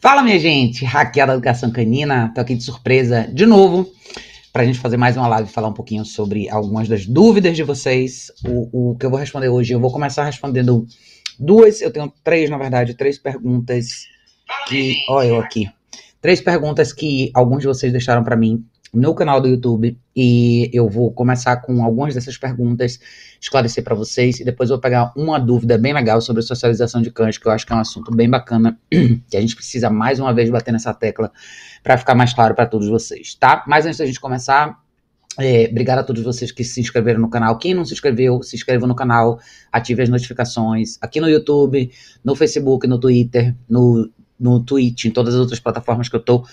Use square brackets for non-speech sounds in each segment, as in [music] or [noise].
Fala, minha gente! Raquel da Educação Canina, tô aqui de surpresa de novo para a gente fazer mais uma live e falar um pouquinho sobre algumas das dúvidas de vocês. O, o que eu vou responder hoje, eu vou começar respondendo duas, eu tenho três, na verdade, três perguntas que. Olha eu aqui. Três perguntas que alguns de vocês deixaram para mim no canal do YouTube e eu vou começar com algumas dessas perguntas, esclarecer para vocês e depois eu vou pegar uma dúvida bem legal sobre socialização de cães, que eu acho que é um assunto bem bacana, [clears throat] que a gente precisa mais uma vez bater nessa tecla para ficar mais claro para todos vocês, tá? Mas antes da gente começar, é, obrigado a todos vocês que se inscreveram no canal. Quem não se inscreveu, se inscreva no canal, ative as notificações aqui no YouTube, no Facebook, no Twitter, no, no Twitch, em todas as outras plataformas que eu tô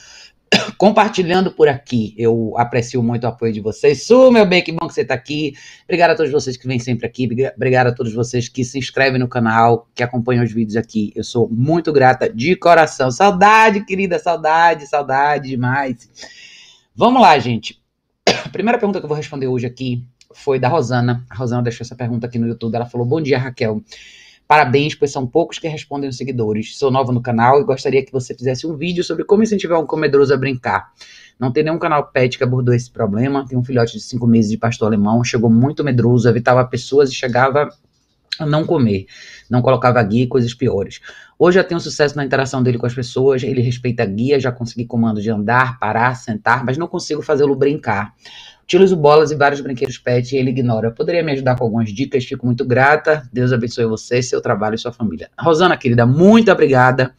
[coughs] compartilhando por aqui. Eu aprecio muito o apoio de vocês. Su, meu bem, que bom que você está aqui. Obrigado a todos vocês que vêm sempre aqui. Obrigado a todos vocês que se inscrevem no canal, que acompanham os vídeos aqui. Eu sou muito grata de coração. Saudade, querida, saudade, saudade demais. Vamos lá, gente. [coughs] A primeira pergunta que eu vou responder hoje aqui foi da Rosana. A Rosana deixou essa pergunta aqui no YouTube. Ela falou: Bom dia, Raquel. Parabéns, pois são poucos que respondem os seguidores. Sou nova no canal e gostaria que você fizesse um vídeo sobre como incentivar um comedroso a brincar. Não tem nenhum canal pet que abordou esse problema. Tem um filhote de 5 meses de pastor alemão, chegou muito medroso, evitava pessoas e chegava a não comer. Não colocava guia e coisas piores. Hoje já um sucesso na interação dele com as pessoas, ele respeita a guia, já consegui comando de andar, parar, sentar, mas não consigo fazê-lo brincar. Utilizo bolas e vários brinquedos pet e ele ignora. Poderia me ajudar com algumas dicas? Fico muito grata. Deus abençoe você, seu trabalho e sua família. Rosana, querida, muito obrigada,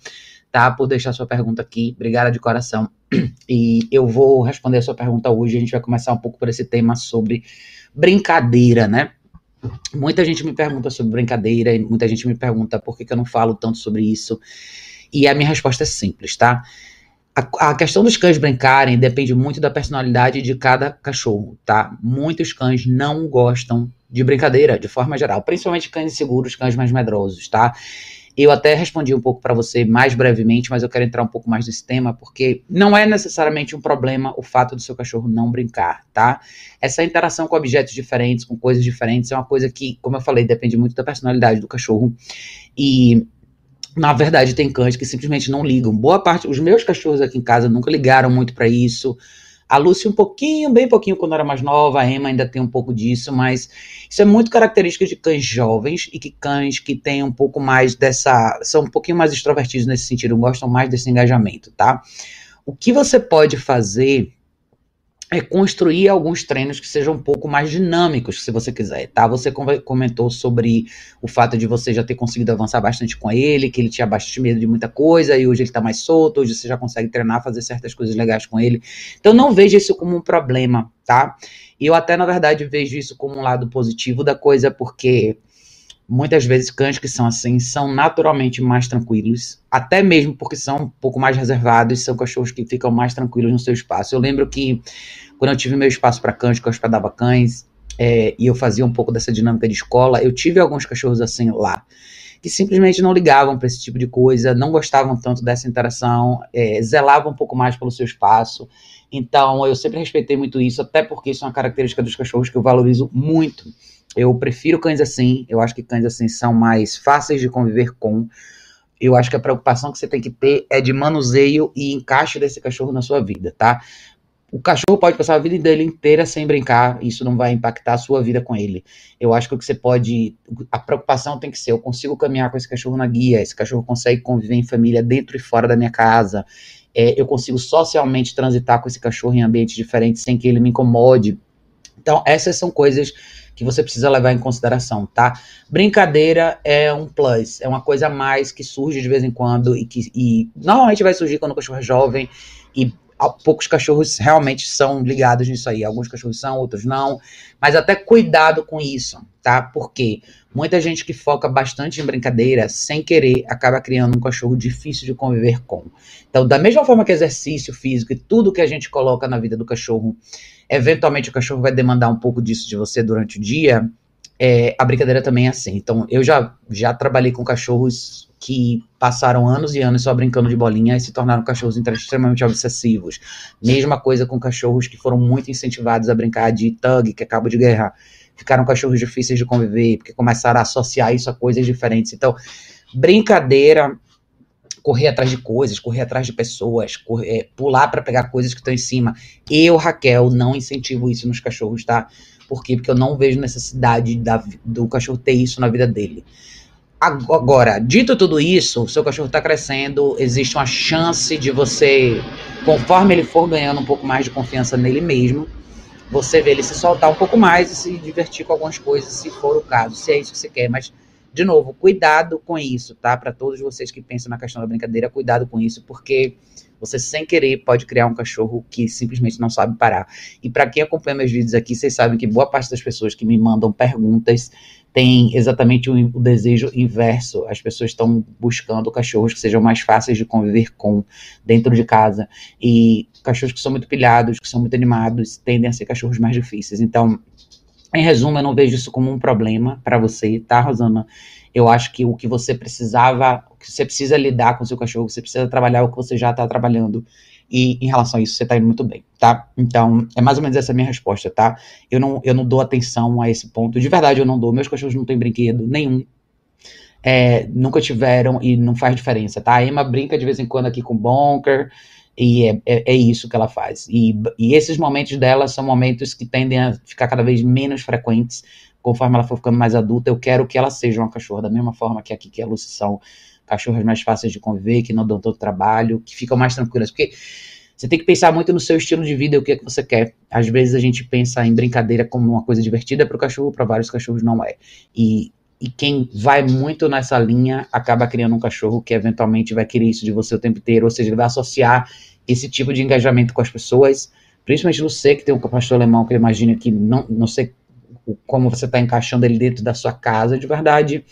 tá, por deixar sua pergunta aqui. Obrigada de coração. [clears throat] E eu vou responder a sua pergunta hoje. A gente vai começar um pouco por esse tema sobre brincadeira, né? Muita gente me pergunta sobre brincadeira e muita gente me pergunta por que, que eu não falo tanto sobre isso. E a minha resposta é simples, tá? A, questão dos cães brincarem depende muito da personalidade de cada cachorro, tá? Muitos cães não gostam de brincadeira, de forma geral, principalmente cães inseguros, cães mais medrosos, tá? Eu até respondi um pouco para você mais brevemente, mas eu quero entrar um pouco mais nesse tema, porque não é necessariamente um problema o fato do seu cachorro não brincar, tá? Essa interação com objetos diferentes, com coisas diferentes, é uma coisa que, como eu falei, depende muito da personalidade do cachorro. E na verdade, tem cães que simplesmente não ligam. Boa parte, os meus cachorros aqui em casa nunca ligaram muito para isso. A Lucy um pouquinho, bem pouquinho quando era mais nova, a Emma ainda tem um pouco disso, mas isso é muito característica de cães jovens e que cães que têm um pouco mais dessa, são um pouquinho mais extrovertidos nesse sentido, gostam mais desse engajamento, tá? O que você pode fazer é construir alguns treinos que sejam um pouco mais dinâmicos, se você quiser, tá? Você comentou sobre o fato de você já ter conseguido avançar bastante com ele, que ele tinha bastante medo de muita coisa e hoje ele tá mais solto, hoje você já consegue treinar, fazer certas coisas legais com ele. Então não veja isso como um problema, tá? E eu até, na verdade, vejo isso como um lado positivo da coisa, porque Muitas vezes cães que são assim são naturalmente mais tranquilos, até mesmo porque são um pouco mais reservados, são cachorros que ficam mais tranquilos no seu espaço. Eu lembro que quando eu tive meu espaço para cães, que eu hospedava cães, é, e eu fazia um pouco dessa dinâmica de escola, eu tive alguns cachorros assim lá, que simplesmente não ligavam para esse tipo de coisa, não gostavam tanto dessa interação, é, zelavam um pouco mais pelo seu espaço. Então eu sempre respeitei muito isso, até porque isso é uma característica dos cachorros que eu valorizo muito. Eu prefiro cães assim, eu acho que cães assim são mais fáceis de conviver com. Eu acho que a preocupação que você tem que ter é de manuseio e encaixe desse cachorro na sua vida, tá? O cachorro pode passar a vida dele inteira sem brincar, isso não vai impactar a sua vida com ele. Eu acho que o que você pode. A preocupação tem que ser: eu consigo caminhar com esse cachorro na guia, esse cachorro consegue conviver em família dentro e fora da minha casa, é, eu consigo socialmente transitar com esse cachorro em ambientes diferentes sem que ele me incomode. Então, essas são coisas que você precisa levar em consideração, tá? Brincadeira é um plus, é uma coisa a mais que surge de vez em quando e que e normalmente vai surgir quando o cachorro é jovem e poucos cachorros realmente são ligados nisso aí. Alguns cachorros são, outros não. Mas até cuidado com isso, tá? Porque muita gente que foca bastante em brincadeira, sem querer, acaba criando um cachorro difícil de conviver com. Então, da mesma forma que exercício físico e tudo que a gente coloca na vida do cachorro eventualmente o cachorro vai demandar um pouco disso de você durante o dia, é, a brincadeira também é assim. Então, eu já, já trabalhei com cachorros que passaram anos e anos só brincando de bolinha e se tornaram cachorros extremamente obsessivos. Mesma coisa com cachorros que foram muito incentivados a brincar de tug, que é cabo de guerra. Ficaram cachorros difíceis de conviver, porque começaram a associar isso a coisas diferentes. Então, brincadeira correr atrás de coisas, correr atrás de pessoas, correr, é, pular para pegar coisas que estão em cima. Eu, Raquel, não incentivo isso nos cachorros, tá? Por quê? Porque eu não vejo necessidade da, do cachorro ter isso na vida dele. Agora, dito tudo isso, o seu cachorro está crescendo, existe uma chance de você, conforme ele for ganhando um pouco mais de confiança nele mesmo, você ver ele se soltar um pouco mais e se divertir com algumas coisas, se for o caso, se é isso que você quer. Mas, de novo, cuidado com isso, tá? Para todos vocês que pensam na questão da brincadeira, cuidado com isso, porque você, sem querer, pode criar um cachorro que simplesmente não sabe parar. E para quem acompanha meus vídeos aqui, vocês sabem que boa parte das pessoas que me mandam perguntas tem exatamente o, desejo inverso. As pessoas estão buscando cachorros que sejam mais fáceis de conviver com dentro de casa. E cachorros que são muito pilhados, que são muito animados, tendem a ser cachorros mais difíceis. Então, em resumo, eu não vejo isso como um problema para você, tá, Rosana? Eu acho que o que você precisava, o que você precisa lidar com o seu cachorro, você precisa trabalhar o que você já está trabalhando. E em relação a isso, você está indo muito bem, tá? Então, é mais ou menos essa minha resposta, tá? Eu não, eu não dou atenção a esse ponto. De verdade, eu não dou. Meus cachorros não têm brinquedo nenhum. É, nunca tiveram e não faz diferença, tá? A Emma brinca de vez em quando aqui com Bonker. E é, é, é, isso que ela faz. E, e esses momentos dela são momentos que tendem a ficar cada vez menos frequentes conforme ela for ficando mais adulta. Eu quero que ela seja uma cachorra, da mesma forma que aqui que a Lucy são cachorras mais fáceis de conviver, que não dão tanto trabalho, que ficam mais tranquilas. Porque você tem que pensar muito no seu estilo de vida e o que, é que você quer. Às vezes a gente pensa em brincadeira como uma coisa divertida para o cachorro, para vários cachorros não é. E e quem vai muito nessa linha acaba criando um cachorro que eventualmente vai querer isso de você o tempo inteiro, ou seja, ele vai associar esse tipo de engajamento com as pessoas, principalmente você que tem um pastor alemão que imagina que não, não sei como você está encaixando ele dentro da sua casa de verdade,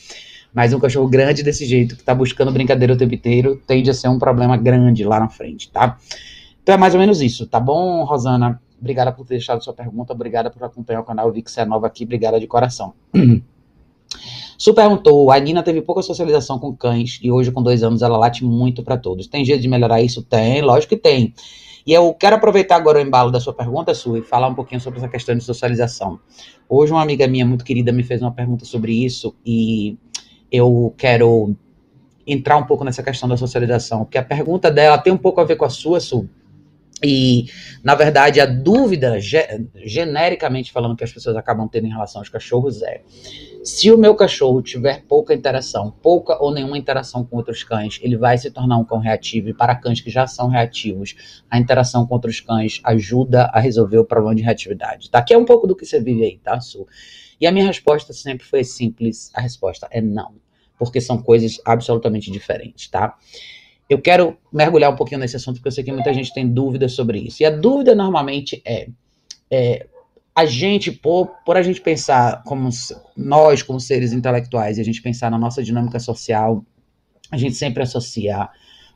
mas um cachorro grande desse jeito, que está buscando brincadeira o tempo inteiro, tende a ser um problema grande lá na frente, tá? Então é mais ou menos isso, tá bom, Rosana? Obrigada por ter deixado sua pergunta, obrigada por acompanhar o canal, vi que você é nova aqui, obrigada de coração. [clears throat] Su perguntou: a Nina teve pouca socialização com cães e hoje, com dois anos, ela late muito para todos. Tem jeito de melhorar isso? Tem, lógico que tem. E eu quero aproveitar agora o embalo da sua pergunta, Su, e falar um pouquinho sobre essa questão de socialização. Hoje, uma amiga minha muito querida me fez uma pergunta sobre isso e eu quero entrar um pouco nessa questão da socialização, porque a pergunta dela tem um pouco a ver com a sua, Su, e, na verdade, a dúvida, ge genericamente falando, que as pessoas acabam tendo em relação aos cachorros é: se o meu cachorro tiver pouca interação, pouca ou nenhuma interação com outros cães, ele vai se tornar um cão reativo. E para cães que já são reativos, a interação com outros cães ajuda a resolver o problema de reatividade. Tá? Que é um pouco do que você vive aí, tá, Su? E a minha resposta sempre foi simples: a resposta é não. Porque são coisas absolutamente diferentes, tá? Eu quero mergulhar um pouquinho nesse assunto, porque eu sei que muita gente tem dúvidas sobre isso. E a dúvida normalmente é, é a gente, por, por a gente pensar como nós, como seres intelectuais, e a gente pensar na nossa dinâmica social, a gente sempre associa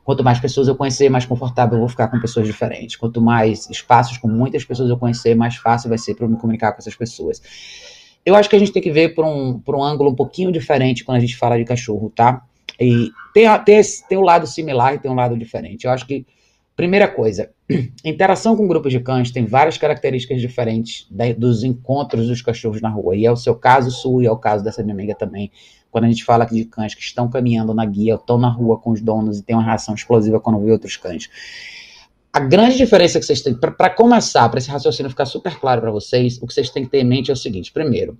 quanto mais pessoas eu conhecer, mais confortável eu vou ficar com pessoas diferentes. Quanto mais espaços com muitas pessoas eu conhecer, mais fácil vai ser para eu me comunicar com essas pessoas. Eu acho que a gente tem que ver por um, por um ângulo um pouquinho diferente quando a gente fala de cachorro, tá? E tem, tem, tem um lado similar e tem um lado diferente. Eu acho que, primeira coisa, [clears throat] interação com grupos de cães tem várias características diferentes da, dos encontros dos cachorros na rua. E é o seu caso, Sul, e é o caso dessa minha amiga também. Quando a gente fala de cães que estão caminhando na guia, estão na rua com os donos e tem uma reação explosiva quando vê outros cães. A grande diferença que vocês têm, para começar, para esse raciocínio ficar super claro para vocês, o que vocês têm que ter em mente é o seguinte: primeiro,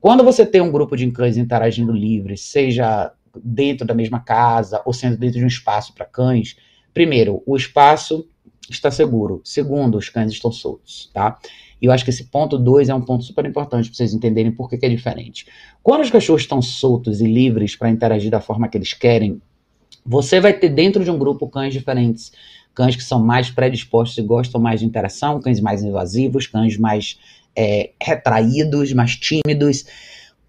quando você tem um grupo de cães interagindo livre, seja dentro da mesma casa ou sendo dentro de um espaço para cães, primeiro, o espaço está seguro. Segundo, os cães estão soltos, tá? E eu acho que esse ponto 2 é um ponto super importante para vocês entenderem por que, que é diferente. Quando os cachorros estão soltos e livres para interagir da forma que eles querem, você vai ter dentro de um grupo cães diferentes. Cães que são mais predispostos e gostam mais de interação, cães mais invasivos, cães mais é, retraídos, mais tímidos.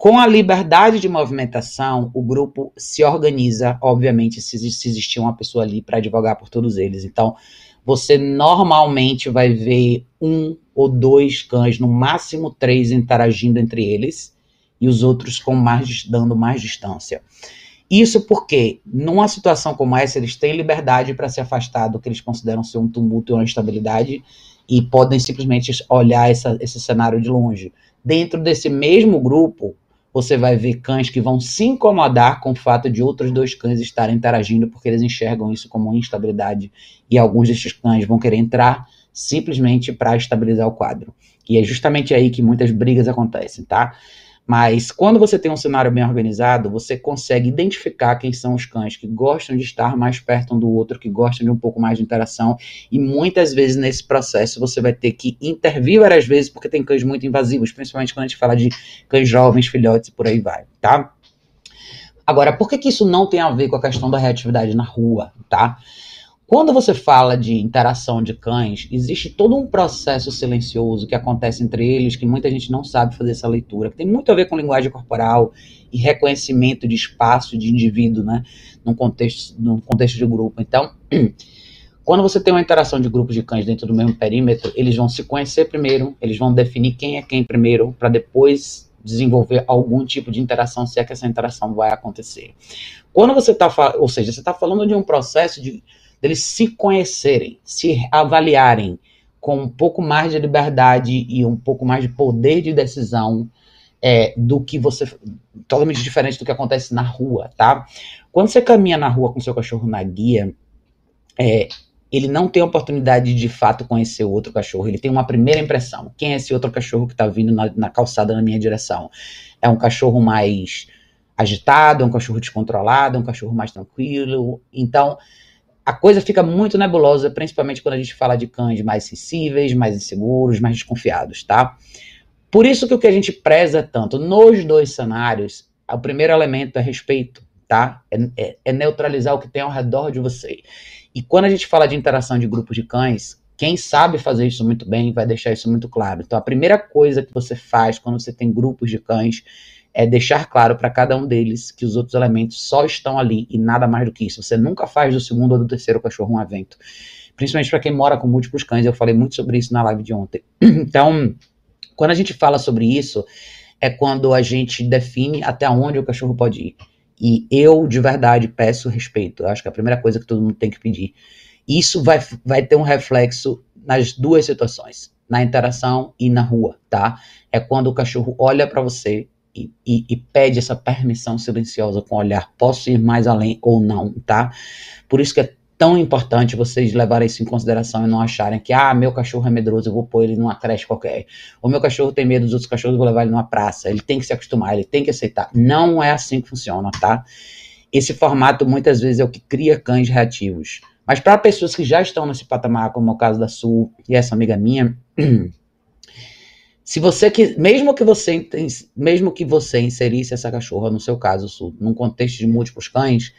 Com a liberdade de movimentação, o grupo se organiza, obviamente, se, se existir uma pessoa ali para advogar por todos eles. Então, você normalmente vai ver um ou dois cães, no máximo três, interagindo entre eles, e os outros com mais, dando mais distância. Isso porque, numa situação como essa, eles têm liberdade para se afastar do que eles consideram ser um tumulto e uma instabilidade, e podem simplesmente olhar essa, esse cenário de longe. Dentro desse mesmo grupo, você vai ver cães que vão se incomodar com o fato de outros dois cães estarem interagindo porque eles enxergam isso como instabilidade e alguns desses cães vão querer entrar simplesmente para estabilizar o quadro. E é justamente aí que muitas brigas acontecem, tá? Mas quando você tem um cenário bem organizado, você consegue identificar quem são os cães que gostam de estar mais perto um do outro, que gostam de um pouco mais de interação, e muitas vezes nesse processo você vai ter que intervir várias vezes, porque tem cães muito invasivos, principalmente quando a gente fala de cães jovens, filhotes e por aí vai, tá? Agora, por que, que isso não tem a ver com a questão da reatividade na rua, tá? Quando você fala de interação de cães, existe todo um processo silencioso que acontece entre eles, que muita gente não sabe fazer essa leitura, que tem muito a ver com linguagem corporal e reconhecimento de espaço de indivíduo, né, num contexto, num contexto de grupo. Então, [clears throat] quando você tem uma interação de grupos de cães dentro do mesmo perímetro, eles vão se conhecer primeiro, eles vão definir quem é quem primeiro, para depois desenvolver algum tipo de interação, se é que essa interação vai acontecer. Quando você está, ou seja, você está falando de um processo de deles se conhecerem, se avaliarem com um pouco mais de liberdade e um pouco mais de poder de decisão é, do que você. totalmente diferente do que acontece na rua, tá? Quando você caminha na rua com seu cachorro na guia, é, ele não tem a oportunidade de, de fato conhecer o outro cachorro, ele tem uma primeira impressão. Quem é esse outro cachorro que está vindo na, na calçada na minha direção? É um cachorro mais agitado, é um cachorro descontrolado, é um cachorro mais tranquilo. Então, a coisa fica muito nebulosa, principalmente quando a gente fala de cães mais sensíveis, mais inseguros, mais desconfiados, tá? Por isso que o que a gente preza tanto nos dois cenários, o primeiro elemento é respeito, tá? É, é, é neutralizar o que tem ao redor de você. E quando a gente fala de interação de grupos de cães, quem sabe fazer isso muito bem vai deixar isso muito claro. Então, a primeira coisa que você faz quando você tem grupos de cães é deixar claro para cada um deles que os outros elementos só estão ali e nada mais do que isso. Você nunca faz do segundo ou do terceiro cachorro um evento. Principalmente para quem mora com múltiplos cães, eu falei muito sobre isso na live de ontem. [clears throat] Então, quando a gente fala sobre isso, é quando a gente define até onde o cachorro pode ir. E eu, de verdade, peço respeito. Eu acho que é a primeira coisa que todo mundo tem que pedir. Isso vai, vai ter um reflexo nas duas situações, na interação e na rua, tá? É quando o cachorro olha para você e, e, pede essa permissão silenciosa com o olhar, posso ir mais além ou não, tá? Por isso que é tão importante vocês levarem isso em consideração e não acharem que, ah, meu cachorro é medroso, eu vou pôr ele numa creche qualquer. Ou meu cachorro tem medo dos outros cachorros, eu vou levar ele numa praça. Ele tem que se acostumar, ele tem que aceitar. Não é assim que funciona, tá? Esse formato muitas vezes é o que cria cães reativos. Mas para pessoas que já estão nesse patamar, como é o caso da Sul e essa amiga minha, [clears throat] Se você que, mesmo que você mesmo que você inserisse essa cachorra no seu caso, num contexto de múltiplos cães,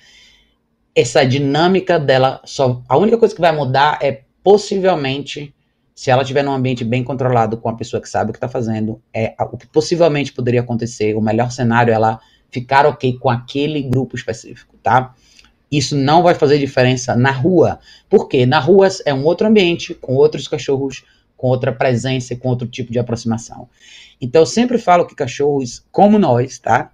essa dinâmica dela só a única coisa que vai mudar é possivelmente se ela estiver num ambiente bem controlado com a pessoa que sabe o que está fazendo, é o que possivelmente poderia acontecer. O melhor cenário é ela ficar ok com aquele grupo específico, tá? Isso não vai fazer diferença na rua, porque na rua é um outro ambiente com outros cachorros com outra presença e com outro tipo de aproximação. Então, eu sempre falo que cachorros, como nós, tá?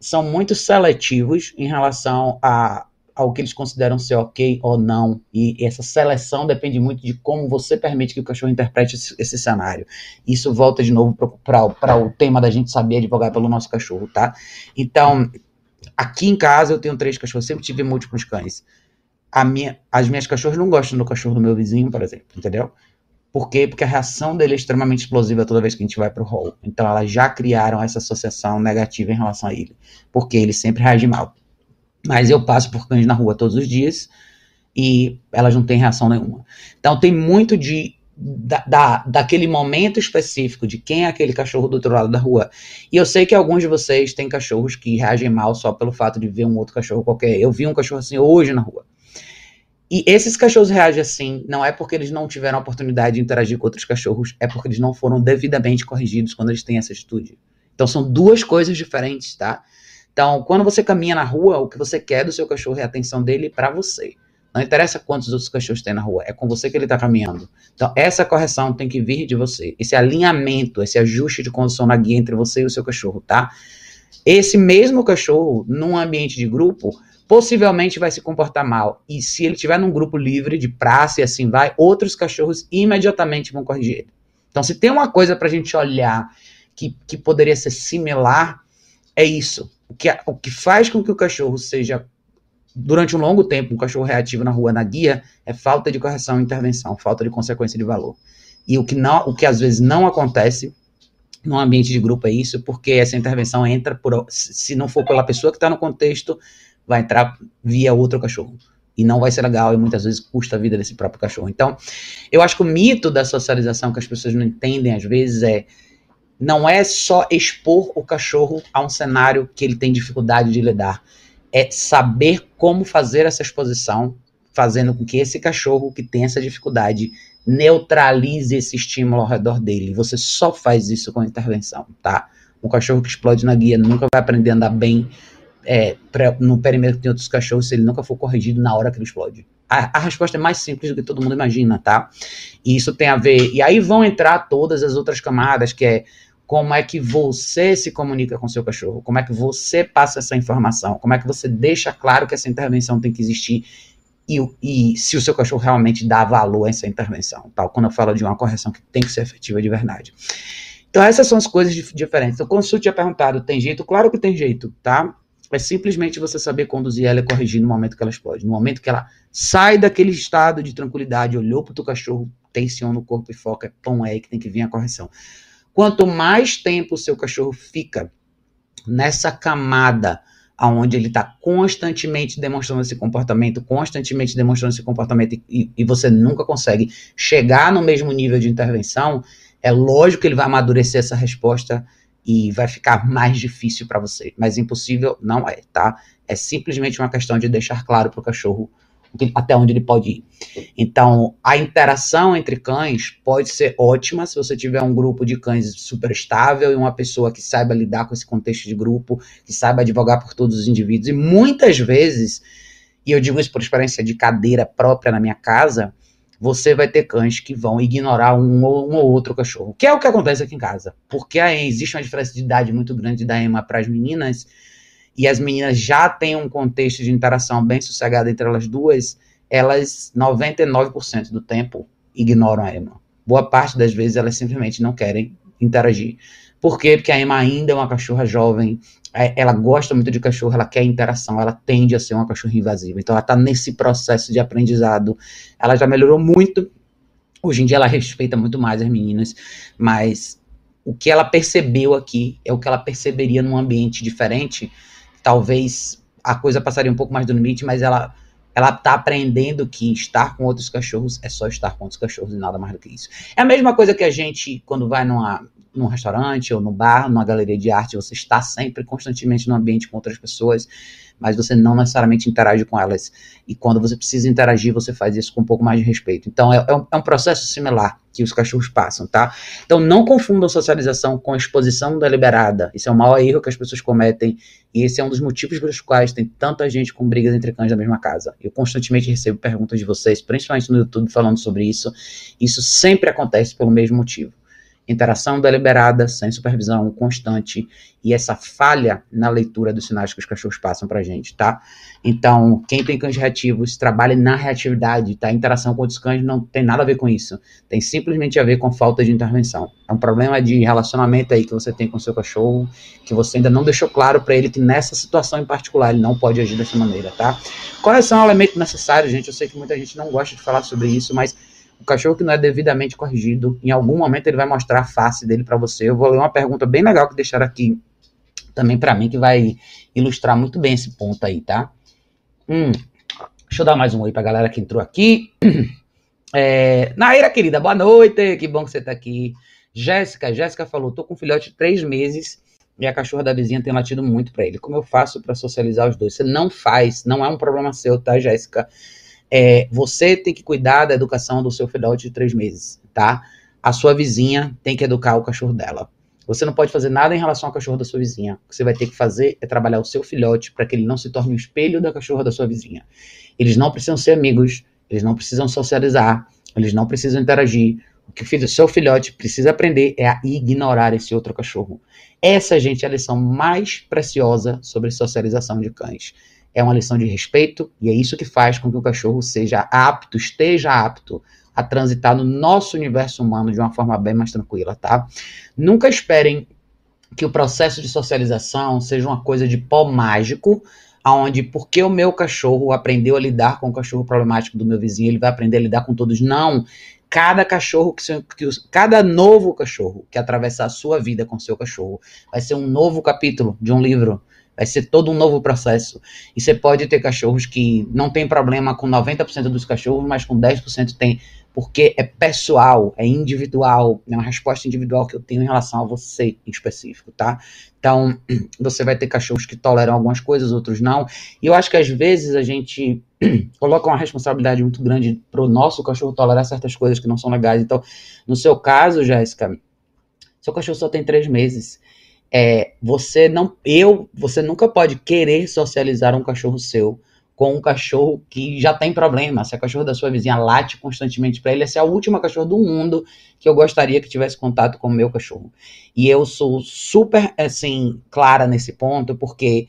São muito seletivos em relação a, ao que eles consideram ser ok ou não. E essa seleção depende muito de como você permite que o cachorro interprete esse, esse cenário. Isso volta de novo para o tema da gente saber advogar pelo nosso cachorro, tá? Então, aqui em casa eu tenho três cachorros, sempre tive múltiplos cães. Minha, as minhas cachorras não gostam do cachorro do meu vizinho, por exemplo, entendeu? Por quê? Porque a reação dele é extremamente explosiva toda vez que a gente vai pro hall. Então elas já criaram essa associação negativa em relação a ele. Porque ele sempre reage mal. Mas eu passo por cães na rua todos os dias e elas não têm reação nenhuma. Então tem muito de da, da, daquele momento específico de quem é aquele cachorro do outro lado da rua. E eu sei que alguns de vocês têm cachorros que reagem mal só pelo fato de ver um outro cachorro qualquer. Eu vi um cachorro assim hoje na rua. E esses cachorros reagem assim, não é porque eles não tiveram a oportunidade de interagir com outros cachorros, é porque eles não foram devidamente corrigidos quando eles têm essa atitude. Então são duas coisas diferentes, tá? Então, quando você caminha na rua, o que você quer do seu cachorro é a atenção dele para você. Não interessa quantos outros cachorros tem na rua, é com você que ele está caminhando. Então, essa correção tem que vir de você. Esse alinhamento, esse ajuste de condição na guia entre você e o seu cachorro, tá? Esse mesmo cachorro, num ambiente de grupo, possivelmente vai se comportar mal. E se ele estiver num grupo livre de praça e assim vai, outros cachorros imediatamente vão corrigir ele. Então, se tem uma coisa para a gente olhar que, que poderia ser similar, é isso. O que, o que faz com que o cachorro seja, durante um longo tempo, um cachorro reativo na rua, na guia, é falta de correção e intervenção, falta de consequência de valor. E o que, não, o que às vezes não acontece no ambiente de grupo é isso, porque essa intervenção entra por, se não for pela pessoa que está no contexto, vai entrar via outro cachorro. E não vai ser legal e muitas vezes custa a vida desse próprio cachorro. Então, eu acho que o mito da socialização que as pessoas não entendem às vezes é não é só expor o cachorro a um cenário que ele tem dificuldade de lidar, é saber como fazer essa exposição, fazendo com que esse cachorro que tem essa dificuldade neutralize esse estímulo ao redor dele. Você só faz isso com intervenção, tá? Um cachorro que explode na guia nunca vai aprender a andar bem é, pra, no perímetro de outros cachorros se ele nunca for corrigido na hora que ele explode. A, a, resposta é mais simples do que todo mundo imagina, tá? E isso tem a ver. E aí vão entrar todas as outras camadas, que é como é que você se comunica com seu cachorro, como é que você passa essa informação, como é que você deixa claro que essa intervenção tem que existir e, e se o seu cachorro realmente dá valor a essa intervenção, tal, quando eu falo de uma correção que tem que ser efetiva de verdade. Então essas são as coisas diferentes. Então, quando o tinha perguntado, tem jeito? Claro que tem jeito, tá? É simplesmente você saber conduzir ela e corrigir no momento que ela explode. No momento que ela sai daquele estado de tranquilidade, olhou para o teu cachorro, tensiona o corpo e foca, pão é aí que tem que vir a correção. Quanto mais tempo o seu cachorro fica nessa camada aonde ele está constantemente demonstrando esse comportamento, constantemente demonstrando esse comportamento e, e, você nunca consegue chegar no mesmo nível de intervenção, é lógico que ele vai amadurecer essa resposta e vai ficar mais difícil para você. Mas impossível não é, tá? É simplesmente uma questão de deixar claro para o cachorro até onde ele pode ir. Então, a interação entre cães pode ser ótima se você tiver um grupo de cães super estável e uma pessoa que saiba lidar com esse contexto de grupo, que saiba advogar por todos os indivíduos. E muitas vezes, e eu digo isso por experiência de cadeira própria na minha casa, você vai ter cães que vão ignorar um ou, um ou outro cachorro, que é o que acontece aqui em casa. Porque aí existe uma diferença de idade muito grande da Emma para as meninas e as meninas já têm um contexto de interação bem sossegado entre elas duas, elas 99% do tempo ignoram a Emma. Boa parte das vezes elas simplesmente não querem interagir. Por quê? Porque a Emma ainda é uma cachorra jovem, ela gosta muito de cachorro, ela quer interação, ela tende a ser uma cachorra invasiva. Então ela está nesse processo de aprendizado. Ela já melhorou muito. Hoje em dia ela respeita muito mais as meninas, mas o que ela percebeu aqui é o que ela perceberia num ambiente diferente talvez a coisa passaria um pouco mais do limite, mas ela ela tá aprendendo que estar com outros cachorros é só estar com outros cachorros e nada mais do que isso. É a mesma coisa que a gente, quando vai numa, num restaurante ou no bar, numa galeria de arte, você está sempre constantemente no ambiente com outras pessoas mas você não necessariamente interage com elas. E quando você precisa interagir, você faz isso com um pouco mais de respeito. Então, é, é, um, é um, processo similar que os cachorros passam, tá? Então, não confundam socialização com exposição deliberada. Isso é o maior erro que as pessoas cometem, e esse é um dos motivos pelos quais tem tanta gente com brigas entre cães da mesma casa. Eu constantemente recebo perguntas de vocês, principalmente no YouTube, falando sobre isso. Isso sempre acontece pelo mesmo motivo interação deliberada, sem supervisão constante e essa falha na leitura dos sinais que os cachorros passam pra gente, tá? Então, quem tem cães reativos, trabalhe na reatividade, tá? Interação com outros cães não tem nada a ver com isso. Tem simplesmente a ver com falta de intervenção. É um problema de relacionamento aí que você tem com o seu cachorro, que você ainda não deixou claro para ele que nessa situação em particular ele não pode agir dessa maneira, tá? Correção é um elemento necessário, gente. Eu sei que muita gente não gosta de falar sobre isso, mas o cachorro que não é devidamente corrigido, em algum momento ele vai mostrar a face dele para você. Eu vou ler uma pergunta bem legal que deixaram aqui também para mim, que vai ilustrar muito bem esse ponto aí, tá? Hum, deixa eu dar mais um oi pra galera que entrou aqui. [clears throat] É, Naira, querida, boa noite, que bom que você tá aqui. Jéssica, Jéssica falou, tô com um filhote de três meses e a cachorra da vizinha tem latido muito para ele. Como eu faço para socializar os dois? Você não faz, não é um problema seu, tá, Jéssica? É, você tem que cuidar da educação do seu filhote de três meses, tá? A sua vizinha tem que educar o cachorro dela. Você não pode fazer nada em relação ao cachorro da sua vizinha. O que você vai ter que fazer é trabalhar o seu filhote para que ele não se torne o espelho da cachorra da sua vizinha. Eles não precisam ser amigos, eles não precisam socializar, eles não precisam interagir. O que o seu filhote precisa aprender é a ignorar esse outro cachorro. Essa, gente, é a lição mais preciosa sobre socialização de cães é uma lição de respeito e é isso que faz com que o cachorro seja apto, esteja apto a transitar no nosso universo humano de uma forma bem mais tranquila, tá? Nunca esperem que o processo de socialização seja uma coisa de pó mágico, aonde porque o meu cachorro aprendeu a lidar com o cachorro problemático do meu vizinho, ele vai aprender a lidar com todos. Não. Cada cachorro que, que cada novo cachorro que atravessar a sua vida com seu cachorro vai ser um novo capítulo de um livro. Vai ser todo um novo processo. E você pode ter cachorros que não tem problema com 90% dos cachorros, mas com 10% tem porque é pessoal, é individual, é uma resposta individual que eu tenho em relação a você em específico, tá? Então, [clears throat] você vai ter cachorros que toleram algumas coisas, outros não. E eu acho que às vezes a gente [clears throat] coloca uma responsabilidade muito grande pro nosso cachorro tolerar certas coisas que não são legais. Então, no seu caso, Jéssica, seu cachorro só tem três meses. É, você não, eu, você nunca pode querer socializar um cachorro seu com um cachorro que já tem problema. Se a cachorro da sua vizinha late constantemente para ele, essa é a última cachorro do mundo que eu gostaria que tivesse contato com o meu cachorro. E eu sou super, assim, clara nesse ponto, porque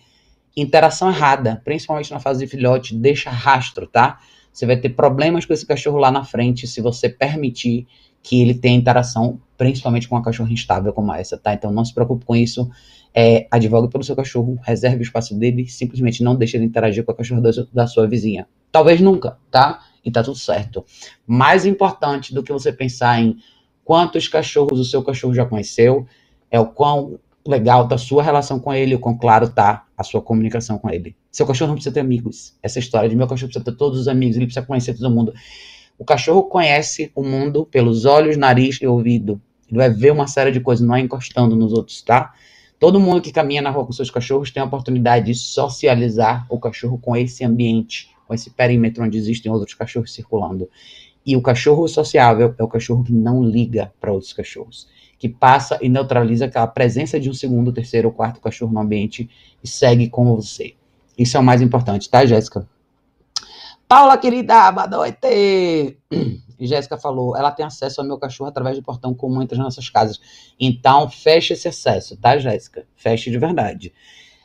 interação errada, principalmente na fase de filhote, deixa rastro, tá? Você vai ter problemas com esse cachorro lá na frente se você permitir que ele tenha interação, principalmente com uma cachorra instável como essa, tá? Então não se preocupe com isso é, advogue pelo seu cachorro, reserve o espaço dele, simplesmente não deixe ele interagir com a cachorra da, da sua vizinha. Talvez nunca, tá? E tá tudo certo. Mais importante do que você pensar em quantos cachorros o seu cachorro já conheceu, é o quão legal tá a sua relação com ele, o quão claro tá a sua comunicação com ele. Seu cachorro não precisa ter amigos. Essa história de meu cachorro precisa ter todos os amigos, ele precisa conhecer todo mundo. O cachorro conhece o mundo pelos olhos, nariz e ouvido. Ele vai ver uma série de coisas, não é encostando nos outros, tá? Todo mundo que caminha na rua com seus cachorros tem a oportunidade de socializar o cachorro com esse ambiente, com esse perímetro onde existem outros cachorros circulando. E o cachorro sociável é o cachorro que não liga para outros cachorros, que passa e neutraliza aquela presença de um segundo, terceiro ou quarto cachorro no ambiente e segue com você. Isso é o mais importante, tá, Jéssica? Paula, querida, boa noite! [clears throat] Jéssica falou, ela tem acesso ao meu cachorro através do portão comum entre as nossas casas. Então, feche esse acesso, tá, Jéssica? Feche de verdade.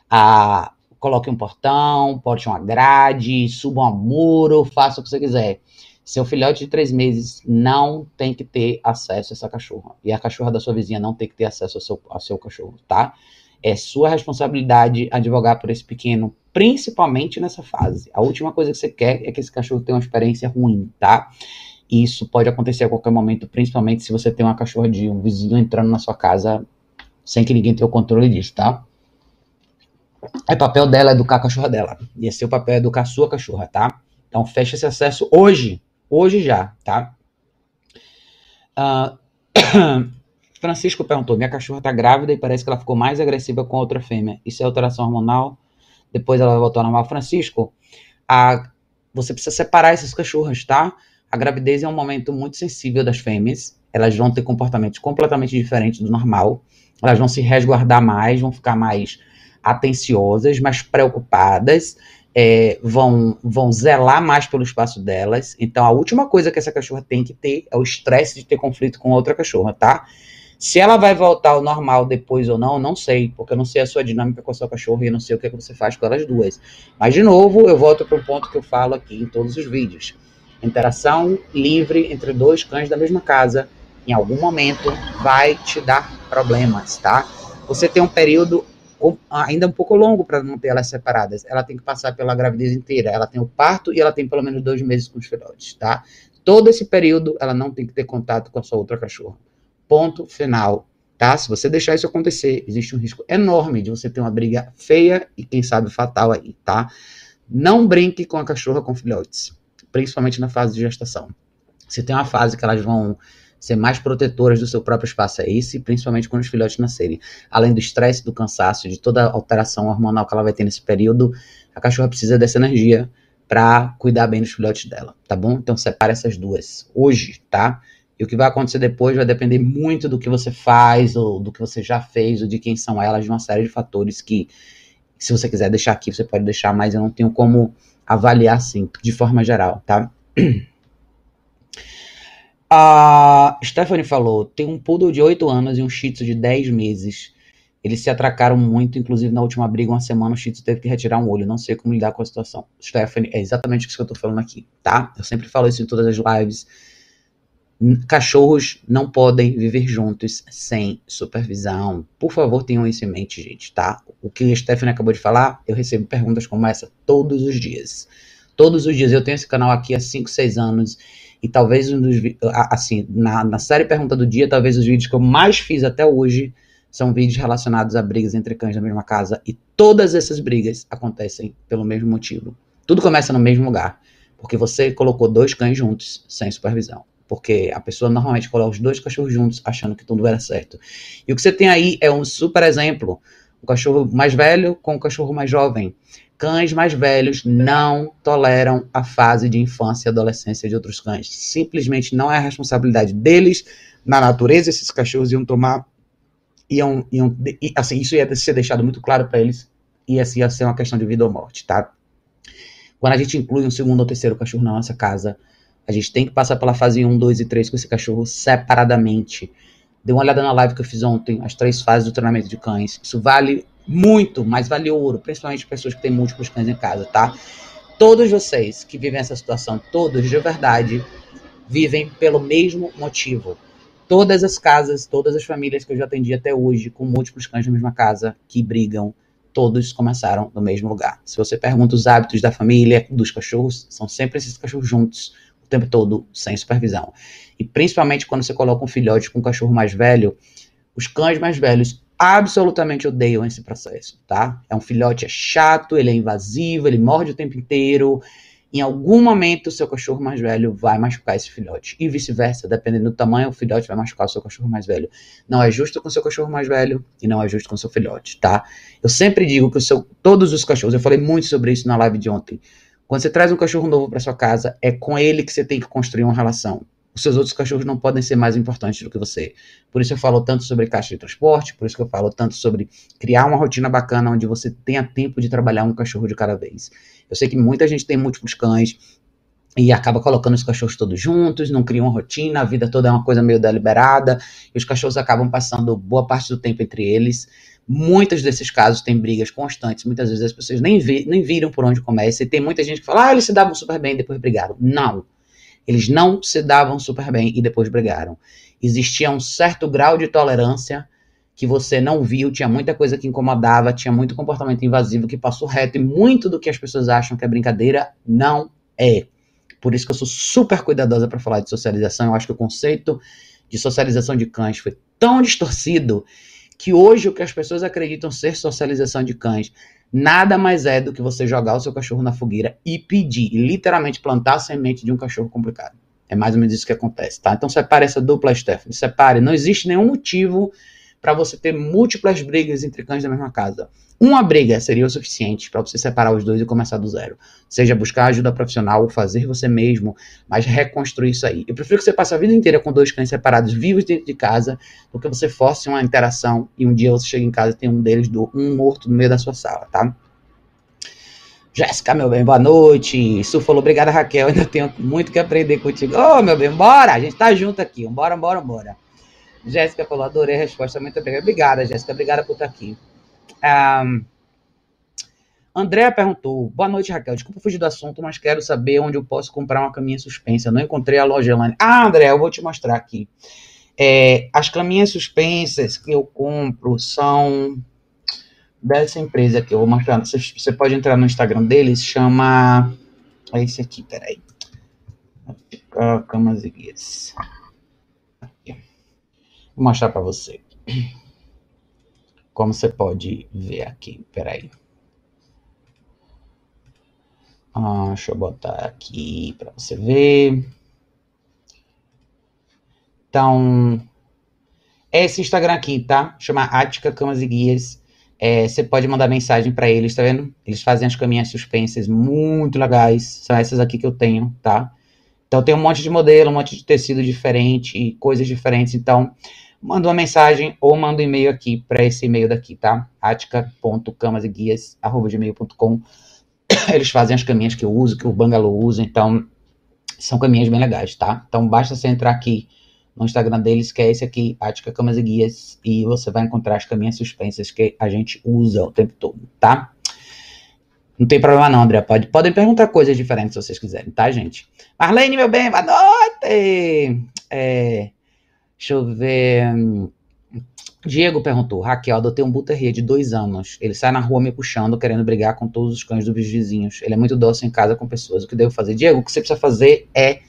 Ah, coloque um portão, porte uma grade, suba um muro, faça o que você quiser. Seu filhote de três meses não tem que ter acesso a essa cachorra. E a cachorra da sua vizinha não tem que ter acesso ao seu, ao seu cachorro, tá? É sua responsabilidade advogar por esse pequeno, principalmente nessa fase. A última coisa que você quer é que esse cachorro tenha uma experiência ruim, tá? E isso pode acontecer a qualquer momento, principalmente se você tem uma cachorra de um vizinho entrando na sua casa sem que ninguém tenha o controle disso, tá? O papel dela é educar a cachorra dela. E esse é o papel é educar a sua cachorra, tá? Então fecha esse acesso hoje. Hoje já, tá? Uh, [coughs] Francisco perguntou: minha cachorra tá grávida e parece que ela ficou mais agressiva com outra fêmea. Isso é alteração hormonal? Depois ela voltar ao normal. Francisco, a, você precisa separar essas cachorras, tá? A gravidez é um momento muito sensível das fêmeas. Elas vão ter comportamentos completamente diferentes do normal. Elas vão se resguardar mais, vão ficar mais atenciosas, mais preocupadas, é, vão, vão zelar mais pelo espaço delas. Então, a última coisa que essa cachorra tem que ter é o estresse de ter conflito com outra cachorra, tá? Se ela vai voltar ao normal depois ou não, não sei, porque eu não sei a sua dinâmica com a sua cachorra e eu não sei o que, é que você faz com elas duas. Mas, de novo, eu volto para o ponto que eu falo aqui em todos os vídeos. Interação livre entre dois cães da mesma casa, em algum momento, vai te dar problemas, tá? Você tem um período ainda um pouco longo para manter elas separadas. Ela tem que passar pela gravidez inteira. Ela tem o parto e ela tem pelo menos dois meses com os filhotes, tá? Todo esse período, ela não tem que ter contato com a sua outra cachorra. Ponto final, tá? Se você deixar isso acontecer, existe um risco enorme de você ter uma briga feia e, quem sabe, fatal aí, tá? Não brinque com a cachorra com filhotes principalmente na fase de gestação. Se tem uma fase que elas vão ser mais protetoras do seu próprio espaço, é principalmente quando os filhotes nascerem. Além do estresse, do cansaço, de toda a alteração hormonal que ela vai ter nesse período, a cachorra precisa dessa energia para cuidar bem dos filhotes dela, tá bom? Então separe essas duas hoje, tá? E o que vai acontecer depois vai depender muito do que você faz, ou do que você já fez, ou de quem são elas, de uma série de fatores que, se você quiser deixar aqui, você pode deixar, mas eu não tenho como avaliar assim, de forma geral, tá? [clears throat] A Stephanie falou: tem um poodle de 8 anos e um shih tzu de 10 meses. Eles se atracaram muito, inclusive na última briga, uma semana, o shih tzu teve que retirar um olho. Não sei como lidar com a situação. Stephanie, é exatamente isso que eu tô falando aqui, tá? Eu sempre falo isso em todas as lives. Cachorros não podem viver juntos sem supervisão. Por favor, tenham isso em mente, gente, tá? O que a Stephanie acabou de falar, eu recebo perguntas como essa todos os dias. Todos os dias. Eu tenho esse canal aqui há 5, 6 anos. E talvez um dos. Assim, na, na série Pergunta do Dia, talvez os vídeos que eu mais fiz até hoje são vídeos relacionados a brigas entre cães da mesma casa. E todas essas brigas acontecem pelo mesmo motivo. Tudo começa no mesmo lugar. Porque você colocou dois cães juntos, sem supervisão. Porque a pessoa normalmente coloca os dois cachorros juntos, achando que tudo era certo. E o que você tem aí é um super exemplo. O cachorro mais velho com o cachorro mais jovem. Cães mais velhos não toleram a fase de infância e adolescência de outros cães. Simplesmente não é a responsabilidade deles. Na natureza, esses cachorros iam tomar. Iam, iam, assim, isso ia ser deixado muito claro para eles. E assim ia ser uma questão de vida ou morte, tá? Quando a gente inclui um segundo ou terceiro cachorro na nossa casa, a gente tem que passar pela fase 1, 2 e 3 com esse cachorro separadamente. Dê uma olhada na live que eu fiz ontem, as três fases do treinamento de cães. Isso vale muito, mas vale ouro, principalmente pessoas que têm múltiplos cães em casa, tá? Todos vocês que vivem essa situação, todos de verdade, vivem pelo mesmo motivo. Todas as casas, todas as famílias que eu já atendi até hoje, com múltiplos cães na mesma casa, que brigam, todos começaram no mesmo lugar. Se você pergunta os hábitos da família, dos cachorros, são sempre esses cachorros juntos, tempo todo sem supervisão. E principalmente quando você coloca um filhote com um cachorro mais velho, os cães mais velhos absolutamente odeiam esse processo, tá? É um filhote é chato, ele é invasivo, ele morde o tempo inteiro. Em algum momento, o seu cachorro mais velho vai machucar esse filhote. E vice-versa, dependendo do tamanho, o filhote vai machucar o seu cachorro mais velho. Não é justo com o seu cachorro mais velho e não é justo com o seu filhote, tá? Eu sempre digo que o seu, todos os cachorros, eu falei muito sobre isso na live de ontem. Quando você traz um cachorro novo para sua casa, é com ele que você tem que construir uma relação. Os seus outros cachorros não podem ser mais importantes do que você. Por isso eu falo tanto sobre caixa de transporte, por isso que eu falo tanto sobre criar uma rotina bacana onde você tenha tempo de trabalhar um cachorro de cada vez. Eu sei que muita gente tem múltiplos cães, e acaba colocando os cachorros todos juntos, não cria uma rotina, a vida toda é uma coisa meio deliberada, e os cachorros acabam passando boa parte do tempo entre eles. Muitos desses casos têm brigas constantes, muitas vezes as pessoas nem, vi, nem viram por onde começa, e tem muita gente que fala, ah, eles se davam super bem e depois brigaram. Não. Eles não se davam super bem e depois brigaram. Existia um certo grau de tolerância que você não viu, tinha muita coisa que incomodava, tinha muito comportamento invasivo que passou reto, e muito do que as pessoas acham que é brincadeira não é. Por isso que eu sou super cuidadosa para falar de socialização. Eu acho que o conceito de socialização de cães foi tão distorcido que hoje o que as pessoas acreditam ser socialização de cães nada mais é do que você jogar o seu cachorro na fogueira e pedir, literalmente plantar a semente de um cachorro complicado. É mais ou menos isso que acontece, tá? Então separe essa dupla, Stephanie, separe. Não existe nenhum motivo para você ter múltiplas brigas entre cães da mesma casa. Uma briga seria o suficiente para você separar os dois e começar do zero. Seja buscar ajuda profissional ou fazer você mesmo, mas reconstruir isso aí. Eu prefiro que você passe a vida inteira com dois cães separados vivos dentro de casa, do que você force uma interação e um dia você chega em casa e tem um deles do um morto no meio da sua sala, tá? Jéssica, meu bem, boa noite. Su falou, obrigada, Raquel. Ainda tenho muito que aprender contigo. Ô, oh, meu bem, bora! A gente tá junto aqui. Bora, bora, bora. Jéssica falou, adorei a resposta. Muito obrigada. Obrigada, Jéssica. Obrigada por estar aqui. Um, Andréa perguntou: Boa noite, Raquel. Desculpa fugir do assunto, mas quero saber onde eu posso comprar uma caminha suspensa. não encontrei a loja online. Ah, André, eu vou te mostrar aqui. É, as caminhas suspensas que eu compro são dessa empresa aqui. Eu vou mostrar. Você, você pode entrar no Instagram deles, chama. É esse aqui, peraí. Camas e guias. Vou mostrar para você. Como você pode ver aqui, peraí. Ah, deixa eu botar aqui para você ver. Então, esse Instagram aqui, tá? Chama Ática Camas e Guias. É, você pode mandar mensagem para eles, tá vendo? Eles fazem as caminhas suspensas muito legais. São essas aqui que eu tenho, tá? Então tem um monte de modelo, um monte de tecido diferente e coisas diferentes. Então, manda uma mensagem ou manda um e-mail aqui para esse e-mail daqui, tá? atica.camaseguias.gmail.com [coughs] Eles fazem as caminhas que eu uso, que o Bangalô usa, então são caminhas bem legais, tá? Então basta você entrar aqui no Instagram deles, que é esse aqui, Ática Camas e Guias, e você vai encontrar as caminhas suspensas que a gente usa o tempo todo, tá? Não tem problema não, André. Pode, podem perguntar coisas diferentes se vocês quiserem, tá, gente? Marlene, meu bem, boa noite! É, deixa eu ver. Diego perguntou: Raquel, adotei um Buterrier de dois anos. Ele sai na rua me puxando, querendo brigar com todos os cães dos vizinhos. Ele é muito doce em casa com pessoas. O que devo fazer? Diego, o que você precisa fazer é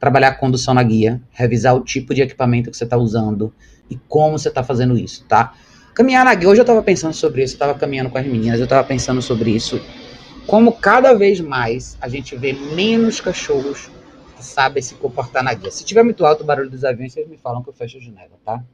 trabalhar a condução na guia, revisar o tipo de equipamento que você está usando e como você está fazendo isso, tá? Caminhar na guia. Hoje eu estava pensando sobre isso, eu estava caminhando com as meninas, eu estava pensando sobre isso. Como cada vez mais a gente vê menos cachorros que sabem se comportar na guia. Se tiver muito alto o barulho dos aviões, vocês me falam que eu fecho a janela, tá?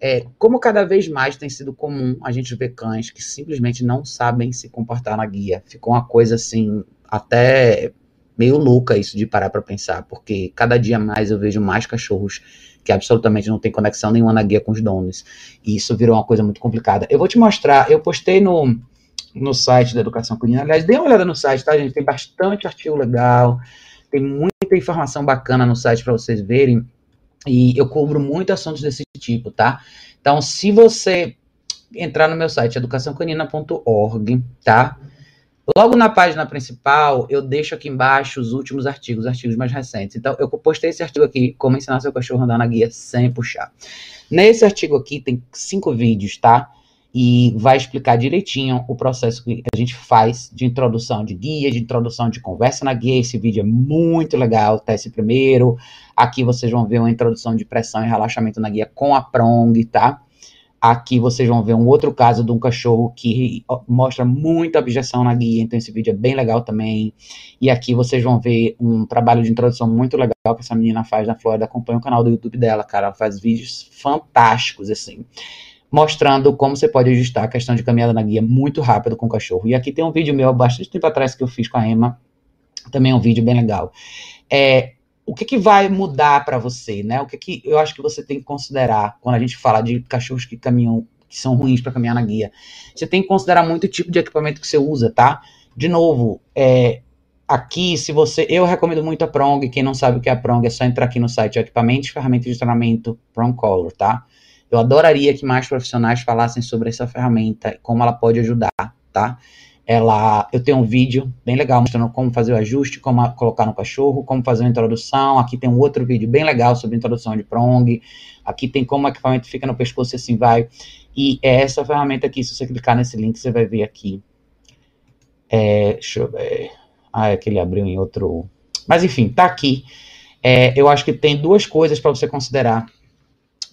É, como cada vez mais tem sido comum a gente ver cães que simplesmente não sabem se comportar na guia. Ficou uma coisa assim, até meio louca isso de parar para pensar, porque cada dia mais eu vejo mais cachorros que absolutamente não tem conexão nenhuma na guia com os donos. E isso virou uma coisa muito complicada. Eu vou te mostrar, eu postei no, no site da Educação Canina. Aliás, dê uma olhada no site, tá, gente? Tem bastante artigo legal, tem muita informação bacana no site para vocês verem. E eu cubro muito assuntos desse tipo, tá? Então, se você entrar no meu site, educaçãocanina.org, tá? Logo na página principal, eu deixo aqui embaixo os últimos artigos, artigos mais recentes. Então, eu postei esse artigo aqui, como ensinar seu cachorro a andar na guia sem puxar. Nesse artigo aqui tem cinco vídeos, tá? E vai explicar direitinho o processo que a gente faz de introdução de guia, de introdução de conversa na guia. Esse vídeo é muito legal, tá? Esse primeiro. Aqui vocês vão ver uma introdução de pressão e relaxamento na guia com a prong, tá? Aqui vocês vão ver um outro caso de um cachorro que mostra muita objeção na guia, então esse vídeo é bem legal também. E aqui vocês vão ver um trabalho de introdução muito legal que essa menina faz na Flórida. Acompanha o canal do YouTube dela, cara. Ela faz vídeos fantásticos, assim, mostrando como você pode ajustar a questão de caminhada na guia muito rápido com o cachorro. E aqui tem um vídeo meu há bastante tempo atrás que eu fiz com a Emma, também é um vídeo bem legal. É, o que, que vai mudar para você, né? O que, que eu acho que você tem que considerar quando a gente fala de cachorros que caminham, que são ruins para caminhar na guia? Você tem que considerar muito o tipo de equipamento que você usa, tá? De novo, é, aqui, se você. Eu recomendo muito a Prong. Quem não sabe o que é a Prong, é só entrar aqui no site Equipamentos, Ferramentas de Treinamento Prong Color, tá? Eu adoraria que mais profissionais falassem sobre essa ferramenta como ela pode ajudar, tá? ela, eu tenho um vídeo bem legal mostrando como fazer o ajuste, como colocar no cachorro, como fazer uma introdução. Aqui tem um outro vídeo bem legal sobre introdução de prong. Aqui tem como o equipamento fica no pescoço e assim vai. E é essa ferramenta aqui, se você clicar nesse link, você vai ver aqui. É, deixa eu ver. Ah, é que ele abriu em outro. Mas enfim, tá aqui. É, eu acho que tem duas coisas para você considerar: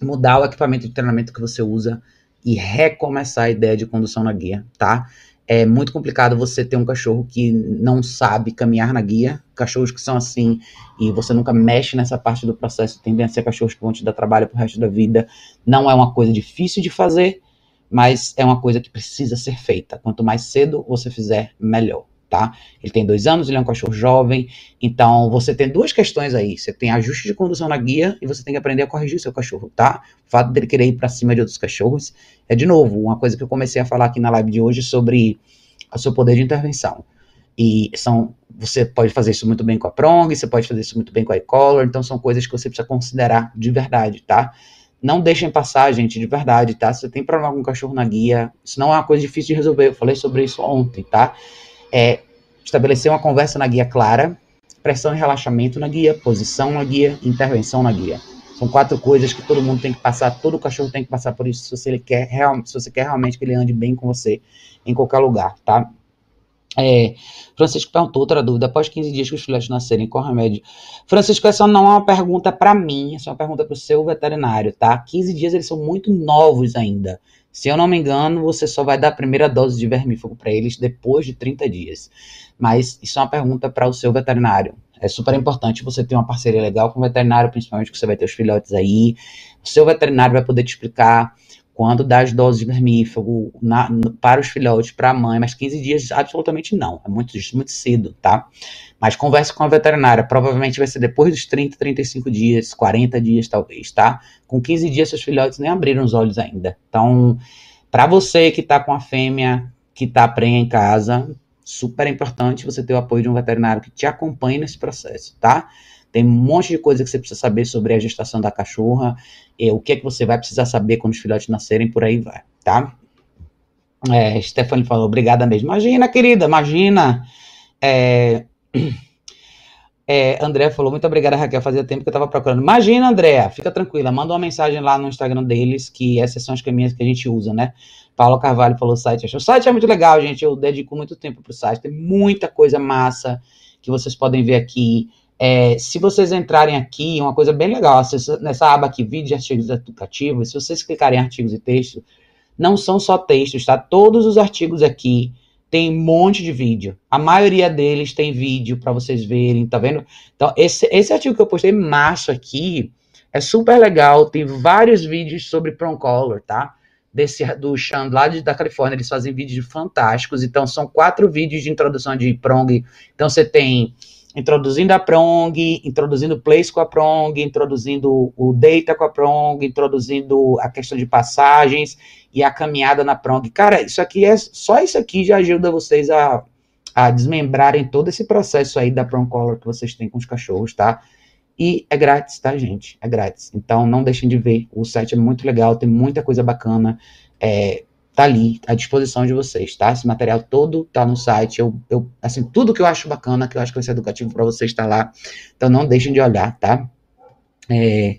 mudar o equipamento de treinamento que você usa e recomeçar a ideia de condução na guia, tá? é muito complicado você ter um cachorro que não sabe caminhar na guia. Cachorros que são assim e você nunca mexe nessa parte do processo, tendem a ser cachorros que vão te dar trabalho pro resto da vida. Não é uma coisa difícil de fazer, mas é uma coisa que precisa ser feita. Quanto mais cedo você fizer, melhor tá? Ele tem dois anos, ele é um cachorro jovem, então você tem duas questões aí. Você tem ajuste de condução na guia e você tem que aprender a corrigir seu cachorro, tá? O fato dele querer ir para cima de outros cachorros é, de novo, uma coisa que eu comecei a falar aqui na live de hoje sobre o seu poder de intervenção. E são, você pode fazer isso muito bem com a prong, você pode fazer isso muito bem com a e-collar, então são coisas que você precisa considerar de verdade, tá? Não deixem passar, gente, de verdade, tá? Se você tem problema com o cachorro na guia, isso não é uma coisa difícil de resolver. Eu falei sobre isso ontem, tá? É estabelecer uma conversa na guia clara, pressão e relaxamento na guia, posição na guia, intervenção na guia. São quatro coisas que todo mundo tem que passar, todo cachorro tem que passar por isso se você quer, real, se você quer realmente que ele ande bem com você em qualquer lugar, tá? É, Francisco perguntou outra dúvida. Após 15 dias que os filhotes nascerem, qual remédio? Francisco, essa não é uma pergunta para mim, essa é uma pergunta para o seu veterinário, tá? 15 dias eles são muito novos ainda. Se eu não me engano, você só vai dar a primeira dose de vermífugo para eles depois de 30 dias. Mas isso é uma pergunta para o seu veterinário. É super importante você ter uma parceria legal com o veterinário, principalmente que você vai ter os filhotes aí. O seu veterinário vai poder te explicar quando dá as doses de vermífugo na, para os filhotes, para a mãe, mas 15 dias absolutamente não. É muito, muito cedo, tá? Mas converse com a veterinária. Provavelmente vai ser depois dos 30, 35 dias, 40 dias talvez, tá? Com 15 dias, seus filhotes nem abriram os olhos ainda. Então, para você que está com a fêmea que está prenha em casa, super importante você ter o apoio de um veterinário que te acompanhe nesse processo, tá? Tem um monte de coisa que você precisa saber sobre a gestação da cachorra, e o que é que você vai precisar saber quando os filhotes nascerem, por aí vai, tá? É, Stephanie falou, obrigada mesmo. Imagina, querida, imagina. É... [clears throat] É, André falou, muito obrigada, Raquel. Fazia tempo que eu estava procurando. Imagina, André, fica tranquila, manda uma mensagem lá no Instagram deles, que essas são as caminhas que a gente usa, né? Paulo Carvalho falou o site. O site é muito legal, gente. Eu dedico muito tempo para o site. Tem muita coisa massa que vocês podem ver aqui. É, se vocês entrarem aqui, uma coisa bem legal, nessa aba aqui, vídeos e artigos educativos, se vocês clicarem em artigos e textos, não são só textos, tá? Todos os artigos aqui tem um monte de vídeo. A maioria deles tem vídeo para vocês verem, tá vendo? Então, esse, esse artigo que eu postei em março aqui é super legal. Tem vários vídeos sobre Prom Color, tá? Desse, do Sean lá de, da Califórnia, eles fazem vídeos fantásticos. Então, são quatro vídeos de introdução de Prong. Então, você tem introduzindo a Prong, introduzindo o Place com a Prong, introduzindo o Data com a Prong, introduzindo a questão de passagens e a caminhada na Prong. Cara, isso aqui é só isso aqui já ajuda vocês a, a desmembrarem todo esse processo aí da Prong Color que vocês têm com os cachorros, tá? E é grátis, tá, gente? É grátis. Então não deixem de ver. O site é muito legal, tem muita coisa bacana. É, tá ali à disposição de vocês, tá? Esse material todo tá no site. Eu, eu assim, tudo que eu acho bacana, que eu acho que vai ser educativo para vocês está lá. Então não deixem de olhar, tá? É,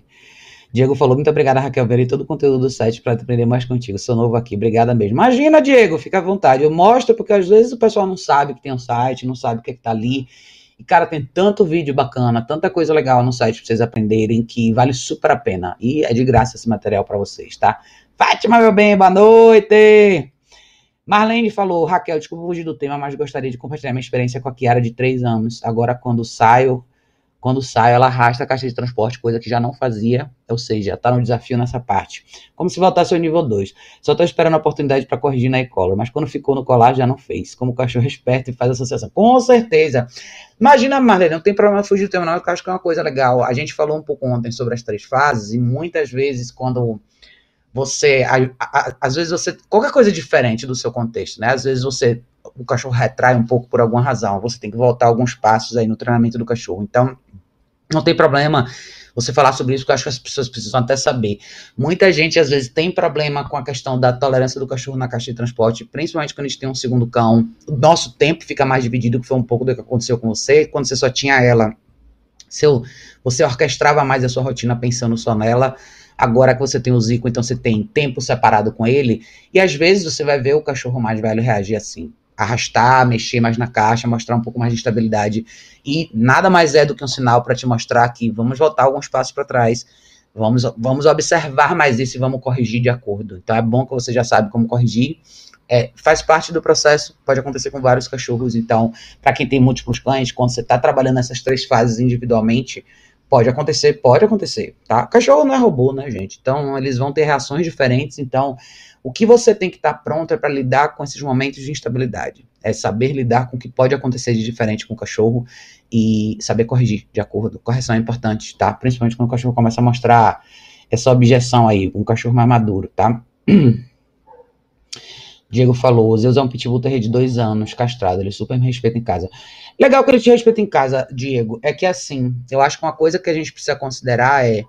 Diego falou, muito obrigada, Raquel. Verei todo o conteúdo do site para aprender mais contigo. Sou novo aqui, obrigada mesmo. Imagina, Diego, fica à vontade. Eu mostro porque às vezes o pessoal não sabe que tem um site, não sabe o que, é que tá ali. E, cara, tem tanto vídeo bacana, tanta coisa legal no site para vocês aprenderem que vale super a pena. E é de graça esse material para vocês, tá? Fátima, meu bem, boa noite! Marlene falou, Raquel, desculpa fugir do tema, mas gostaria de compartilhar minha experiência com a Kiara de três anos. Agora, quando saio, quando saio, ela arrasta a caixa de transporte, coisa que já não fazia, ou seja, tá no desafio nessa parte. Como se voltasse ao nível 2. Só tô esperando a oportunidade para corrigir na e-collar, mas quando ficou no colar já não fez. Como o cachorro esperto e faz associação. Com certeza. Imagina, Marlene, não tem problema fugir do tema não, eu acho que é uma coisa legal. A gente falou um pouco ontem sobre as três fases, e muitas vezes quando você, às vezes você, qualquer coisa diferente do seu contexto, né? Às vezes você, o cachorro retrai um pouco por alguma razão, você tem que voltar alguns passos aí no treinamento do cachorro. Então, não tem problema você falar sobre isso, porque eu acho que as pessoas precisam até saber. Muita gente, às vezes, tem problema com a questão da tolerância do cachorro na caixa de transporte, principalmente quando a gente tem um segundo cão. O nosso tempo fica mais dividido, que foi um pouco do que aconteceu com você, quando você só tinha ela. Seu, você orquestrava mais a sua rotina pensando só nela Agora que você tem o Zico, então você tem tempo separado com ele. E às vezes você vai ver o cachorro mais velho reagir assim. Arrastar, mexer mais na caixa, mostrar um pouco mais de estabilidade. E nada mais é do que um sinal para te mostrar que vamos voltar alguns passos para trás. Vamos, vamos observar mais isso e vamos corrigir de acordo. Então é bom que você já sabe como corrigir. É, faz parte do processo, pode acontecer com vários cachorros. Então, para quem tem múltiplos cães, quando você está trabalhando essas três fases individualmente, Pode acontecer, pode acontecer, tá? Cachorro não é robô, né, gente? Então, eles vão ter reações diferentes. Então, o que você tem que estar tá pronto é para lidar com esses momentos de instabilidade. É saber lidar com o que pode acontecer de diferente com o cachorro e saber corrigir de acordo. Correção é importante, tá? Principalmente quando o cachorro começa a mostrar essa objeção aí, um cachorro mais maduro, tá? [clears throat] Diego falou, o Zeus é um pitbull terreiro de dois anos, castrado, ele super me respeita em casa. Legal que ele te respeita em casa, Diego, é que assim, eu acho que uma coisa que a gente precisa considerar é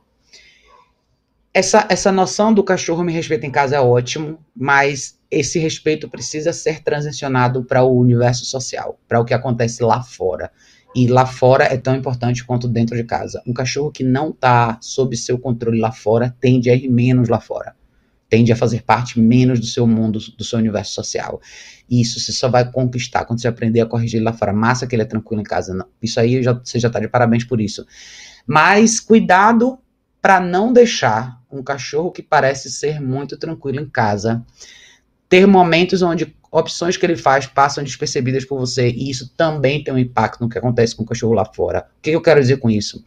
essa, essa noção do cachorro me respeita em casa é ótimo, mas esse respeito precisa ser transicionado para o universo social, para o que acontece lá fora. E lá fora é tão importante quanto dentro de casa. Um cachorro que não está sob seu controle lá fora tende a ir menos lá fora tende a fazer parte menos do seu mundo, do seu universo social. E isso você só vai conquistar quando você aprender a corrigir lá fora. Massa que ele é tranquilo em casa. Não. Isso aí já, você já está de parabéns por isso. Mas cuidado para não deixar um cachorro que parece ser muito tranquilo em casa ter momentos onde opções que ele faz passam despercebidas por você e isso também tem um impacto no que acontece com o cachorro lá fora. O que eu quero dizer com isso?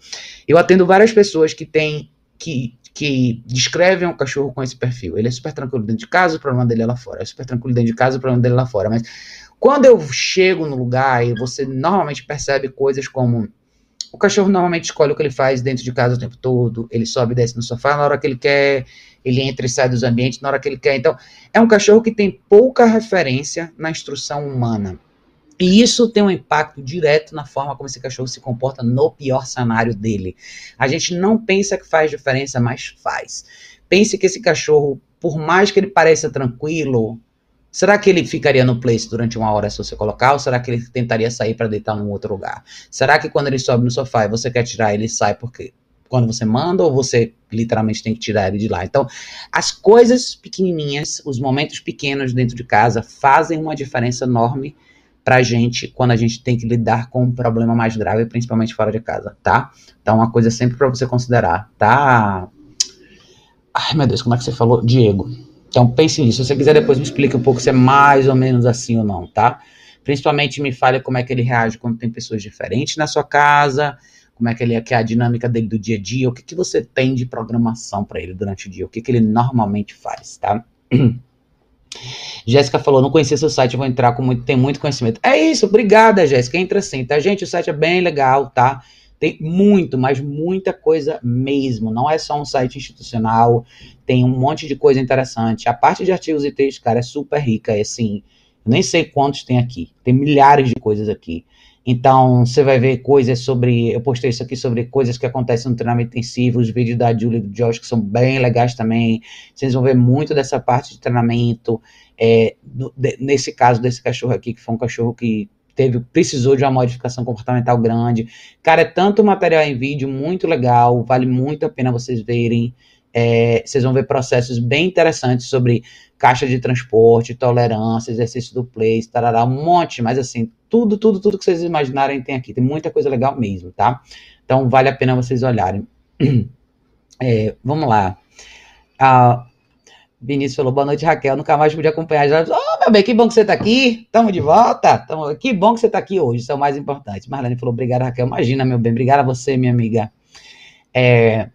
Eu atendo várias pessoas que têm que que descrevem um cachorro com esse perfil. Ele é super tranquilo dentro de casa, o problema dele é lá fora. É super tranquilo dentro de casa, o problema dele é lá fora. Mas quando eu chego no lugar e você normalmente percebe coisas como o cachorro normalmente escolhe o que ele faz dentro de casa o tempo todo, ele sobe e desce no sofá na hora que ele quer, ele entra e sai dos ambientes na hora que ele quer. Então, é um cachorro que tem pouca referência na instrução humana. E isso tem um impacto direto na forma como esse cachorro se comporta no pior cenário dele. A gente não pensa que faz diferença, mas faz. Pense que esse cachorro, por mais que ele pareça tranquilo, Será que ele ficaria no place durante uma hora se você colocar? Ou será que ele tentaria sair para deitar num outro lugar? Será que quando ele sobe no sofá e você quer tirar, ele sai porque quando você manda ou você literalmente tem que tirar ele de lá? Então, as coisas pequenininhas, os momentos pequenos dentro de casa fazem uma diferença enorme pra gente quando a gente tem que lidar com um problema mais grave, principalmente fora de casa, tá? Então, uma coisa sempre para você considerar, tá? Ai, meu Deus, como é que você falou? Diego. Então pense nisso. Se você quiser, depois me explique um pouco se é mais ou menos assim ou não, tá? Principalmente me fale como é que ele reage quando tem pessoas diferentes na sua casa, como é que ele que é a dinâmica dele do dia a dia, o que, que você tem de programação para ele durante o dia, o que, que ele normalmente faz, tá? [clears throat] Jéssica falou, não conhecia seu site, vou entrar com muito, tem muito conhecimento. É isso, obrigada, Jéssica. Entra sim, tá? Gente, o site é bem legal, tá? Tem muito, mas muita coisa mesmo. Não é só um site institucional, tem um monte de coisa interessante. A parte de artigos e textos, cara, é super rica. É assim, nem sei quantos tem aqui. Tem milhares de coisas aqui. Então, você vai ver coisas sobre. Eu postei isso aqui sobre coisas que acontecem no treinamento intensivo, os vídeos da Julie e do Josh, que são bem legais também. Vocês vão ver muito dessa parte de treinamento. É, no, de, nesse caso desse cachorro aqui, que foi um cachorro que teve, precisou de uma modificação comportamental grande. Cara, é tanto material em vídeo muito legal, vale muito a pena vocês verem. É, vocês vão ver processos bem interessantes sobre caixa de transporte, tolerância, exercício do place, tarará, um monte, mas assim, tudo, tudo, tudo que vocês imaginarem tem aqui. Tem muita coisa legal mesmo, tá? Então vale a pena vocês olharem. [clears throat] É, vamos lá. Ah, Vinícius falou, boa noite, Raquel. Nunca mais pude acompanhar. Já... Oh, meu bem, que bom que você está aqui. Estamos de volta. Tamo... Que bom que você está aqui hoje. Isso é o mais importante. Marlene falou, obrigada, Raquel. Imagina, meu bem. Obrigada a você, minha amiga. É...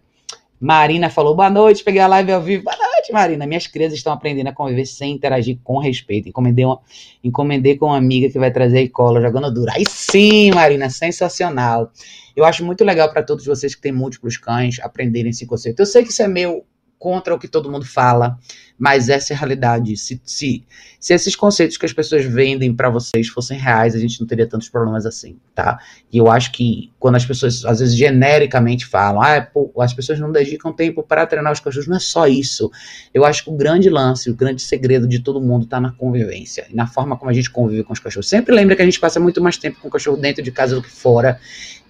Marina falou, boa noite. Peguei a live ao vivo. Boa noite, Marina. Minhas crianças estão aprendendo a conviver sem interagir com respeito. Encomendei, uma... Encomendei com uma amiga que vai trazer a cola jogando dura. Aí sim, Marina. Sensacional. Eu acho muito legal para todos vocês que têm múltiplos cães aprenderem esse conceito. Eu sei que isso é meio contra o que todo mundo fala, mas essa é a realidade. Se, se, se esses conceitos que as pessoas vendem para vocês fossem reais, a gente não teria tantos problemas assim, tá? E eu acho que quando as pessoas, às vezes, genericamente falam, ah, pô, as pessoas não dedicam tempo para treinar os cachorros, não é só isso. Eu acho que o grande lance, o grande segredo de todo mundo está na convivência, e na forma como a gente convive com os cachorros. Sempre lembra que a gente passa muito mais tempo com o cachorro dentro de casa do que fora,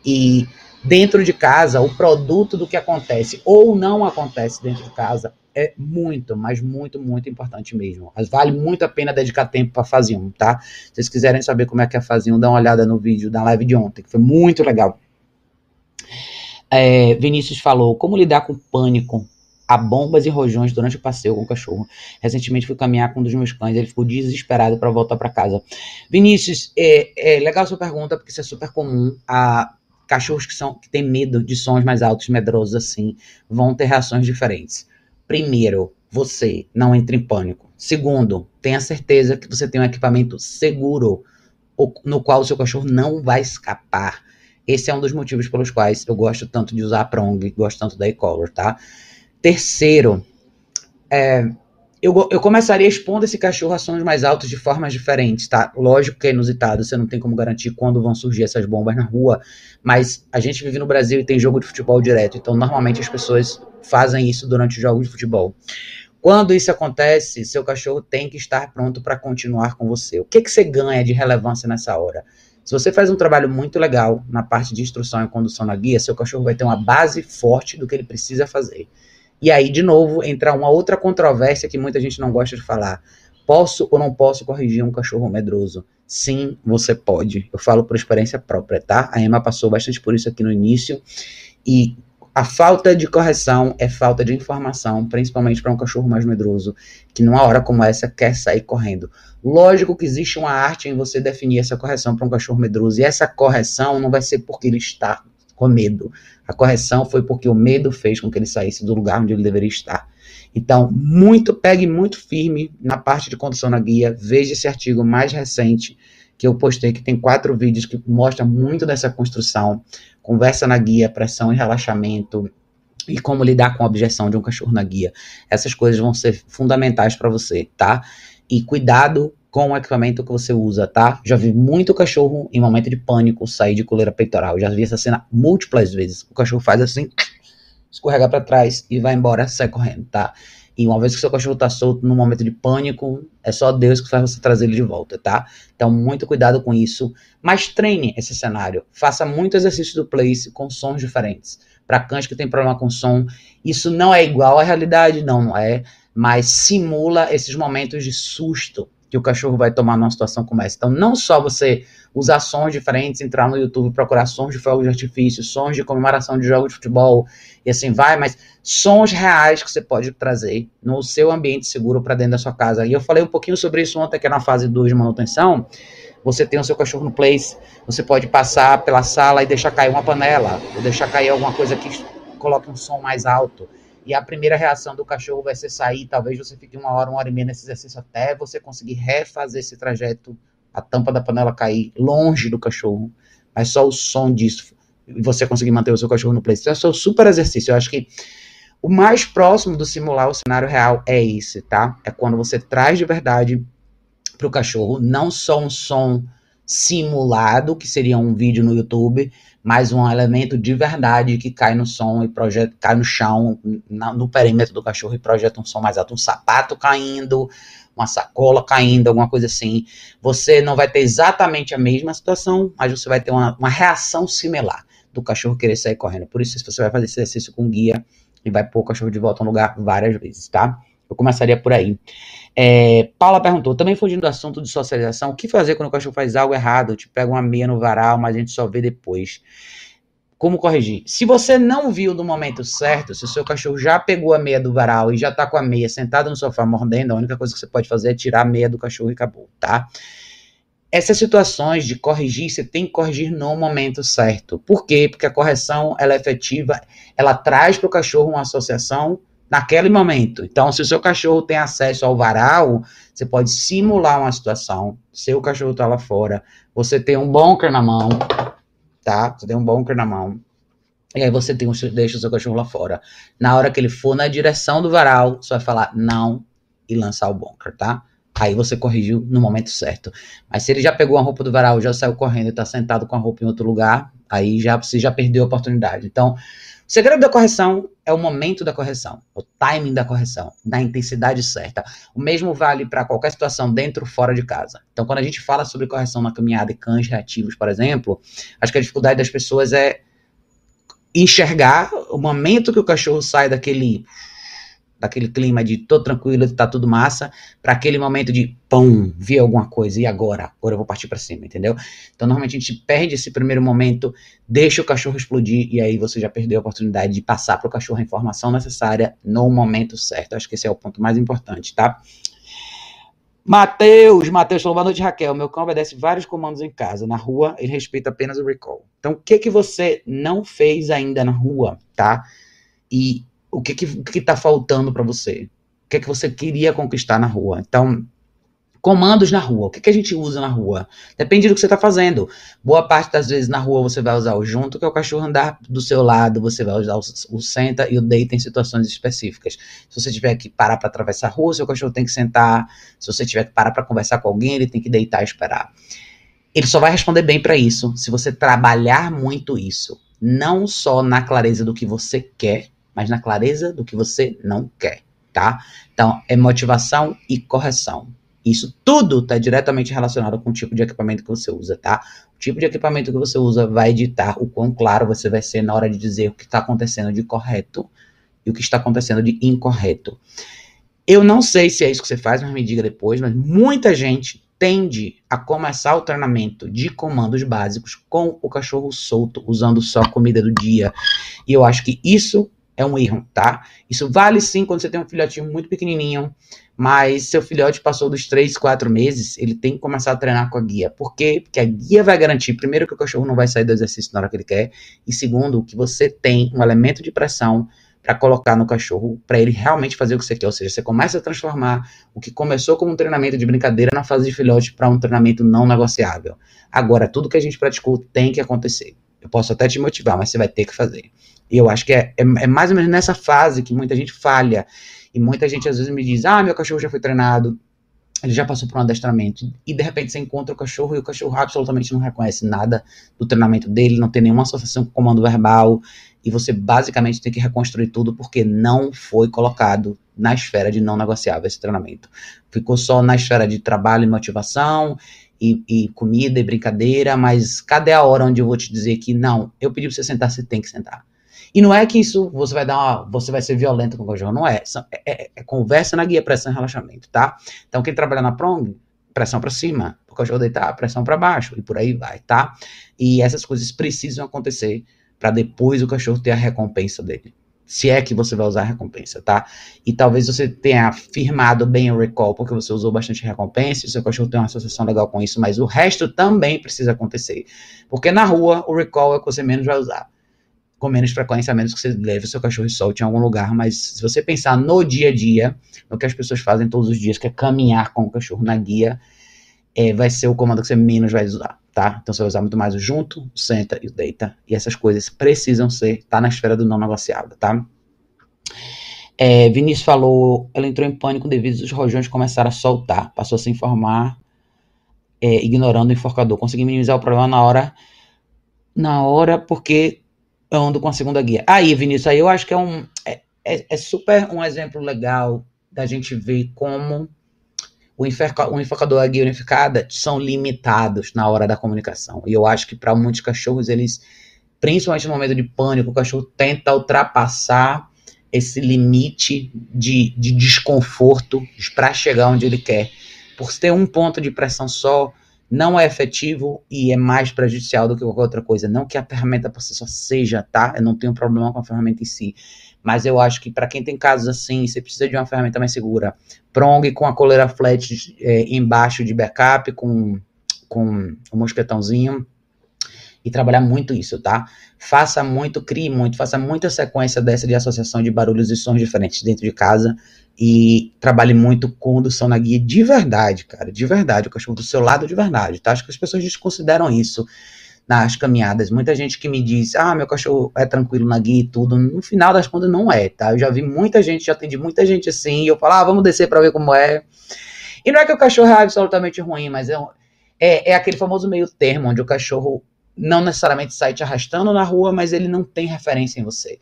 e dentro de casa, o produto do que acontece ou não acontece dentro de casa é muito, mas muito, muito importante mesmo. Mas vale muito a pena dedicar tempo para fazer um, tá? Se vocês quiserem saber como é que é fazer um, dá uma olhada no vídeo da live de ontem, que foi muito legal. É, Vinícius falou como lidar com pânico a bombas e rojões durante o passeio com o cachorro. Recentemente fui caminhar com um dos meus cães, ele ficou desesperado para voltar para casa. Vinícius, é, é legal sua pergunta, porque isso é super comum. A cachorros que, são, que têm medo de sons mais altos, medrosos assim, vão ter reações diferentes. Primeiro, você não entre em pânico. Segundo, tenha certeza que você tem um equipamento seguro no qual o seu cachorro não vai escapar. Esse é um dos motivos pelos quais eu gosto tanto de usar a Prong, gosto tanto da e-collar, tá? Terceiro, é, eu, eu começaria expondo esse cachorro a sons mais altos de formas diferentes, tá? Lógico que é inusitado, você não tem como garantir quando vão surgir essas bombas na rua, mas a gente vive no Brasil e tem jogo de futebol direto, então normalmente as pessoas fazem isso durante os jogos de futebol. Quando isso acontece, seu cachorro tem que estar pronto para continuar com você. O que, que você ganha de relevância nessa hora? Se você faz um trabalho muito legal na parte de instrução e condução na guia, seu cachorro vai ter uma base forte do que ele precisa fazer. E aí, de novo, entra uma outra controvérsia que muita gente não gosta de falar. Posso ou não posso corrigir um cachorro medroso? Sim, você pode. Eu falo por experiência própria, tá? A Emma passou bastante por isso aqui no início. E a falta de correção é falta de informação, principalmente para um cachorro mais medroso, que numa hora como essa quer sair correndo. Lógico que existe uma arte em você definir essa correção para um cachorro medroso, e essa correção não vai ser porque ele está com medo. A correção foi porque o medo fez com que ele saísse do lugar onde ele deveria estar. Então, muito, pegue muito firme na parte de condução na guia. Veja esse artigo mais recente que eu postei, que tem quatro vídeos que mostram muito dessa construção. Conversa na guia, pressão e relaxamento, e como lidar com a objeção de um cachorro na guia. Essas coisas vão ser fundamentais para você, tá? E cuidado com o equipamento que você usa, tá? Já vi muito cachorro em momento de pânico sair de coleira peitoral. Já vi essa cena múltiplas vezes. O cachorro faz assim, [tsk] escorrega para trás e vai embora, sai correndo, tá? E uma vez que seu cachorro está solto no momento de pânico, é só Deus que faz você trazer ele de volta, tá? Então, muito cuidado com isso. Mas treine esse cenário. Faça muito exercício do place com sons diferentes. Para cães que tem problema com som, isso não é igual à realidade, não, não é. Mas simula esses momentos de susto que o cachorro vai tomar numa situação como essa. Então, não só você usar sons diferentes, entrar no YouTube, procurar sons de fogos de artifício, sons de comemoração de jogos de futebol e assim vai, mas sons reais que você pode trazer no seu ambiente seguro para dentro da sua casa. E eu falei um pouquinho sobre isso ontem, que é na fase 2 de manutenção. Você tem o seu cachorro no place, você pode passar pela sala e deixar cair uma panela, ou deixar cair alguma coisa que coloque um som mais alto e a primeira reação do cachorro vai ser sair, talvez você fique uma hora, uma hora e meia nesse exercício até você conseguir refazer esse trajeto, a tampa da panela cair longe do cachorro, mas só o som disso, você conseguir manter o seu cachorro no place. Então, é um super exercício. Eu acho que o mais próximo do simular o cenário real é esse, tá? É quando você traz de verdade para o cachorro, não só um som simulado, que seria um vídeo no YouTube, mas um elemento de verdade que cai no som e projeta, cai no chão, na, no perímetro do cachorro e projeta um som mais alto, um sapato caindo, uma sacola caindo, alguma coisa assim. Você não vai ter exatamente a mesma situação, mas você vai ter uma, uma reação similar do cachorro querer sair correndo. Por isso, você vai fazer esse exercício com guia e vai pôr o cachorro de volta no lugar várias vezes, tá? Eu começaria por aí. É, Paula perguntou, também fugindo do assunto de socialização, o que fazer quando o cachorro faz algo errado? Te pega uma meia no varal, mas a gente só vê depois. Como corrigir? Se você não viu no momento certo, se o seu cachorro já pegou a meia do varal e já tá com a meia sentado no sofá mordendo, a única coisa que você pode fazer é tirar a meia do cachorro e acabou, tá? Essas situações de corrigir, você tem que corrigir no momento certo. Por quê? Porque a correção, ela é efetiva, ela traz para o cachorro uma associação naquele momento. Então, se o seu cachorro tem acesso ao varal, você pode simular uma situação. Seu cachorro está lá fora, você tem um bunker na mão, tá? Você tem um bunker na mão. E aí você tem um, deixa o seu cachorro lá fora. Na hora que ele for na direção do varal, você vai falar não e lançar o bunker, tá? Aí você corrigiu no momento certo. Mas se ele já pegou a roupa do varal, já saiu correndo e está sentado com a roupa em outro lugar, aí já você já perdeu a oportunidade. Então, o segredo da correção é o momento da correção, o timing da correção, na intensidade certa. O mesmo vale para qualquer situação dentro ou fora de casa. Então, quando a gente fala sobre correção na caminhada e cães reativos, por exemplo, acho que a dificuldade das pessoas é enxergar o momento que o cachorro sai daquele daquele clima de tô tranquilo, tá tudo massa, para aquele momento de pum, vi alguma coisa e agora, agora eu vou partir para cima, entendeu? Então normalmente a gente perde esse primeiro momento, deixa o cachorro explodir e aí você já perdeu a oportunidade de passar para o cachorro a informação necessária no momento certo. Acho que esse é o ponto mais importante, tá? Matheus, Matheus falou, boa noite, Raquel. Meu cão obedece vários comandos em casa. Na rua, ele respeita apenas o recall. Então, o que que você não fez ainda na rua, tá? E o que que, que tá faltando para você? O que que você queria conquistar na rua? Então, comandos na rua. O que, que a gente usa na rua? Depende do que você está fazendo. Boa parte das vezes na rua você vai usar o junto, que é o cachorro andar do seu lado, você vai usar o, o senta e o deita em situações específicas. Se você tiver que parar para atravessar a rua, seu cachorro tem que sentar. Se você tiver que parar para conversar com alguém, ele tem que deitar e esperar. Ele só vai responder bem para isso se você trabalhar muito isso. Não só na clareza do que você quer, mas na clareza do que você não quer, tá? Então, é motivação e correção. Isso tudo está diretamente relacionado com o tipo de equipamento que você usa, tá? O tipo de equipamento que você usa vai ditar o quão claro você vai ser na hora de dizer o que está acontecendo de correto e o que está acontecendo de incorreto. Eu não sei se é isso que você faz, mas me diga depois, mas muita gente tende a começar o treinamento de comandos básicos com o cachorro solto, usando só a comida do dia. E eu acho que isso é um erro, tá? Isso vale sim quando você tem um filhotinho muito pequenininho, mas seu filhote passou dos 3, 4 meses, ele tem que começar a treinar com a guia. Por quê? Porque a guia vai garantir, primeiro, que o cachorro não vai sair do exercício na hora que ele quer, e segundo, que você tem um elemento de pressão para colocar no cachorro, para ele realmente fazer o que você quer. Ou seja, você começa a transformar o que começou como um treinamento de brincadeira na fase de filhote para um treinamento não negociável. Agora, tudo que a gente praticou tem que acontecer. Eu posso até te motivar, mas você vai ter que fazer. E eu acho que é, é, é, mais ou menos nessa fase que muita gente falha. E muita gente às vezes me diz: ah, meu cachorro já foi treinado, ele já passou por um adestramento e de repente você encontra o cachorro e o cachorro absolutamente não reconhece nada do treinamento dele, não tem nenhuma associação com comando verbal e você basicamente tem que reconstruir tudo porque não foi colocado na esfera de não negociável esse treinamento. Ficou só na esfera de trabalho e motivação e, e comida e brincadeira, mas cadê a hora onde eu vou te dizer que não, eu pedi pra você sentar, você tem que sentar. E não é que isso você vai dar uma, você vai ser violento com o cachorro, não é. É, é, é conversa na guia, pressão e relaxamento, tá? Então quem trabalha na prong, pressão para cima, o cachorro deitar, pressão para baixo e por aí vai, tá? E essas coisas precisam acontecer para depois o cachorro ter a recompensa dele. Se é que você vai usar a recompensa, tá? E talvez você tenha firmado bem o recall porque você usou bastante recompensa, e o seu cachorro tem uma associação legal com isso, mas o resto também precisa acontecer. Porque na rua o recall é o que você menos vai usar com menos frequência, a menos que você leve o seu cachorro e solte em algum lugar. Mas se você pensar no dia a dia, no que as pessoas fazem todos os dias, que é caminhar com o cachorro na guia, é, vai ser o comando que você menos vai usar, tá? Então você vai usar muito mais o junto, o senta e o deita. E essas coisas precisam ser, tá na esfera do não negociável, tá? É, Vinícius falou, ela entrou em pânico devido aos rojões começaram a soltar. Passou a se informar, é, ignorando o enforcador. Consegui minimizar o problema na hora, na hora, porque ando com a segunda guia. Aí, Vinícius, aí eu acho que é um é, é, é super um exemplo legal da gente ver como o, o enforcador e a guia unificada são limitados na hora da comunicação. E eu acho que para muitos cachorros, eles, principalmente no momento de pânico, o cachorro tenta ultrapassar esse limite de, de desconforto para chegar onde ele quer. Por ter um ponto de pressão só, não é efetivo e é mais prejudicial do que qualquer outra coisa. Não que a ferramenta por si só seja, tá? Eu não tenho problema com a ferramenta em si. Mas eu acho que para quem tem casos assim, você precisa de uma ferramenta mais segura. Prong com a coleira flat é, embaixo de backup, com, com um mosquetãozinho. E trabalhar muito isso, tá? Faça muito, crie muito, faça muita sequência dessa de associação de barulhos e sons diferentes dentro de casa e trabalhe muito condução na guia de verdade, cara, de verdade, o cachorro do seu lado de verdade, tá? Acho que as pessoas desconsideram isso nas caminhadas. Muita gente que me diz, ah, meu cachorro é tranquilo na guia e tudo, no final das contas não é, tá? Eu já vi muita gente, já atendi muita gente assim, e eu falo, ah, vamos descer para ver como é. E não é que o cachorro é absolutamente ruim, mas é, é, é aquele famoso meio termo, onde o cachorro não necessariamente sai te arrastando na rua, mas ele não tem referência em você.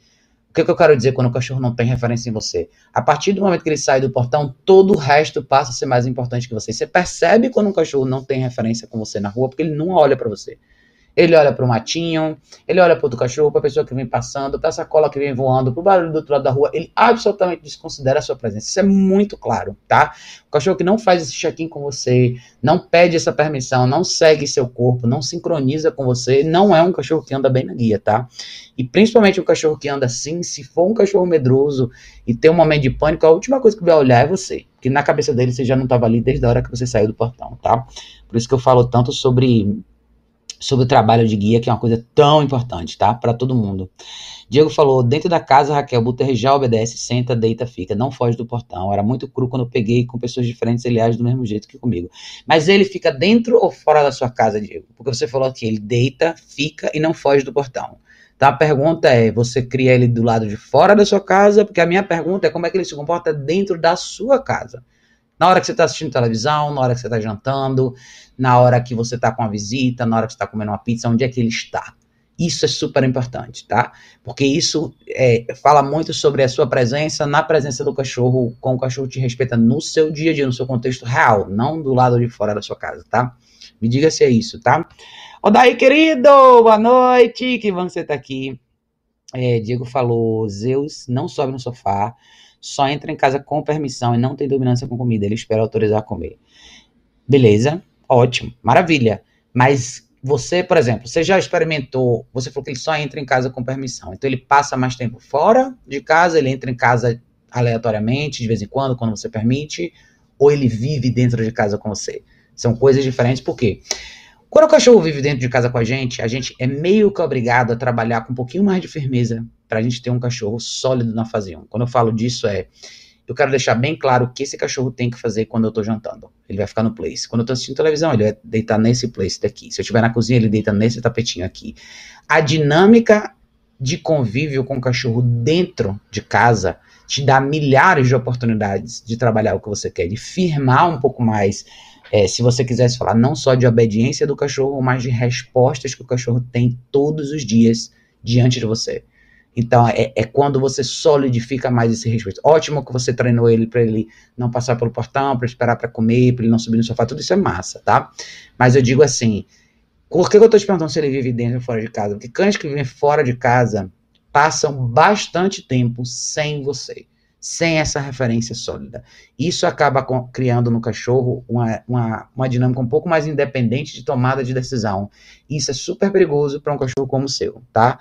O que, que eu quero dizer quando o cachorro não tem referência em você? A partir do momento que ele sai do portão, todo o resto passa a ser mais importante que você. Você percebe quando um cachorro não tem referência com você na rua, porque ele não olha para você. Ele olha para o matinho, ele olha para outro cachorro, para a pessoa que vem passando, para a sacola que vem voando, para o barulho do outro lado da rua. Ele absolutamente desconsidera a sua presença. Isso é muito claro, tá? O cachorro que não faz esse check-in com você, não pede essa permissão, não segue seu corpo, não sincroniza com você, não é um cachorro que anda bem na guia, tá? E principalmente um cachorro que anda assim, se for um cachorro medroso e tem um momento de pânico, a última coisa que vai olhar é você. Porque na cabeça dele você já não estava ali desde a hora que você saiu do portão, tá? Por isso que eu falo tanto sobre sobre o trabalho de guia, que é uma coisa tão importante, tá? Para todo mundo. Diego falou: dentro da casa, Raquel, Buter já obedece, senta, deita, fica, não foge do portão. Era muito cru quando eu peguei com pessoas diferentes, ele age do mesmo jeito que comigo. Mas ele fica dentro ou fora da sua casa, Diego? Porque você falou que ele deita, fica e não foge do portão. Então a pergunta é: você cria ele do lado de fora da sua casa? Porque a minha pergunta é como é que ele se comporta dentro da sua casa. Na hora que você está assistindo televisão, na hora que você está jantando, na hora que você está com a visita, na hora que você está comendo uma pizza, onde é que ele está? Isso é super importante, tá? Porque isso é, fala muito sobre a sua presença na presença do cachorro, com o cachorro te respeita no seu dia a dia, no seu contexto real, não do lado de fora da sua casa, tá? Me diga se é isso, tá? Ô, daí, querido, boa noite, que bom você tá aqui. É, Diego falou, Zeus não sobe no sofá, só entra em casa com permissão e não tem dominância com comida, ele espera autorizar a comer. Beleza, ótimo, maravilha. Mas você, por exemplo, você já experimentou, você falou que ele só entra em casa com permissão. Então ele passa mais tempo fora de casa, ele entra em casa aleatoriamente, de vez em quando, quando você permite, ou ele vive dentro de casa com você. São coisas diferentes, por quê? Quando o cachorro vive dentro de casa com a gente, a gente é meio que obrigado a trabalhar com um pouquinho mais de firmeza para a gente ter um cachorro sólido na 1. Quando eu falo disso é, eu quero deixar bem claro o que esse cachorro tem que fazer quando eu estou jantando. Ele vai ficar no place. Quando eu estou assistindo televisão, ele vai deitar nesse place daqui. Se eu estiver na cozinha, ele deita nesse tapetinho aqui. A dinâmica de convívio com o cachorro dentro de casa te dá milhares de oportunidades de trabalhar o que você quer, de firmar um pouco mais. É, se você quisesse falar não só de obediência do cachorro, mas de respostas que o cachorro tem todos os dias diante de você. Então, é, é, quando você solidifica mais esse respeito. Ótimo que você treinou ele para ele não passar pelo portão, para esperar para comer, para ele não subir no sofá, tudo isso é massa, tá? Mas eu digo assim, por que eu tô te perguntando se ele vive dentro ou fora de casa? Porque cães que vivem fora de casa passam bastante tempo sem você, sem essa referência sólida. Isso acaba com, criando no cachorro uma, uma, uma dinâmica um pouco mais independente de tomada de decisão. Isso é super perigoso para um cachorro como o seu, tá?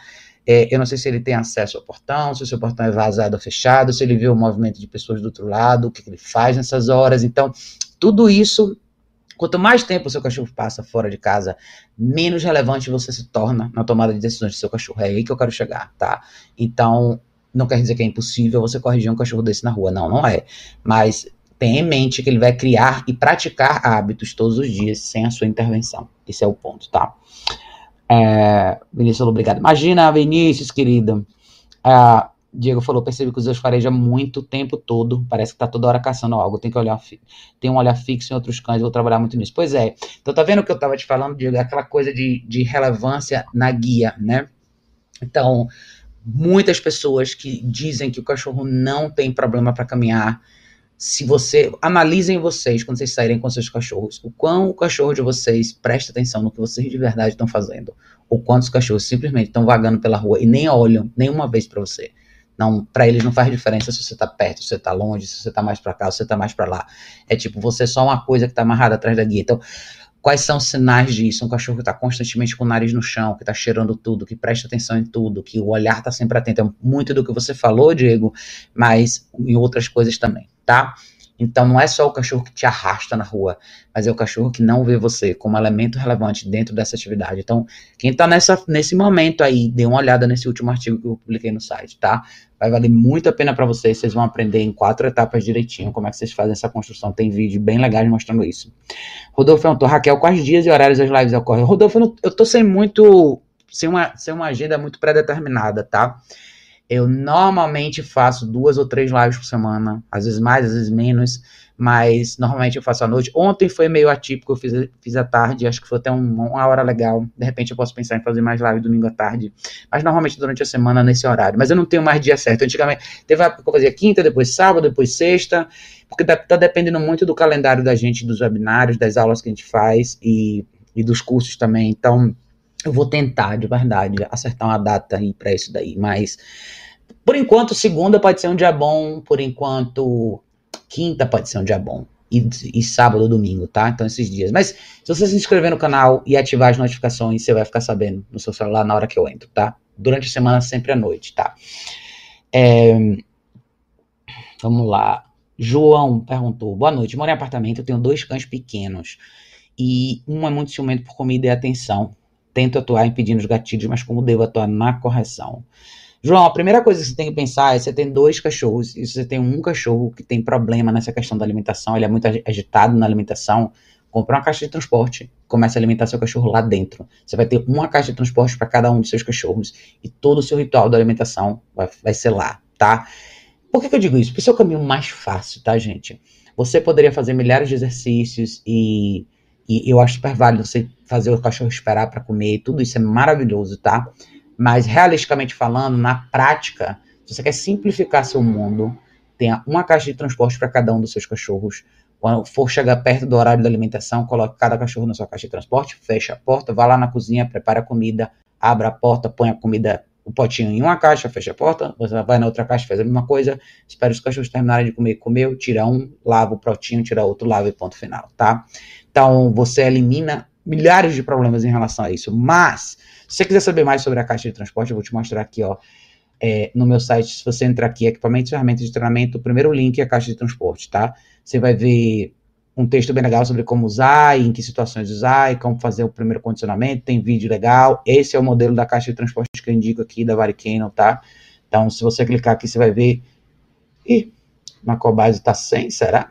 É, eu não sei se ele tem acesso ao portão, se o seu portão é vazado ou fechado, se ele vê o movimento de pessoas do outro lado, o que, que ele faz nessas horas. Então, tudo isso Quanto mais tempo o seu cachorro passa fora de casa, menos relevante você se torna na tomada de decisões do seu cachorro. É aí que eu quero chegar, tá? Então, não quer dizer que é impossível você corrigir um cachorro desse na rua. Não, não é. Mas tenha em mente que ele vai criar e praticar hábitos todos os dias sem a sua intervenção. Esse é o ponto, tá? É, Vinícius, obrigado. Imagina, Vinícius, querido. É, Diego falou, percebe que os Zeus fareja muito tempo todo, parece que tá toda hora caçando algo, tem que olhar, tem um olhar fixo em outros cães, vou trabalhar muito nisso. Pois é, então tá vendo o que eu tava te falando, Diego, é aquela coisa de, de relevância na guia, né? Então, muitas pessoas que dizem que o cachorro não tem problema para caminhar, se você analisem vocês quando vocês saírem com seus cachorros, o quão o cachorro de vocês presta atenção no que vocês de verdade estão fazendo, ou quantos cachorros simplesmente estão vagando pela rua e nem olham nenhuma vez para você. Não, para eles não faz diferença se você tá perto, se você tá longe, se você tá mais para cá, se você tá mais para lá. É tipo, você é só uma coisa que tá amarrada atrás da guia. Então, quais são os sinais disso? Um cachorro que tá constantemente com o nariz no chão, que tá cheirando tudo, que presta atenção em tudo, que o olhar tá sempre atento. É muito do que você falou, Diego, mas em outras coisas também, tá? Então não é só o cachorro que te arrasta na rua, mas é o cachorro que não vê você como elemento relevante dentro dessa atividade. Então, quem está nesse momento aí, dê uma olhada nesse último artigo que eu publiquei no site, tá? Vai valer muito a pena para vocês, vocês vão aprender em quatro etapas direitinho como é que vocês fazem essa construção. Tem vídeo bem legais mostrando isso. Rodolfo perguntou, Raquel, quais dias e horários as lives ocorrem? Rodolfo, eu, eu tô sem muito, sem uma, sem uma agenda muito pré-determinada, tá? Eu normalmente faço duas ou três lives por semana, às vezes mais, às vezes menos, mas normalmente eu faço à noite. Ontem foi meio atípico, eu fiz, fiz à tarde, acho que foi até um, uma hora legal. De repente eu posso pensar em fazer mais live domingo à tarde, mas normalmente durante a semana nesse horário. Mas eu não tenho mais dia certo. Antigamente teve uma época que eu fazia quinta, depois sábado, depois sexta, porque tá, tá dependendo muito do calendário da gente, dos webinários, das aulas que a gente faz e, e dos cursos também. Então eu vou tentar, de verdade, acertar uma data aí para isso daí. Mas, por enquanto, segunda pode ser um dia bom. Por enquanto, quinta pode ser um dia bom. E, e sábado, domingo, tá? Então, esses dias. Mas, se você se inscrever no canal e ativar as notificações, você vai ficar sabendo no seu celular na hora que eu entro, tá? Durante a semana, sempre à noite, tá? É, vamos lá. João perguntou: Boa noite, moro em apartamento, eu tenho dois cães pequenos. E um é muito ciumento por comida e atenção tento atuar impedindo os gatilhos, mas como devo atuar na correção? João, a primeira coisa que você tem que pensar é você tem dois cachorros e você tem um cachorro que tem problema nessa questão da alimentação, ele é muito agitado na alimentação, compra uma caixa de transporte, começa a alimentar seu cachorro lá dentro. Você vai ter uma caixa de transporte para cada um dos seus cachorros e todo o seu ritual da alimentação vai, vai ser lá, tá? Por que, que eu digo isso? Porque esse é o caminho mais fácil, tá, gente? Você poderia fazer milhares de exercícios e e eu acho super válido você fazer o cachorro esperar para comer, tudo isso é maravilhoso, tá? Mas realisticamente falando, na prática, se você quer simplificar seu mundo, tenha uma caixa de transporte para cada um dos seus cachorros. Quando for chegar perto do horário da alimentação, coloque cada cachorro na sua caixa de transporte, fecha a porta, vá lá na cozinha, prepara a comida, abra a porta, põe a comida, o potinho em uma caixa, fecha a porta, você vai na outra caixa, faz a mesma coisa, espera os cachorros terminarem de comer, comeu, tira um, lava o potinho, tira outro, lava e ponto final, tá? Então, você elimina milhares de problemas em relação a isso. Mas, se você quiser saber mais sobre a caixa de transporte, eu vou te mostrar aqui, ó, é, no meu site. Se você entrar aqui, equipamentos ferramentas de treinamento, o primeiro link é a caixa de transporte, tá? Você vai ver um texto bem legal sobre como usar, em que situações usar, e como fazer o primeiro condicionamento. Tem vídeo legal. Esse é o modelo da caixa de transporte que eu indico aqui, da Varicano, tá? Então, se você clicar aqui, você vai ver. Ih, na Cobase tá sem, será?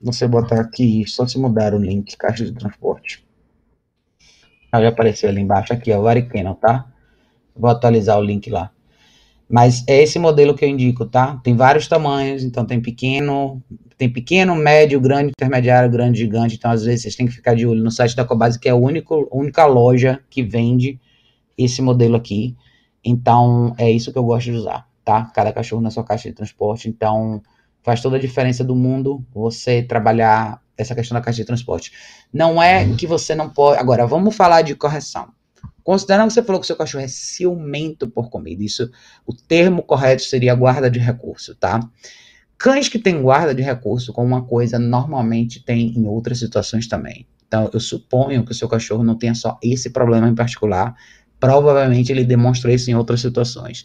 Você botar aqui, só se mudar o link, caixa de transporte. Aí apareceu ali embaixo, aqui, ó, Varicano, tá? Vou atualizar o link lá. Mas é esse modelo que eu indico, tá? Tem vários tamanhos, então tem pequeno, tem pequeno, médio, grande, intermediário, grande, gigante. Então, às vezes, vocês têm que ficar de olho no site da Cobase, que é a única loja que vende esse modelo aqui. Então, é isso que eu gosto de usar, tá? Cada cachorro na sua caixa de transporte. Então, faz toda a diferença do mundo você trabalhar essa questão da caixa de transporte. Não é que você não pode. Agora, vamos falar de correção. Considerando que você falou que seu cachorro é ciumento por comida, isso, o termo correto seria guarda de recurso, tá? Cães que têm guarda de recurso com uma coisa normalmente tem em outras situações também. Então, eu suponho que o seu cachorro não tenha só esse problema em particular. Provavelmente ele demonstra isso em outras situações.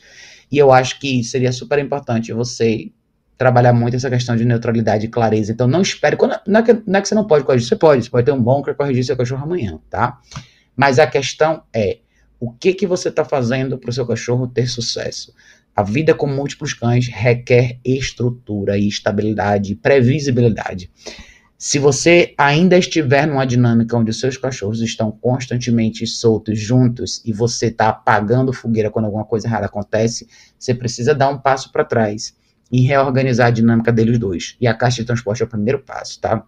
E eu acho que seria super importante você trabalhar muito essa questão de neutralidade e clareza. Então, não espere. Quando, não, é que, não é que você não pode corrigir, você pode. Você pode ter um bom que corrigir seu cachorro amanhã, tá? Mas a questão é o que, que você está fazendo para o seu cachorro ter sucesso. A vida com múltiplos cães requer estrutura e estabilidade e previsibilidade. Se você ainda estiver numa dinâmica onde os seus cachorros estão constantemente soltos juntos e você está apagando fogueira quando alguma coisa errada acontece, você precisa dar um passo para trás e reorganizar a dinâmica deles dois. E a caixa de transporte é o primeiro passo, tá?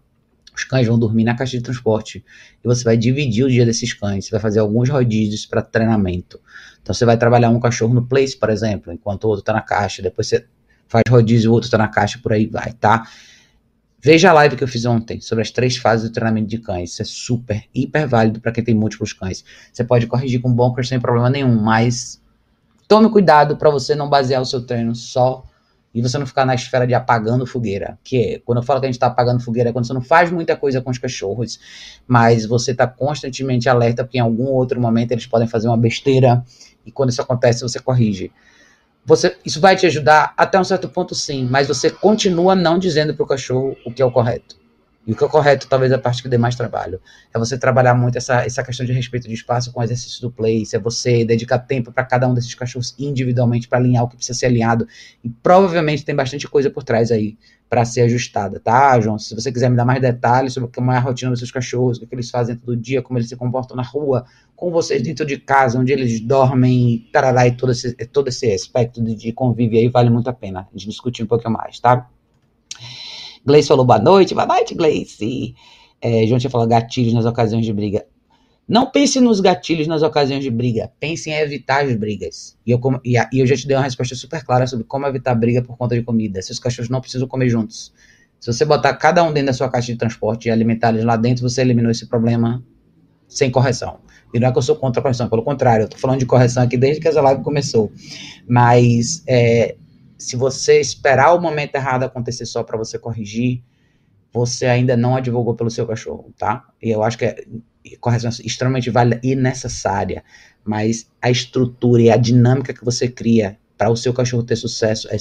Os cães vão dormir na caixa de transporte e você vai dividir o dia desses cães. Você vai fazer alguns rodízios para treinamento. Então você vai trabalhar um cachorro no place, por exemplo, enquanto o outro está na caixa. Depois você faz rodízio o outro está na caixa, por aí vai, tá? Veja a live que eu fiz ontem sobre as três fases do treinamento de cães. Isso é super, hiper válido para quem tem múltiplos cães. Você pode corrigir com bunkers sem problema nenhum, mas tome cuidado para você não basear o seu treino só e você não ficar na esfera de apagando fogueira. Que é, quando eu falo que a gente está apagando fogueira, é quando você não faz muita coisa com os cachorros, mas você está constantemente alerta, porque em algum outro momento eles podem fazer uma besteira, e quando isso acontece, você corrige. Você, isso vai te ajudar até um certo ponto, sim, mas você continua não dizendo para o cachorro o que é o correto. E o que é correto, talvez a parte que dê mais trabalho, é você trabalhar muito essa, essa questão de respeito de espaço com o exercício do place, é você dedicar tempo para cada um desses cachorros individualmente para alinhar o que precisa ser alinhado. E provavelmente tem bastante coisa por trás aí para ser ajustada, tá, João? Se você quiser me dar mais detalhes sobre como é a rotina dos seus cachorros, o que, eles fazem todo dia, como eles se comportam na rua, com vocês dentro de casa, onde eles dormem, tarará, e todo esse, todo esse aspecto de, de convívio aí vale muito a pena a gente discutir um pouquinho mais, tá? Gleice falou boa noite. Boa noite, Gleice. É, João tinha falado gatilhos nas ocasiões de briga. Não pense nos gatilhos nas ocasiões de briga. Pense em evitar as brigas. E eu, e, eu já te dei uma resposta super clara sobre como evitar briga por conta de comida. Se os cachorros não precisam comer juntos. Se você botar cada um dentro da sua caixa de transporte e alimentar eles lá dentro, você eliminou esse problema sem correção. E não é que eu sou contra a correção, pelo contrário, eu tô falando de correção aqui desde que essa live começou. Mas é, se você esperar o momento errado acontecer só para você corrigir, você ainda não advogou pelo seu cachorro, tá? E eu acho que é correção extremamente válida e necessária, mas a estrutura e a dinâmica que você cria para o seu cachorro ter sucesso é,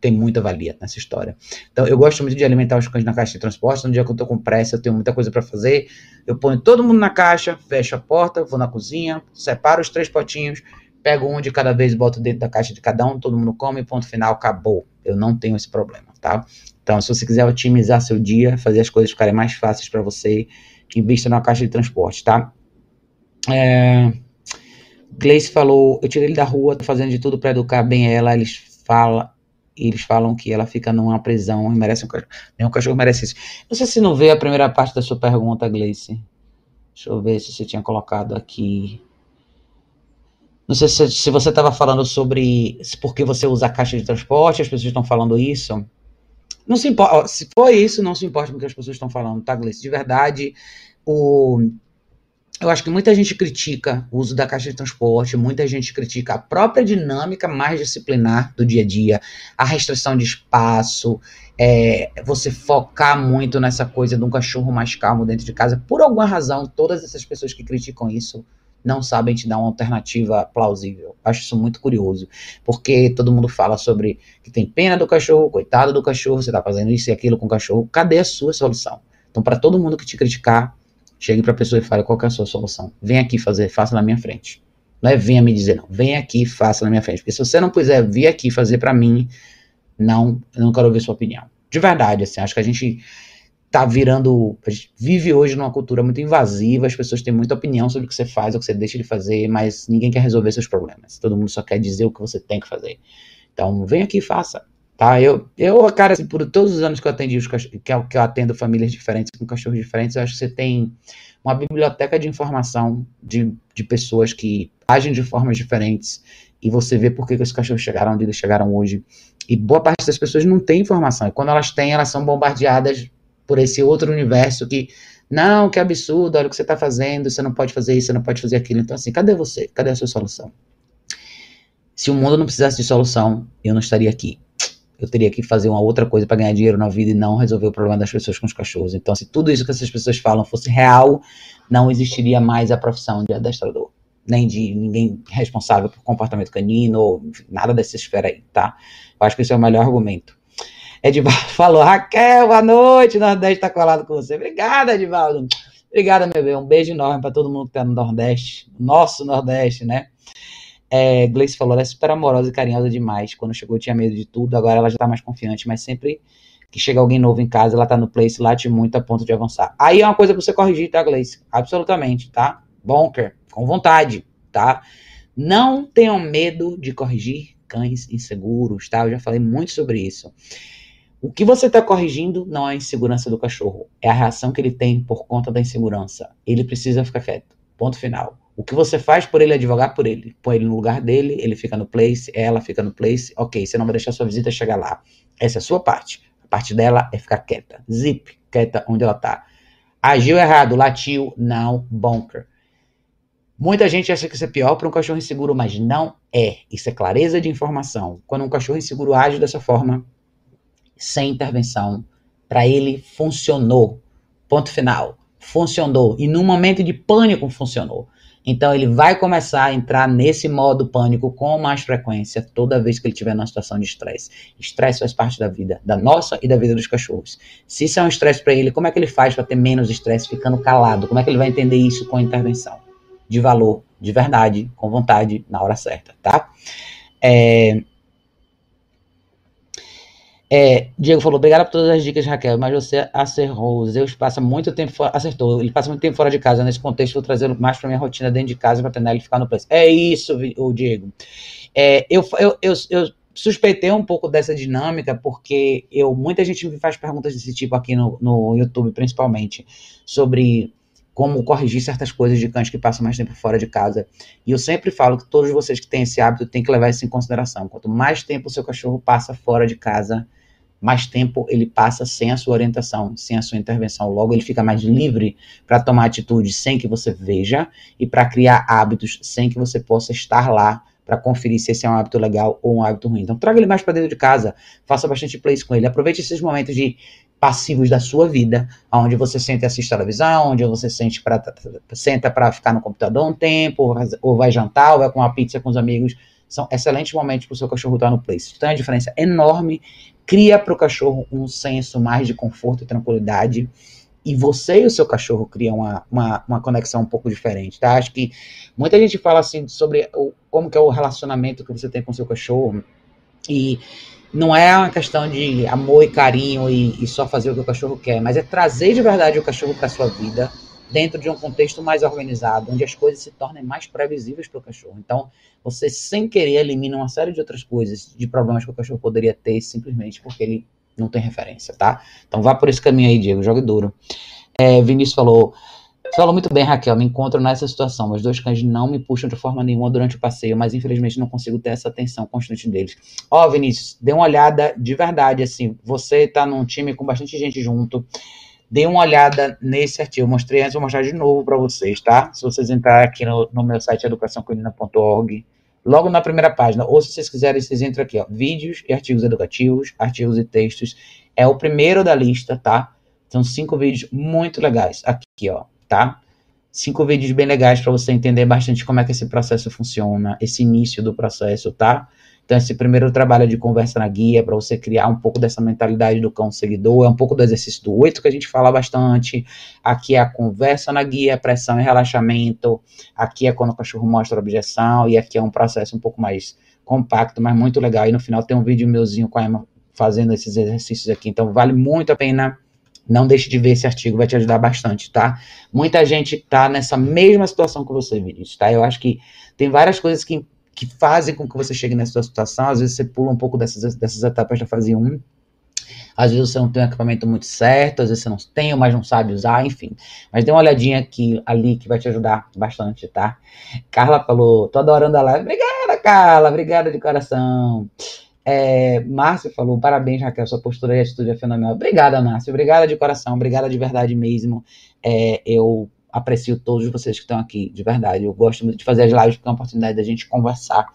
tem muita valia nessa história. Então, eu gosto muito de alimentar os cães na caixa de transporte. No dia que eu tô com pressa, eu tenho muita coisa para fazer. Eu ponho todo mundo na caixa, fecho a porta, vou na cozinha, separo os três potinhos, pego um de cada vez, boto dentro da caixa de cada um, todo mundo come, ponto final, acabou. Eu não tenho esse problema, tá? Então, se você quiser otimizar seu dia, fazer as coisas ficarem mais fáceis para você, invista na caixa de transporte, tá? É... Gleice falou, eu tirei ele da rua, tô fazendo de tudo para educar bem ela, eles falam, eles falam que ela fica numa prisão e merece um cachorro. Nenhum cachorro merece isso. Não sei se não veio a primeira parte da sua pergunta, Gleice. Deixa eu ver se você tinha colocado aqui. Não sei se, se você estava falando sobre por que você usa caixa de transporte, as pessoas estão falando isso. Não se importa. Se for isso, não se importa com o que as pessoas estão falando, tá, Gleice? De verdade, o, eu acho que muita gente critica o uso da caixa de transporte, muita gente critica a própria dinâmica mais disciplinar do dia a dia, a restrição de espaço, é, você focar muito nessa coisa de um cachorro mais calmo dentro de casa. Por alguma razão, todas essas pessoas que criticam isso não sabem te dar uma alternativa plausível. Acho isso muito curioso, porque todo mundo fala sobre que tem pena do cachorro, coitado do cachorro, você está fazendo isso e aquilo com o cachorro. Cadê a sua solução? Então, para todo mundo que te criticar, chegue para a pessoa e fale qual é a sua solução. Vem aqui fazer, faça na minha frente. Não é venha me dizer, não. Vem aqui, faça na minha frente. Porque se você não puder vir aqui fazer para mim, não, não quero ouvir sua opinião. De verdade, assim, acho que a gente tá virando. A gente vive hoje numa cultura muito invasiva, as pessoas têm muita opinião sobre o que você faz, o que você deixa de fazer, mas ninguém quer resolver seus problemas. Todo mundo só quer dizer o que você tem que fazer. Então, vem aqui e faça. Tá? Eu, eu, cara, assim, por todos os anos que eu atendi os que eu, que eu atendo famílias diferentes com cachorros diferentes, eu acho que você tem uma biblioteca de informação de, de pessoas que agem de formas diferentes e você vê por que, que os cachorros chegaram onde eles chegaram hoje. E boa parte das pessoas não tem informação. E quando elas têm, elas são bombardeadas por esse outro universo que, não, que absurdo, olha o que você está fazendo, você não pode fazer isso, você não pode fazer aquilo. Então, assim, cadê você? Cadê a sua solução? Se o mundo não precisasse de solução, eu não estaria aqui. Eu teria que fazer uma outra coisa para ganhar dinheiro na vida e não resolver o problema das pessoas com os cachorros. Então, se tudo isso que essas pessoas falam fosse real, não existiria mais a profissão de adestrador. Nem de ninguém responsável por comportamento canino, nada dessa esfera aí, tá? Eu acho que esse é o melhor argumento. Edivaldo [laughs] falou, Raquel, boa noite, Nordeste tá colado com você. Obrigada, Edivaldo. Obrigada, meu bem. Um beijo enorme para todo mundo que tá no Nordeste, nosso Nordeste, né? É, Gleice falou, ela é super amorosa e carinhosa demais. Quando chegou, tinha medo de tudo, agora ela já tá mais confiante, mas sempre que chega alguém novo em casa, ela tá no place, late muito a ponto de avançar. Aí é uma coisa pra você corrigir, tá, Gleice? Absolutamente, tá? Bonker, com vontade, tá? Não tenham medo de corrigir cães inseguros, tá? Eu já falei muito sobre isso. O que você está corrigindo não é a insegurança do cachorro, é a reação que ele tem por conta da insegurança. Ele precisa ficar quieto. Ponto final. O que você faz por ele é advogar por ele. Põe ele no lugar dele, ele fica no place, ela fica no place. Ok, você não vai deixar sua visita chegar lá. Essa é a sua parte. A parte dela é ficar quieta. Zip, quieta onde ela está. Agiu errado, latiu, não, bonker. Muita gente acha que isso é pior para um cachorro inseguro, mas não é. Isso é clareza de informação. Quando um cachorro inseguro age dessa forma, sem intervenção. Para ele, funcionou. Ponto final. Funcionou. E no momento de pânico, funcionou. Então, ele vai começar a entrar nesse modo pânico com mais frequência toda vez que ele estiver numa situação de estresse. Estresse faz parte da vida, da nossa e da vida dos cachorros. Se isso é um estresse para ele, como é que ele faz para ter menos estresse ficando calado? Como é que ele vai entender isso com a intervenção? De valor, de verdade, com vontade, na hora certa, tá? É, é, Diego falou, obrigado por todas as dicas, Raquel, mas você acertou. Zeus passa muito tempo fora, acertou, ele passa muito tempo fora de casa. Nesse contexto, vou trazer mais para minha rotina dentro de casa para treinar ele ficar no preço. É isso, o Diego. É, eu, eu, eu, eu, suspeitei um pouco dessa dinâmica, porque eu muita gente me faz perguntas desse tipo aqui no, no YouTube, principalmente, sobre como corrigir certas coisas de cães que passam mais tempo fora de casa. E eu sempre falo que todos vocês que têm esse hábito têm que levar isso em consideração. Quanto mais tempo o seu cachorro passa fora de casa, mais tempo ele passa sem a sua orientação, sem a sua intervenção. Logo, ele fica mais livre para tomar atitude sem que você veja e para criar hábitos sem que você possa estar lá para conferir se esse é um hábito legal ou um hábito ruim. Então, traga ele mais para dentro de casa, faça bastante plays com ele, aproveite esses momentos de passivos da sua vida, onde você senta e assiste televisão, onde você sente pra, senta para ficar no computador um tempo, ou vai jantar, ou vai com uma pizza com os amigos. São excelentes momentos para o seu cachorro estar no place. Então, é uma diferença enorme cria para o cachorro um senso mais de conforto e tranquilidade. E você e o seu cachorro criam uma, uma, uma conexão um pouco diferente, tá? Acho que muita gente fala assim sobre o, como que é o relacionamento que você tem com o seu cachorro. E não é uma questão de amor e carinho e, e só fazer o que o cachorro quer, mas é trazer de verdade o cachorro para sua vida dentro de um contexto mais organizado, onde as coisas se tornem mais previsíveis para o cachorro. Então, você sem querer elimina uma série de outras coisas, de problemas que o cachorro poderia ter simplesmente porque ele não tem referência, tá? Então vá por esse caminho aí, Diego, jogue duro. É, Vinícius falou, falou muito bem, Raquel, me encontro nessa situação, meus dois cães não me puxam de forma nenhuma durante o passeio, mas infelizmente não consigo ter essa atenção constante deles. Ó, oh, Vinícius, dê uma olhada de verdade, assim, você tá num time com bastante gente junto, Dê uma olhada nesse artigo. Eu mostrei antes, vou mostrar de novo para vocês, tá? Se vocês entrarem aqui no, no meu site educaçãocolina.org, logo na primeira página, ou se vocês quiserem, vocês entram aqui, ó, vídeos e artigos educativos, artigos e textos. É o primeiro da lista, tá? São cinco vídeos muito legais aqui, ó, tá? Cinco vídeos bem legais para você entender bastante como é que esse processo funciona, esse início do processo, tá? Então, esse primeiro trabalho de conversa na guia, para você criar um pouco dessa mentalidade do cão seguidor, é um pouco do exercício do oito que a gente fala bastante. Aqui é a conversa na guia, pressão e relaxamento. Aqui é quando o cachorro mostra a objeção, e aqui é um processo um pouco mais compacto, mas muito legal. E no final tem um vídeo meuzinho com a Emma fazendo esses exercícios aqui. Então, vale muito a pena Não deixe de ver esse artigo, vai te ajudar bastante, tá? Muita gente tá nessa mesma situação que você, Vinícius, tá? Eu acho que tem várias coisas que, que fazem com que você chegue nessa situação. Às vezes você pula um pouco dessas, dessas etapas da fase 1. Às vezes você não tem o equipamento muito certo, às vezes você não tem, mas não sabe usar, enfim. Mas dê uma olhadinha aqui, ali, que vai te ajudar bastante, tá? Carla falou, tô adorando a live. Obrigada, Carla, obrigada de coração. É, Márcio falou, parabéns, Raquel, sua postura e atitude é fenomenal. Obrigada, Márcio, obrigada de coração, obrigada de verdade mesmo. É, eu aprecio todos vocês que estão aqui, de verdade. Eu gosto muito de fazer as lives porque é uma oportunidade da gente conversar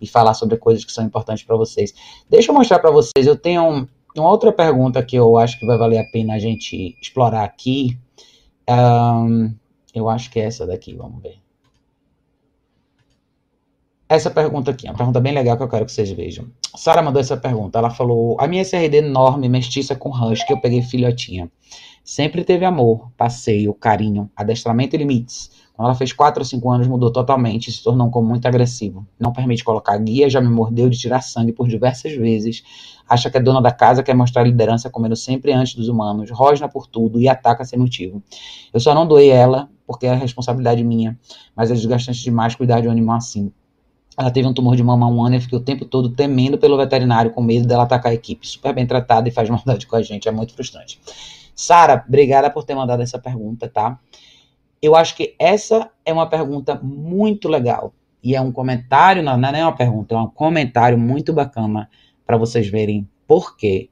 e falar sobre coisas que são importantes para vocês. Deixa eu mostrar para vocês, eu tenho uma outra pergunta que eu acho que vai valer a pena a gente explorar aqui. Um, eu acho que é essa daqui, vamos ver essa pergunta aqui, uma pergunta bem legal que eu quero que vocês vejam. Sara mandou essa pergunta. Ela falou: A minha SRD enorme, mestiça com rush, que eu peguei filhotinha. Sempre teve amor, passeio, carinho, adestramento e limites. Quando ela fez 4 ou 5 anos, mudou totalmente e se tornou um cão muito agressivo. Não permite colocar guia, já me mordeu de tirar sangue por diversas vezes. Acha que é dona da casa, quer mostrar liderança comendo sempre antes dos humanos, rosna por tudo e ataca sem motivo. Eu só não doei ela, porque é responsabilidade minha, mas é desgastante demais cuidar de um animal assim. Ela teve um tumor de mama há um ano e fiquei o tempo todo temendo pelo veterinário, com medo dela atacar a equipe. Super bem tratada e faz maldade com a gente, é muito frustrante. Sara, obrigada por ter mandado essa pergunta, tá? Eu acho que essa é uma pergunta muito legal. E é um comentário, não, não é nem uma pergunta, é um comentário muito bacana para vocês verem por que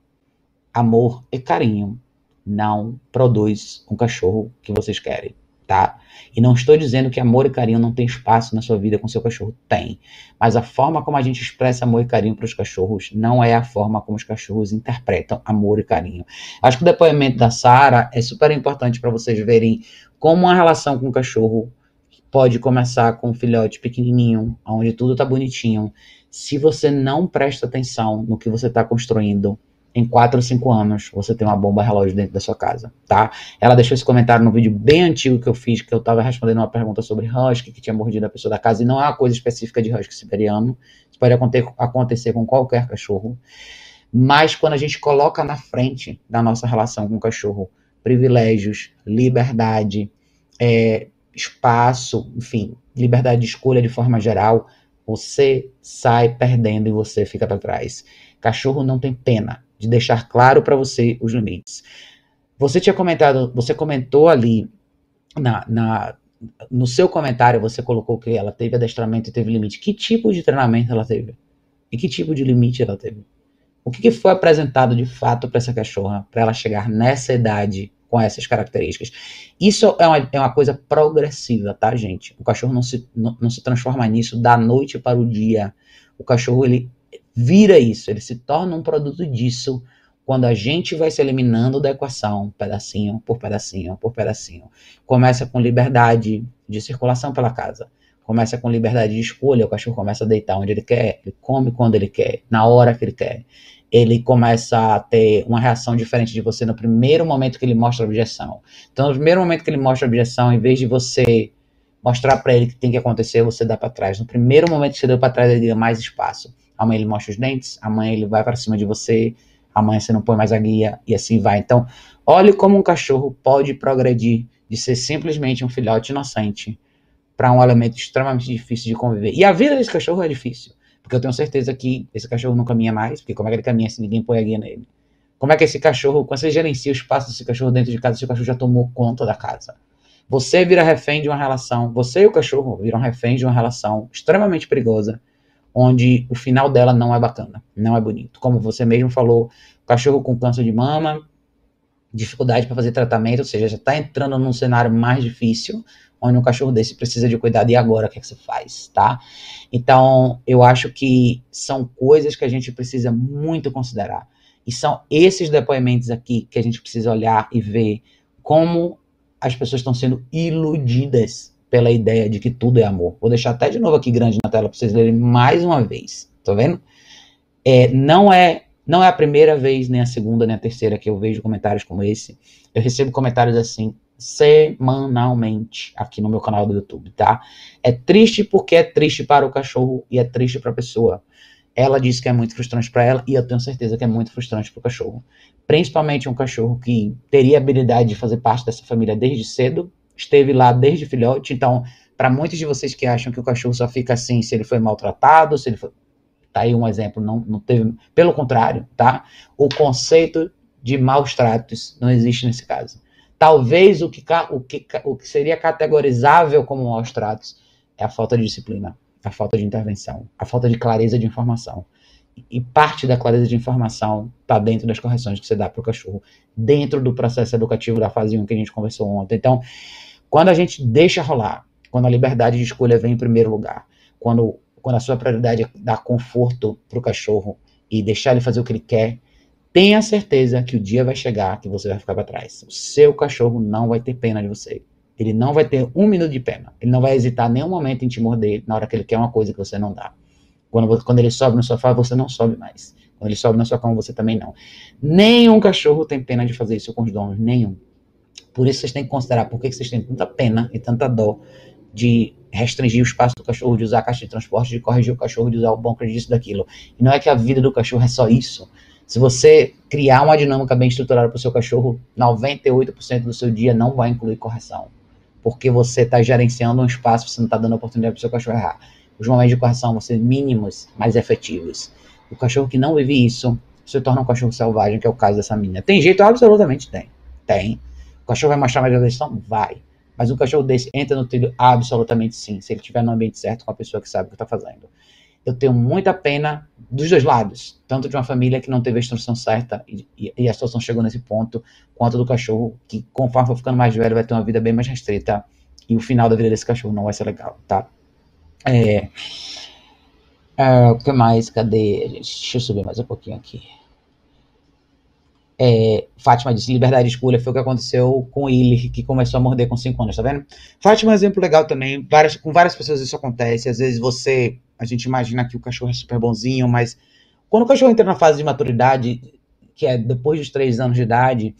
amor e carinho não produz um cachorro que vocês querem tá? E não estou dizendo que amor e carinho não tem espaço na sua vida com seu cachorro. Tem. Mas a forma como a gente expressa amor e carinho para os cachorros não é a forma como os cachorros interpretam amor e carinho. Acho que o depoimento da Sara é super importante para vocês verem como uma relação com o cachorro pode começar com um filhote pequenininho, onde tudo tá bonitinho. Se você não presta atenção no que você está construindo, em 4 ou 5 anos você tem uma bomba relógio dentro da sua casa, tá? Ela deixou esse comentário no vídeo bem antigo que eu fiz, que eu tava respondendo uma pergunta sobre husky, que tinha mordido a pessoa da casa, e não é uma coisa específica de husky siberiano, isso pode acontecer com qualquer cachorro, mas quando a gente coloca na frente da nossa relação com o cachorro privilégios, liberdade, é, espaço, enfim, liberdade de escolha de forma geral, você sai perdendo e você fica para trás. Cachorro não tem pena de deixar claro para você os limites. Você tinha comentado, você comentou ali na, na, no seu comentário, você colocou que ela teve adestramento e teve limite. Que tipo de treinamento ela teve? E que tipo de limite ela teve? O que, que foi apresentado de fato para essa cachorra, para ela chegar nessa idade com essas características? Isso é uma, é uma coisa progressiva, tá, gente? O cachorro não se, não, não se transforma nisso da noite para o dia. O cachorro, ele vira isso, ele se torna um produto disso quando a gente vai se eliminando da equação, pedacinho por pedacinho por pedacinho. Começa com liberdade de circulação pela casa. Começa com liberdade de escolha, o cachorro começa a deitar onde ele quer, ele come quando ele quer, na hora que ele quer. Ele começa a ter uma reação diferente de você no primeiro momento que ele mostra a objeção. Então, no primeiro momento que ele mostra a objeção, em vez de você mostrar para ele que tem que acontecer, você dá para trás. No primeiro momento que você deu para trás, ele dá mais espaço amanhã ele mostra os dentes, amanhã ele vai para cima de você, amanhã você não põe mais a guia e assim vai. Então, olhe como um cachorro pode progredir de ser simplesmente um filhote inocente para um elemento extremamente difícil de conviver. E a vida desse cachorro é difícil, porque eu tenho certeza que esse cachorro não caminha mais, porque como é que ele caminha se ninguém põe a guia nele? Como é que esse cachorro, quando você gerencia o espaço desse cachorro dentro de casa, esse cachorro já tomou conta da casa. Você vira refém de uma relação, você e o cachorro viram refém de uma relação extremamente perigosa, onde o final dela não é bacana, não é bonito. Como você mesmo falou, cachorro com câncer de mama, dificuldade para fazer tratamento, ou seja, já está entrando num cenário mais difícil, onde um cachorro desse precisa de cuidado, e agora o que, é que você faz, tá? Então, eu acho que são coisas que a gente precisa muito considerar. E são esses depoimentos aqui que a gente precisa olhar e ver como as pessoas estão sendo iludidas pela ideia de que tudo é amor. Vou deixar até de novo aqui grande na tela para vocês lerem mais uma vez. Tá vendo? É, não é não é a primeira vez, nem a segunda, nem a terceira que eu vejo comentários como esse. Eu recebo comentários assim semanalmente aqui no meu canal do YouTube, tá? É triste porque é triste para o cachorro e é triste para a pessoa. Ela disse que é muito frustrante para ela e eu tenho certeza que é muito frustrante para o cachorro. Principalmente um cachorro que teria habilidade de fazer parte dessa família desde cedo, esteve lá desde filhote. Então, para muitos de vocês que acham que o cachorro só fica assim se ele foi maltratado, se ele foi. Tá aí um exemplo, não, não teve. Pelo contrário, tá? O conceito de maus tratos não existe nesse caso. Talvez o que, o que, o que seria categorizável como maus tratos é a falta de disciplina, a falta de intervenção, a falta de clareza de informação. E parte da clareza de informação está dentro das correções que você dá para o cachorro, dentro do processo educativo da fase 1 que a gente conversou ontem. Então, quando a gente deixa rolar, quando a liberdade de escolha vem em primeiro lugar, quando, quando a sua prioridade é dar conforto para o cachorro e deixar ele fazer o que ele quer, tenha certeza que o dia vai chegar que você vai ficar para trás. O seu cachorro não vai ter pena de você. Ele não vai ter um minuto de pena. Ele não vai hesitar nenhum momento em te morder na hora que ele quer uma coisa que você não dá. Quando, quando ele sobe no sofá, você não sobe mais. Quando ele sobe na sua cama, você também não. Nenhum cachorro tem pena de fazer isso com os donos. Nenhum. Por isso vocês têm que considerar por que vocês têm tanta pena e tanta dó de restringir o espaço do cachorro, de usar a caixa de transporte, de corrigir o cachorro, de usar o bunker, disso, daquilo. E não é que a vida do cachorro é só isso. Se você criar uma dinâmica bem estruturada para o seu cachorro, 98% do seu dia não vai incluir correção. Porque você está gerenciando um espaço, você não está dando oportunidade para o seu cachorro errar. Os momentos de correção vão ser mínimos, mas efetivos. O cachorro que não vive isso se torna um cachorro selvagem, que é o caso dessa menina. Tem jeito? Absolutamente tem. Tem. Cachorro vai mostrar mais atenção? Vai. Mas um cachorro desse entra no trilho? Absolutamente sim, se ele estiver no ambiente certo com a pessoa que sabe o que está fazendo. Eu tenho muita pena dos dois lados, tanto de uma família que não teve a instrução certa e, e, a situação chegou nesse ponto, quanto do cachorro que, conforme for ficando mais velho, vai ter uma vida bem mais restrita e o final da vida desse cachorro não vai ser legal, tá? É. é o que mais? Cadê? Deixa eu subir mais um pouquinho aqui. É, Fátima disse: liberdade de escolha foi o que aconteceu com ele, que começou a morder com 5 anos, tá vendo? Fátima é um exemplo legal também. Várias, com várias pessoas isso acontece. Às vezes você, a gente imagina que o cachorro é super bonzinho, mas quando o cachorro entra na fase de maturidade, que é depois dos 3 anos de idade,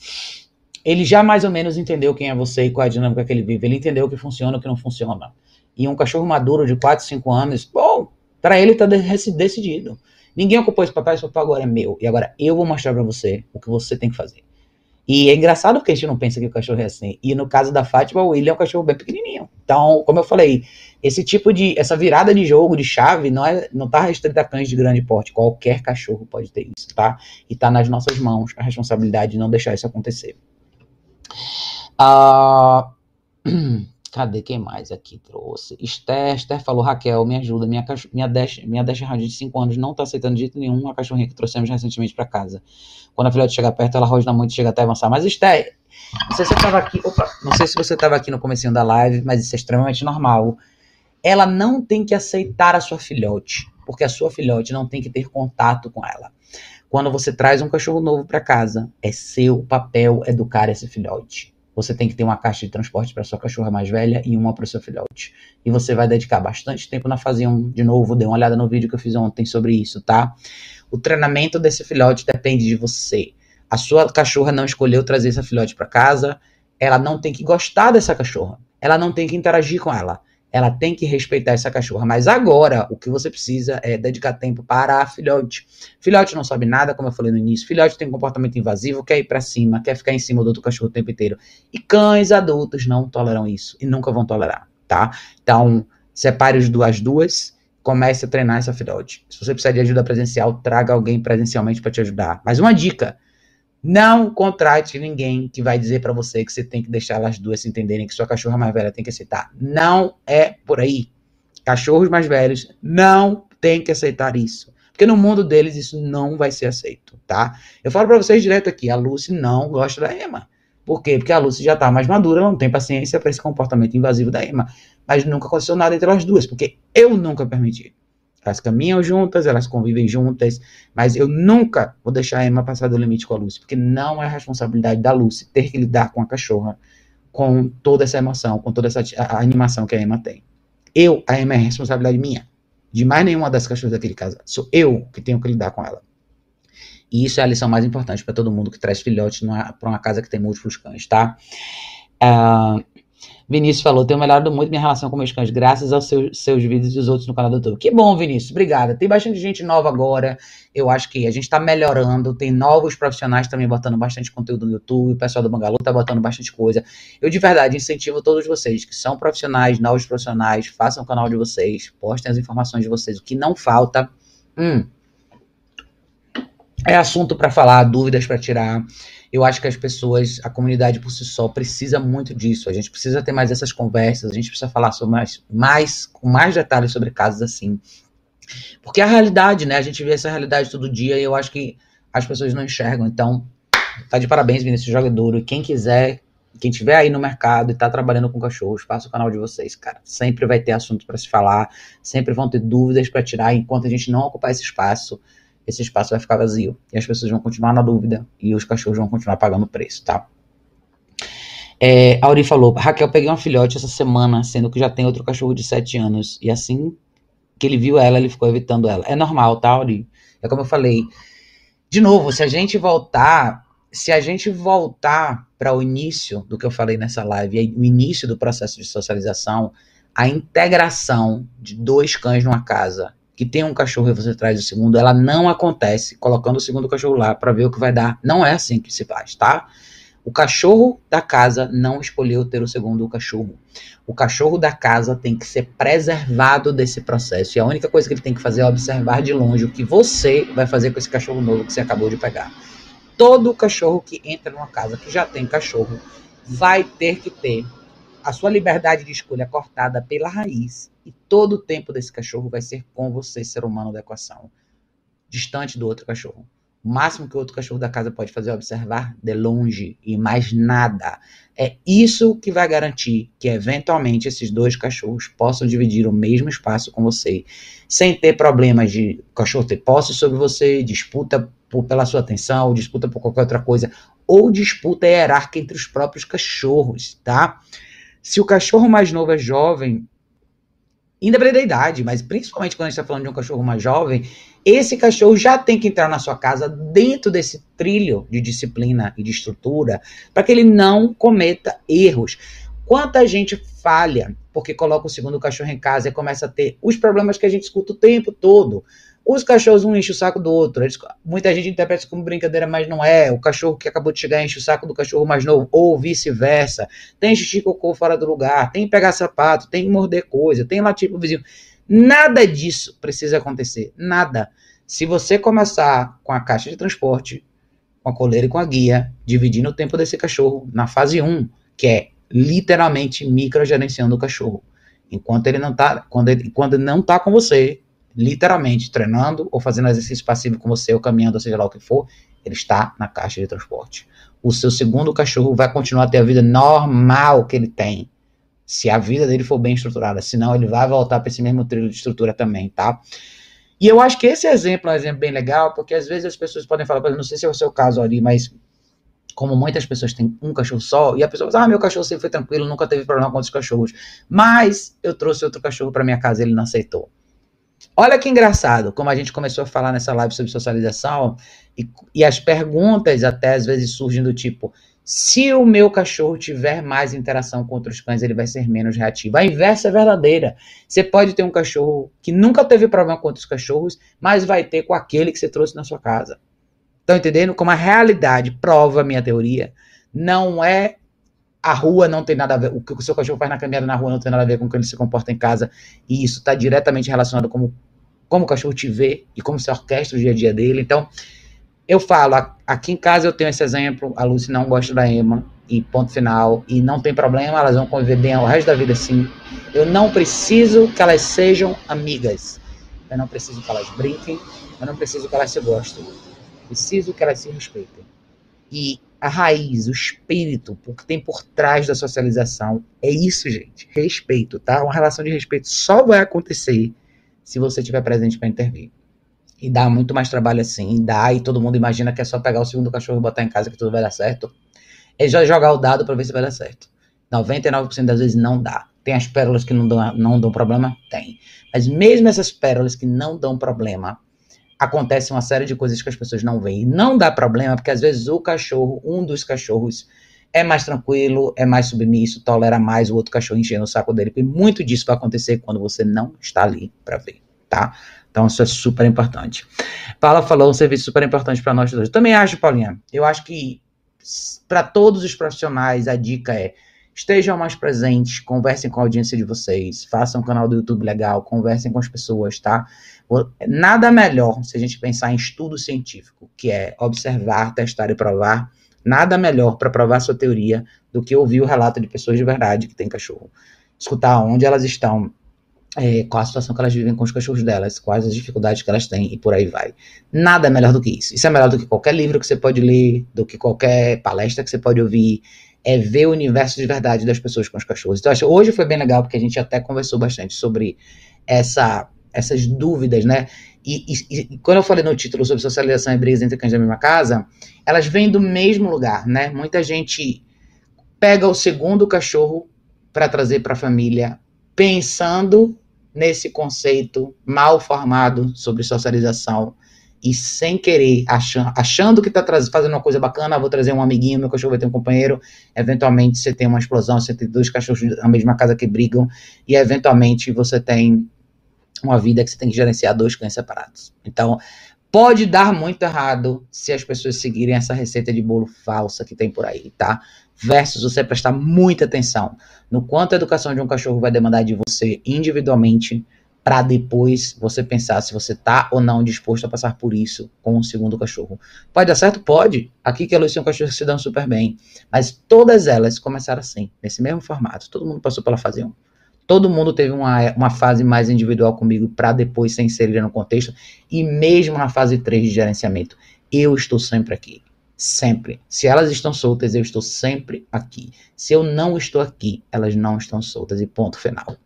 ele já mais ou menos entendeu quem é você e qual é a dinâmica que ele vive. Ele entendeu o que funciona e o que não funciona. E um cachorro maduro de 4, 5 anos, bom, para ele tá decidido. Ninguém ocupou esse papel, esse papel agora é meu. E agora eu vou mostrar para você o que você tem que fazer. E é engraçado porque a gente não pensa que o cachorro é assim. E no caso da Fátima, o William é um cachorro bem pequenininho. Então, como eu falei, esse tipo de, essa virada de jogo, de chave, não é, não tá restrita a cães de grande porte. Qualquer cachorro pode ter isso, tá? E tá nas nossas mãos a responsabilidade de não deixar isso acontecer. Uh... [clears throat] Cadê quem mais aqui trouxe? Esther, Esther falou, Raquel, me ajuda. Minha, minha Dash, minha Dash de 5 anos não tá aceitando de jeito nenhum a cachorrinha que trouxemos recentemente para casa. Quando a filhote chega perto, ela rosna muito e chega até avançar. Mas, Esther, não sei se você tava aqui. Opa, não sei se você tava aqui no começo da live, mas isso é extremamente normal. Ela não tem que aceitar a sua filhote, porque a sua filhote não tem que ter contato com ela. Quando você traz um cachorro novo para casa, é seu papel educar esse filhote você tem que ter uma caixa de transporte para sua cachorra mais velha e uma para o seu filhote. E você vai dedicar bastante tempo na fase 1. De novo, dê uma olhada no vídeo que eu fiz ontem sobre isso, tá? O treinamento desse filhote depende de você. A sua cachorra não escolheu trazer esse filhote para casa, ela não tem que gostar dessa cachorra. Ela não tem que interagir com ela ela tem que respeitar essa cachorra. Mas agora, o que você precisa é dedicar tempo para a filhote. Filhote não sabe nada, como eu falei no início. Filhote tem um comportamento invasivo, quer ir para cima, quer ficar em cima do outro cachorro o tempo inteiro. E cães adultos não toleram isso e nunca vão tolerar, tá? Então, separe as duas, duas comece a treinar essa filhote. Se você precisar de ajuda presencial, traga alguém presencialmente para te ajudar. Mas uma dica, não contrate ninguém que vai dizer para você que você tem que deixar elas duas se entenderem que sua cachorra mais velha tem que aceitar. Não é por aí. Cachorros mais velhos não têm que aceitar isso. Porque no mundo deles isso não vai ser aceito, tá? Eu falo para vocês direto aqui, a Lucy não gosta da Emma. Por quê? Porque a Lucy já tá mais madura, ela não tem paciência para esse comportamento invasivo da Emma. Mas nunca aconteceu nada entre elas duas, porque eu nunca permiti. Elas caminham juntas, elas convivem juntas, mas eu nunca vou deixar a Emma passar do limite com a Lucy, porque não é responsabilidade da Lucy ter que lidar com a cachorra, com toda essa emoção, com toda essa a, animação que a Emma tem. Eu, a Emma é responsabilidade minha, de mais nenhuma das cachorras daquele casal. Sou eu que tenho que lidar com ela. E isso é a lição mais importante para todo mundo que traz filhote para uma casa que tem múltiplos cães, tá? Uh, Vinícius falou, tenho melhorado muito minha relação com meus cães, graças aos seus, seus vídeos e os outros no canal do YouTube. Que bom, Vinícius, obrigada. Tem bastante gente nova agora, eu acho que a gente tá melhorando, tem novos profissionais também botando bastante conteúdo no YouTube, o pessoal do Bangalô tá botando bastante coisa. Eu de verdade incentivo todos vocês que são profissionais, novos profissionais, façam o canal de vocês, postem as informações de vocês, o que não falta, hum, é assunto para falar, dúvidas para tirar. Eu acho que as pessoas, a comunidade por si só, precisa muito disso. A gente precisa ter mais essas conversas, a gente precisa falar sobre mais, mais com mais detalhes sobre casos assim. Porque é a realidade, né? A gente vê essa realidade todo dia e eu acho que as pessoas não enxergam. Então, tá de parabéns, Vinícius Joga Duro. E quem quiser, quem tiver aí no mercado e tá trabalhando com cachorros, faça o canal de vocês, cara. Sempre vai ter assunto para se falar, sempre vão ter dúvidas para tirar enquanto a gente não ocupar esse espaço esse espaço vai ficar vazio. E as pessoas vão continuar na dúvida e os cachorros vão continuar pagando o preço, tá? É, Auri falou, Raquel, peguei uma filhote essa semana, sendo que já tem outro cachorro de 7 anos. E assim que ele viu ela, ele ficou evitando ela. É normal, tá, Auri? É como eu falei. De novo, se a gente voltar, se a gente voltar para o início do que eu falei nessa live, o início do processo de socialização, a integração de dois cães numa casa que tem um cachorro e você traz o segundo, ela não acontece colocando o segundo cachorro lá para ver o que vai dar. Não é assim que se faz, tá? O cachorro da casa não escolheu ter o segundo cachorro. O cachorro da casa tem que ser preservado desse processo. E a única coisa que ele tem que fazer é observar de longe o que você vai fazer com esse cachorro novo que você acabou de pegar. Todo cachorro que entra numa casa que já tem cachorro vai ter que ter a sua liberdade de escolha cortada pela raiz e todo o tempo desse cachorro vai ser com você, ser humano da equação, distante do outro cachorro. O máximo que o outro cachorro da casa pode fazer é observar de longe e mais nada. É isso que vai garantir que eventualmente esses dois cachorros possam dividir o mesmo espaço com você, sem ter problemas de cachorro ter posse sobre você, disputa por, pela sua atenção, disputa por qualquer outra coisa, ou disputa hierárquica entre os próprios cachorros, tá? Se o cachorro mais novo é jovem, independente da idade, mas principalmente quando a gente está falando de um cachorro mais jovem, esse cachorro já tem que entrar na sua casa dentro desse trilho de disciplina e de estrutura para que ele não cometa erros. Quanta gente falha porque coloca o segundo cachorro em casa e começa a ter os problemas que a gente escuta o tempo todo. Os cachorros um enchem o saco do outro. Eles, muita gente interpreta isso como brincadeira, mas não é. O cachorro que acabou de chegar enche o saco do cachorro mais novo, ou vice-versa. Tem xixi cocô fora do lugar, tem pegar sapato, tem morder coisa, tem latir pro vizinho. Nada disso precisa acontecer. Nada. Se você começar com a caixa de transporte, com a coleira e com a guia, dividindo o tempo desse cachorro na fase 1, que é literalmente microgerenciando o cachorro. Enquanto ele não tá, quando ele, quando ele não tá com você, literalmente treinando ou fazendo exercício passivo com você ou caminhando, seja lá o que for, ele está na caixa de transporte. O seu segundo cachorro vai continuar a ter a vida normal que ele tem, se a vida dele for bem estruturada, senão ele vai voltar para esse mesmo trilho de estrutura também, tá? E eu acho que esse exemplo é um exemplo bem legal, porque às vezes as pessoas podem falar, não sei se é o seu caso ali, mas como muitas pessoas têm um cachorro só, e a pessoa fala, ah, meu cachorro sempre foi tranquilo, nunca teve problema com outros cachorros, mas eu trouxe outro cachorro para minha casa e ele não aceitou. Olha que engraçado, como a gente começou a falar nessa live sobre socialização, e, e as perguntas até às vezes surgem do tipo: se o meu cachorro tiver mais interação com outros cães, ele vai ser menos reativo. A inversa é verdadeira. Você pode ter um cachorro que nunca teve problema com outros cachorros, mas vai ter com aquele que você trouxe na sua casa. Estão entendendo? Como a realidade prova a minha teoria, não é a rua não tem nada a ver, o que o seu cachorro faz na caminhada na rua não tem nada a ver com como ele se comporta em casa, e isso está diretamente relacionado com como o cachorro te vê e como você orquestra o dia a dia dele. Então, eu falo, aqui em casa eu tenho esse exemplo, a Lucy não gosta da Emma, e ponto final, e não tem problema, elas vão conviver bem o resto da vida assim. Eu não preciso que elas sejam amigas, eu não preciso que elas brinquem, eu não preciso que elas se gostem, preciso que elas se respeitem. E a raiz, o espírito, o que tem por trás da socialização. É isso, gente. Respeito, tá? Uma relação de respeito só vai acontecer se você estiver presente para intervir. E dá muito mais trabalho assim, dá, e todo mundo imagina que é só pegar o segundo cachorro e botar em casa que tudo vai dar certo. É já jogar o dado para ver se vai dar certo. 99% das vezes não dá. Tem as pérolas que não dão, não dão problema? Tem. Mas mesmo essas pérolas que não dão problema, acontece uma série de coisas que as pessoas não veem. Não dá problema, porque às vezes o cachorro, um dos cachorros, é mais tranquilo, é mais submisso, tolera mais o outro cachorro enchendo o saco dele. E muito disso vai acontecer quando você não está ali para ver, tá? Então isso é super importante. Paula falou um serviço super importante para nós todos. Também acho, Paulinha. Eu acho que para todos os profissionais a dica é estejam mais presentes, conversem com a audiência de vocês, façam um canal do YouTube legal, conversem com as pessoas, tá? Nada melhor se a gente pensar em estudo científico, que é observar, testar e provar. Nada melhor para provar sua teoria do que ouvir o relato de pessoas de verdade que têm cachorro. Escutar onde elas estão, é, qual a situação que elas vivem com os cachorros delas, quais as dificuldades que elas têm e por aí vai. Nada melhor do que isso. Isso é melhor do que qualquer livro que você pode ler, do que qualquer palestra que você pode ouvir é ver o universo de verdade das pessoas com os cachorros. Então, acho, hoje foi bem legal, porque a gente até conversou bastante sobre essa, essas dúvidas, né? E, e, e, quando eu falei no título sobre socialização e brigas entre cães da mesma casa, elas vêm do mesmo lugar, né? Muita gente pega o segundo cachorro para trazer para a família, pensando nesse conceito mal formado sobre socialização e sem querer, achando, achando que está fazendo uma coisa bacana, vou trazer um amiguinho, meu cachorro vai ter um companheiro, eventualmente você tem uma explosão, você tem dois cachorros na mesma casa que brigam, e eventualmente você tem uma vida que você tem que gerenciar dois cães separados. Então, pode dar muito errado se as pessoas seguirem essa receita de bolo falsa que tem por aí, tá? Versus você prestar muita atenção no quanto a educação de um cachorro vai demandar de você individualmente, para depois você pensar se você tá ou não disposto a passar por isso com o um segundo cachorro. Pode dar certo? Pode. Aqui que a é um cachorro que se dão super bem. Mas todas elas começaram assim, nesse mesmo formato. Todo mundo passou pela fase 1. Todo mundo teve uma, uma fase mais individual comigo para depois ser inserido no contexto. E mesmo na fase 3 de gerenciamento, eu estou sempre aqui. Sempre. Se elas estão soltas, eu estou sempre aqui. Se eu não estou aqui, elas não estão soltas. E ponto final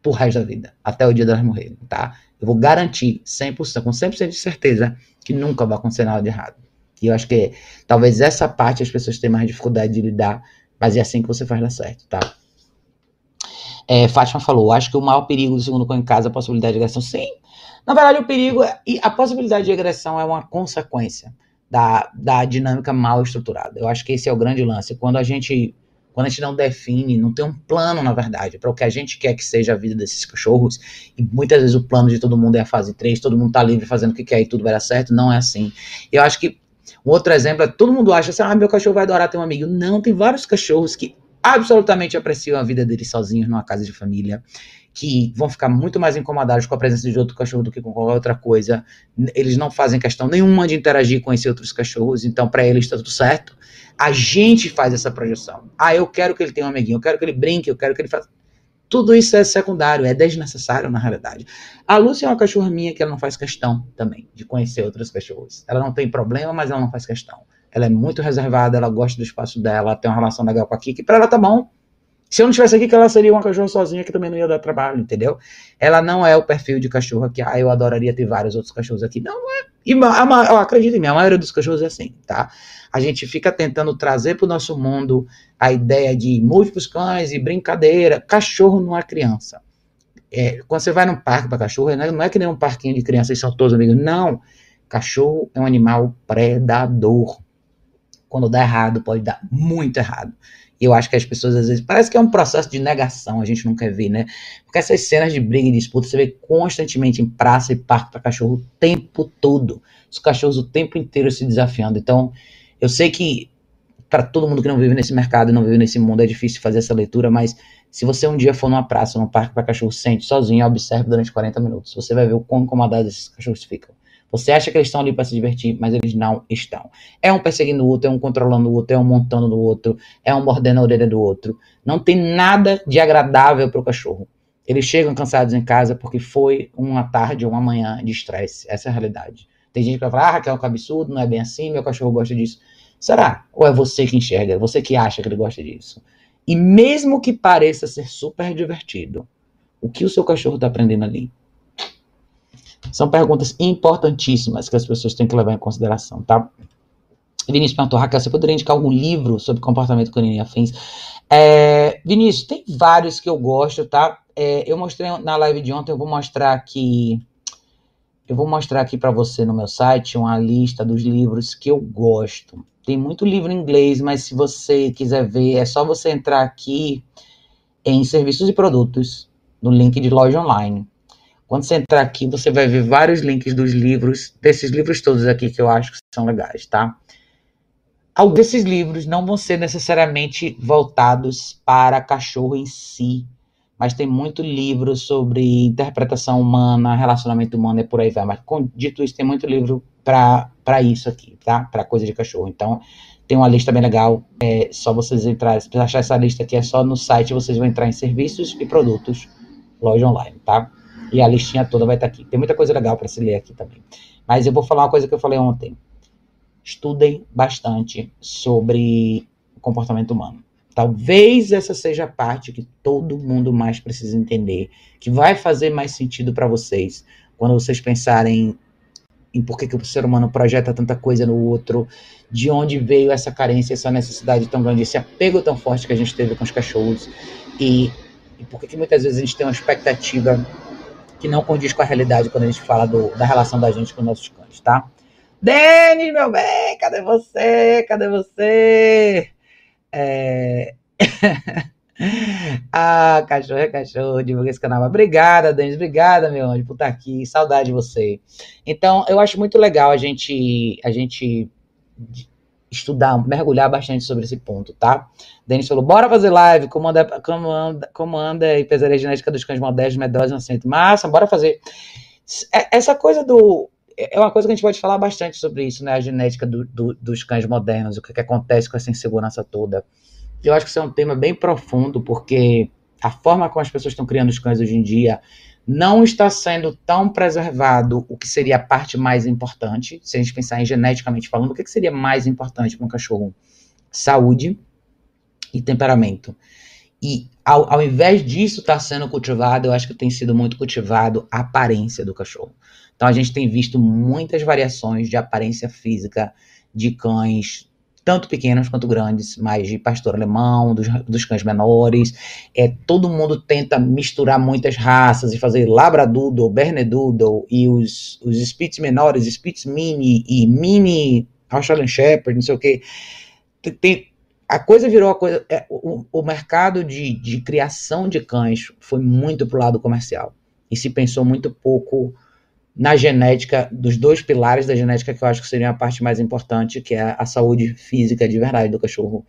pro resto da vida, até o dia delas morrerem, tá? Eu vou garantir 100%, com 100% de certeza, que nunca vai acontecer nada de errado. E eu acho que talvez essa parte as pessoas tenham mais dificuldade de lidar, mas é assim que você faz dar certo, tá? É, Fátima falou, acho que o maior perigo do segundo cão em casa é a possibilidade de agressão. Sim, na verdade o perigo é, e a possibilidade de agressão é uma consequência da, da dinâmica mal estruturada. Eu acho que esse é o grande lance. Quando a gente quando a gente não define, não tem um plano, na verdade, para o que a gente quer que seja a vida desses cachorros, e muitas vezes o plano de todo mundo é a fase 3, todo mundo tá livre fazendo o que quer e tudo vai dar certo, não é assim. Eu acho que um outro exemplo é todo mundo acha assim, ah, meu cachorro vai adorar ter um amigo. Não, tem vários cachorros que absolutamente apreciam a vida deles sozinhos numa casa de família que vão ficar muito mais incomodados com a presença de outro cachorro do que com qualquer outra coisa. Eles não fazem questão nenhuma de interagir com esses outros cachorros, então para eles está tudo certo. A gente faz essa projeção. Ah, eu quero que ele tenha um amiguinho, eu quero que ele brinque, eu quero que ele faça. Tudo isso é secundário, é desnecessário na realidade. A Lúcia é uma cachorra minha que ela não faz questão também de conhecer outros cachorros. Ela não tem problema, mas ela não faz questão. Ela é muito reservada, ela gosta do espaço dela, ela tem uma relação legal com a Kiki, para ela tá bom. Se eu não tivesse aqui, que ela seria uma cachorra sozinha que também não ia dar trabalho, entendeu? Ela não é o perfil de cachorro que, ah, eu adoraria ter vários outros cachorros aqui. Não, é. E eu acredito em mim, a maioria dos cachorros é assim, tá? A gente fica tentando trazer para o nosso mundo a ideia de múltiplos cães e brincadeira. Cachorro não é criança. É, quando você vai num parque para cachorro, não é que nem um parquinho de crianças são todos amigos. Não. Cachorro é um animal predador. Quando dá errado, pode dar muito errado. E eu acho que as pessoas às vezes. Parece que é um processo de negação, a gente não quer ver, né? Porque essas cenas de briga e disputa você vê constantemente em praça e parque para cachorro o tempo todo. Os cachorros o tempo inteiro se desafiando. Então, eu sei que para todo mundo que não vive nesse mercado, não vive nesse mundo, é difícil fazer essa leitura, mas se você um dia for numa praça, num parque para cachorro, sente sozinho, observe durante 40 minutos. Você vai ver o quão incomodados esses cachorros ficam. Você acha que eles estão ali para se divertir, mas eles não estão. É um perseguindo o outro, é um controlando o outro, é um montando no outro, é um mordendo a orelha do outro. Não tem nada de agradável para o cachorro. Eles chegam cansados em casa porque foi uma tarde ou uma manhã de estresse. Essa é a realidade. Tem gente que vai falar, ah, Raquel, que absurdo, não é bem assim, meu cachorro gosta disso. Será? Ou é você que enxerga, você que acha que ele gosta disso? E mesmo que pareça ser super divertido, o que o seu cachorro está aprendendo ali? São perguntas importantíssimas que as pessoas têm que levar em consideração, tá? Vinícius perguntou, Raquel, você poderia indicar algum livro sobre comportamento canino e afins? É, Vinícius, tem vários que eu gosto, tá? É, eu mostrei na live de ontem, eu vou mostrar aqui eu vou mostrar aqui para você no meu site uma lista dos livros que eu gosto. Tem muito livro em inglês, mas se você quiser ver, é só você entrar aqui em serviços e produtos, no link de loja online. Quando você entrar aqui, você vai ver vários links dos livros, desses livros todos aqui que eu acho que são legais, tá? Alguns desses livros não vão ser necessariamente voltados para cachorro em si, mas tem muito livro sobre interpretação humana, relacionamento humano e por aí vai. Mas, dito isso, tem muito livro para isso aqui, tá? Para coisa de cachorro. Então, tem uma lista bem legal. É só vocês entrarem. Se achar essa lista aqui, é só no site. Vocês vão entrar em serviços e produtos, loja online, tá? E a listinha toda vai estar aqui. Tem muita coisa legal para se ler aqui também. Mas eu vou falar uma coisa que eu falei ontem. Estudem bastante sobre comportamento humano. Talvez essa seja a parte que todo mundo mais precisa entender, que vai fazer mais sentido para vocês quando vocês pensarem em por que, que o ser humano projeta tanta coisa no outro, de onde veio essa carência, essa necessidade tão grande, esse apego tão forte que a gente teve com os cachorros e, e por que, que muitas vezes a gente tem uma expectativa que não condiz com a realidade quando a gente fala do, da relação da gente com nossos cães, tá? Denis, meu bem, cadê você? Cadê você? É... [laughs] ah, cachorro é cachorro, divulga esse canal. Obrigada, Denis. Obrigada, meu anjo, por estar aqui. Saudade de você. Então, eu acho muito legal a gente, a gente estudar, mergulhar bastante sobre esse ponto, tá? Denis falou: bora fazer live. Como anda, como anda, e pesaria genética dos cães modernos, medrosos, no centro. Massa, bora fazer. É, essa coisa do é uma coisa que a gente pode falar bastante sobre isso, né? A genética do, do, dos cães modernos, o que, que, acontece com essa insegurança toda. Eu acho que isso é um tema bem profundo, porque a forma como as pessoas estão criando os cães hoje em dia não está sendo tão preservado o que seria a parte mais importante. Se a gente pensar em geneticamente falando, o que, seria mais importante para um cachorro? Saúde e temperamento. E ao, ao invés disso estar tá sendo cultivado, eu acho que tem sido muito cultivado a aparência do cachorro. Então a gente tem visto muitas variações de aparência física de cães, tanto pequenos quanto grandes, mas de pastor alemão, dos, dos cães menores. É, todo mundo tenta misturar muitas raças e fazer Labradoodle, Bernedoodle e os, os Spitz menores, Spitz mini e mini Australian Shepherd, não sei o que. Tem, a coisa virou a coisa. É, o, o mercado de, de criação de cães foi muito pro lado comercial. E se pensou muito pouco na genética, dos dois pilares da genética que eu acho que seria a parte mais importante, que é a saúde física de verdade do cachorro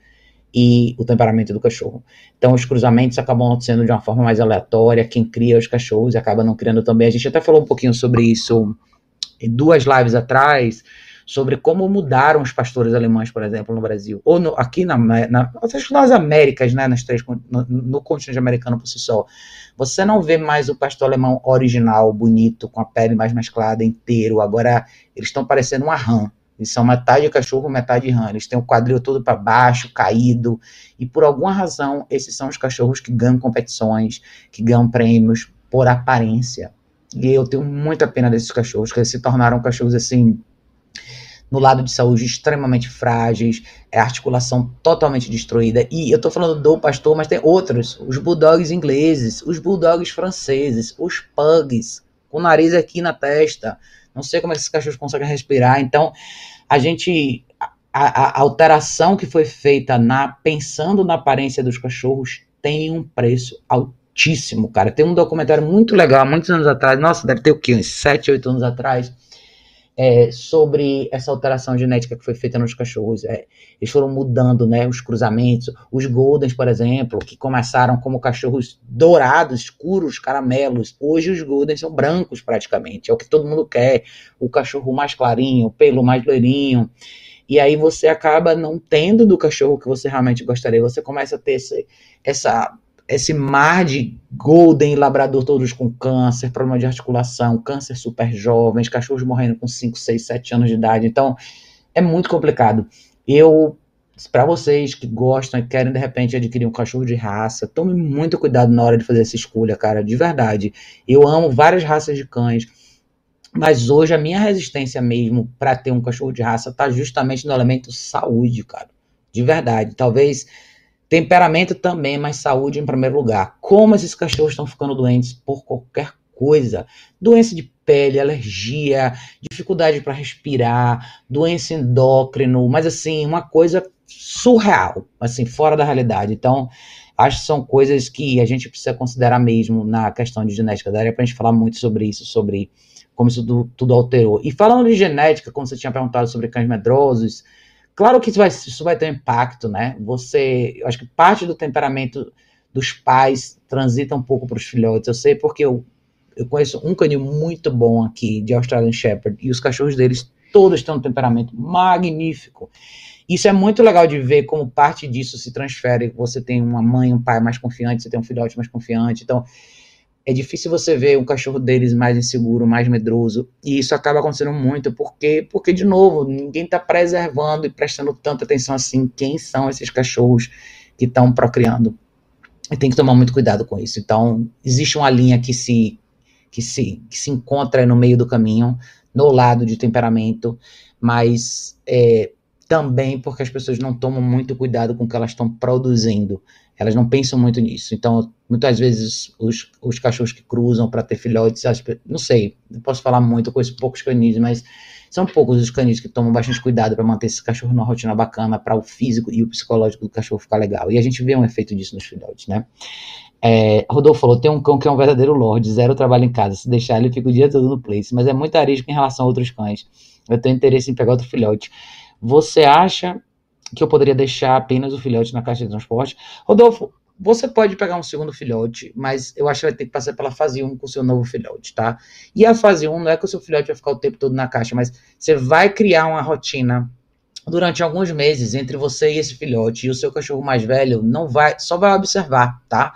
e o temperamento do cachorro. Então, os cruzamentos acabam acontecendo de uma forma mais aleatória, quem cria os cachorros acaba não criando também. A gente até falou um pouquinho sobre isso em duas lives atrás, sobre como mudaram os pastores alemães, por exemplo, no Brasil, ou no, aqui na, na, nas Américas, né, nas três, no, no, continente americano por si só. Você não vê mais o pastor alemão original, bonito, com a pele mais mesclada, inteiro. Agora eles estão parecendo uma rã. Eles são metade cachorro, metade rã. Eles têm o quadril todo para baixo, caído. E por alguma razão, esses são os cachorros que ganham competições, que ganham prêmios por aparência. E eu tenho muita pena desses cachorros, que eles se tornaram cachorros assim no lado de saúde extremamente frágeis, é articulação totalmente destruída. E eu tô falando do pastor, mas tem outros, os bulldogs ingleses, os bulldogs franceses, os pugs, com o nariz aqui na testa. Não sei como é que esses cachorros conseguem respirar. Então, a gente a, a, alteração que foi feita na pensando na aparência dos cachorros tem um preço altíssimo, cara. Tem um documentário muito legal, muitos anos atrás, nossa, deve ter o quê? Uns 7, 8 anos atrás, é, sobre essa alteração genética que foi feita nos cachorros. É, eles foram mudando né, os cruzamentos. Os Goldens, por exemplo, que começaram como cachorros dourados, escuros, caramelos. Hoje os Goldens são brancos praticamente. É o que todo mundo quer. O cachorro mais clarinho, o pelo mais loirinho. E aí você acaba não tendo do cachorro que você realmente gostaria. Você começa a ter esse, essa esse mar de golden labrador todos com câncer, problema de articulação, câncer super jovens, cachorros morrendo com 5, 6, 7 anos de idade. Então, é muito complicado. Eu, para vocês que gostam e querem de repente adquirir um cachorro de raça, tome muito cuidado na hora de fazer essa escolha, cara, de verdade. Eu amo várias raças de cães. Mas hoje a minha resistência mesmo para ter um cachorro de raça tá justamente no elemento saúde, cara. De verdade. Talvez Temperamento também, mas saúde em primeiro lugar. Como esses cachorros estão ficando doentes por qualquer coisa. Doença de pele, alergia, dificuldade para respirar, doença endócrino, mas assim, uma coisa surreal, assim, fora da realidade. Então, acho que são coisas que a gente precisa considerar mesmo na questão de genética. Daria para a gente falar muito sobre isso, sobre como isso tudo, tudo, alterou. E falando de genética, como você tinha perguntado sobre cães medrosos, claro que isso vai, isso vai ter um impacto, né? Você, eu acho que parte do temperamento dos pais transita um pouco para os filhotes. Eu sei porque eu, eu conheço um canil muito bom aqui de Australian Shepherd e os cachorros deles todos têm um temperamento magnífico. Isso é muito legal de ver como parte disso se transfere. Você tem uma mãe, um pai mais confiante, você tem um filhote mais confiante. Então, é difícil você ver um cachorro deles mais inseguro, mais medroso. E isso acaba acontecendo muito, porque, porque de novo, ninguém está preservando e prestando tanta atenção assim quem são esses cachorros que estão procriando. E tem que tomar muito cuidado com isso. Então, existe uma linha que se, que se, que se encontra no meio do caminho, no lado de temperamento, mas é, também porque as pessoas não tomam muito cuidado com o que elas estão produzindo. Elas não pensam muito nisso. Então, muitas vezes, os, os cachorros que cruzam para ter filhotes, não sei, não posso falar muito, eu conheço poucos canis, mas são poucos os canis que tomam bastante cuidado para manter esse cachorro numa rotina bacana, para o físico e o psicológico do cachorro ficar legal. E a gente vê um efeito disso nos filhotes, né? É, Rodolfo falou: tem um cão que é um verdadeiro lord, zero trabalho em casa. Se deixar, ele fica o dia todo no place, mas é muito arisco em relação a outros cães. Eu tenho interesse em pegar outro filhote. Você acha que eu poderia deixar apenas o filhote na caixa de transporte? Rodolfo, você pode pegar um segundo filhote, mas eu acho que vai ter que passar pela fase 1 com o seu novo filhote, tá? E a fase 1 não é que o seu filhote vai ficar o tempo todo na caixa, mas você vai criar uma rotina durante alguns meses entre você e esse filhote e o seu cachorro mais velho não vai, só vai observar, tá?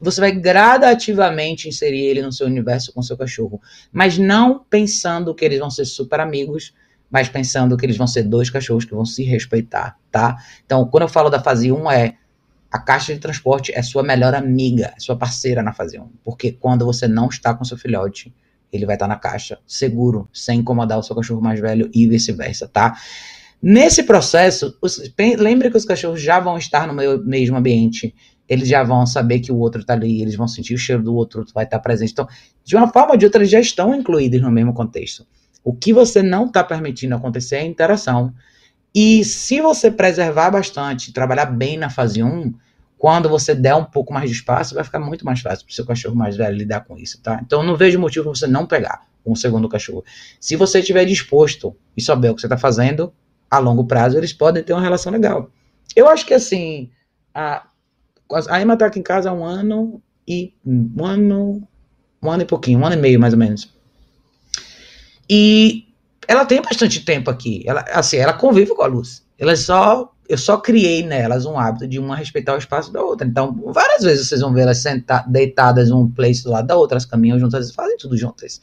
Você vai gradativamente inserir ele no seu universo com seu cachorro, mas não pensando que eles vão ser super amigos, mas pensando que eles vão ser dois cachorros que vão se respeitar, tá? Então, quando eu falo da fase 1 é a caixa de transporte é sua melhor amiga, é sua parceira na fase 1. Porque quando você não está com seu filhote, ele vai estar na caixa, seguro, sem incomodar o seu cachorro mais velho e vice-versa, tá? Nesse processo, os, lembre que os cachorros já vão estar no mesmo ambiente, eles já vão saber que o outro está ali, eles vão sentir o cheiro do outro, vai estar presente. Então, de uma forma ou de outra, eles já estão incluídos no mesmo contexto. O que você não está permitindo acontecer é a interação. E se você preservar bastante, trabalhar bem na fase 1, quando você der um pouco mais de espaço, vai ficar muito mais fácil para o seu cachorro mais velho lidar com isso, tá? Então não vejo motivo para você não pegar um segundo cachorro. Se você estiver disposto e souber o que você está fazendo, a longo prazo eles podem ter uma relação legal. Eu acho que assim, a, a Emma está aqui em casa há um ano e um ano, um ano e pouquinho, um ano e meio mais ou menos. E ela tem bastante tempo aqui. Ela, assim, ela convive com a luz. Ela só, eu só criei nelas um hábito de uma respeitar o espaço da outra. Então, várias vezes vocês vão ver elas senta, deitadas um place do lado da outra, elas caminham juntas, fazem tudo juntas.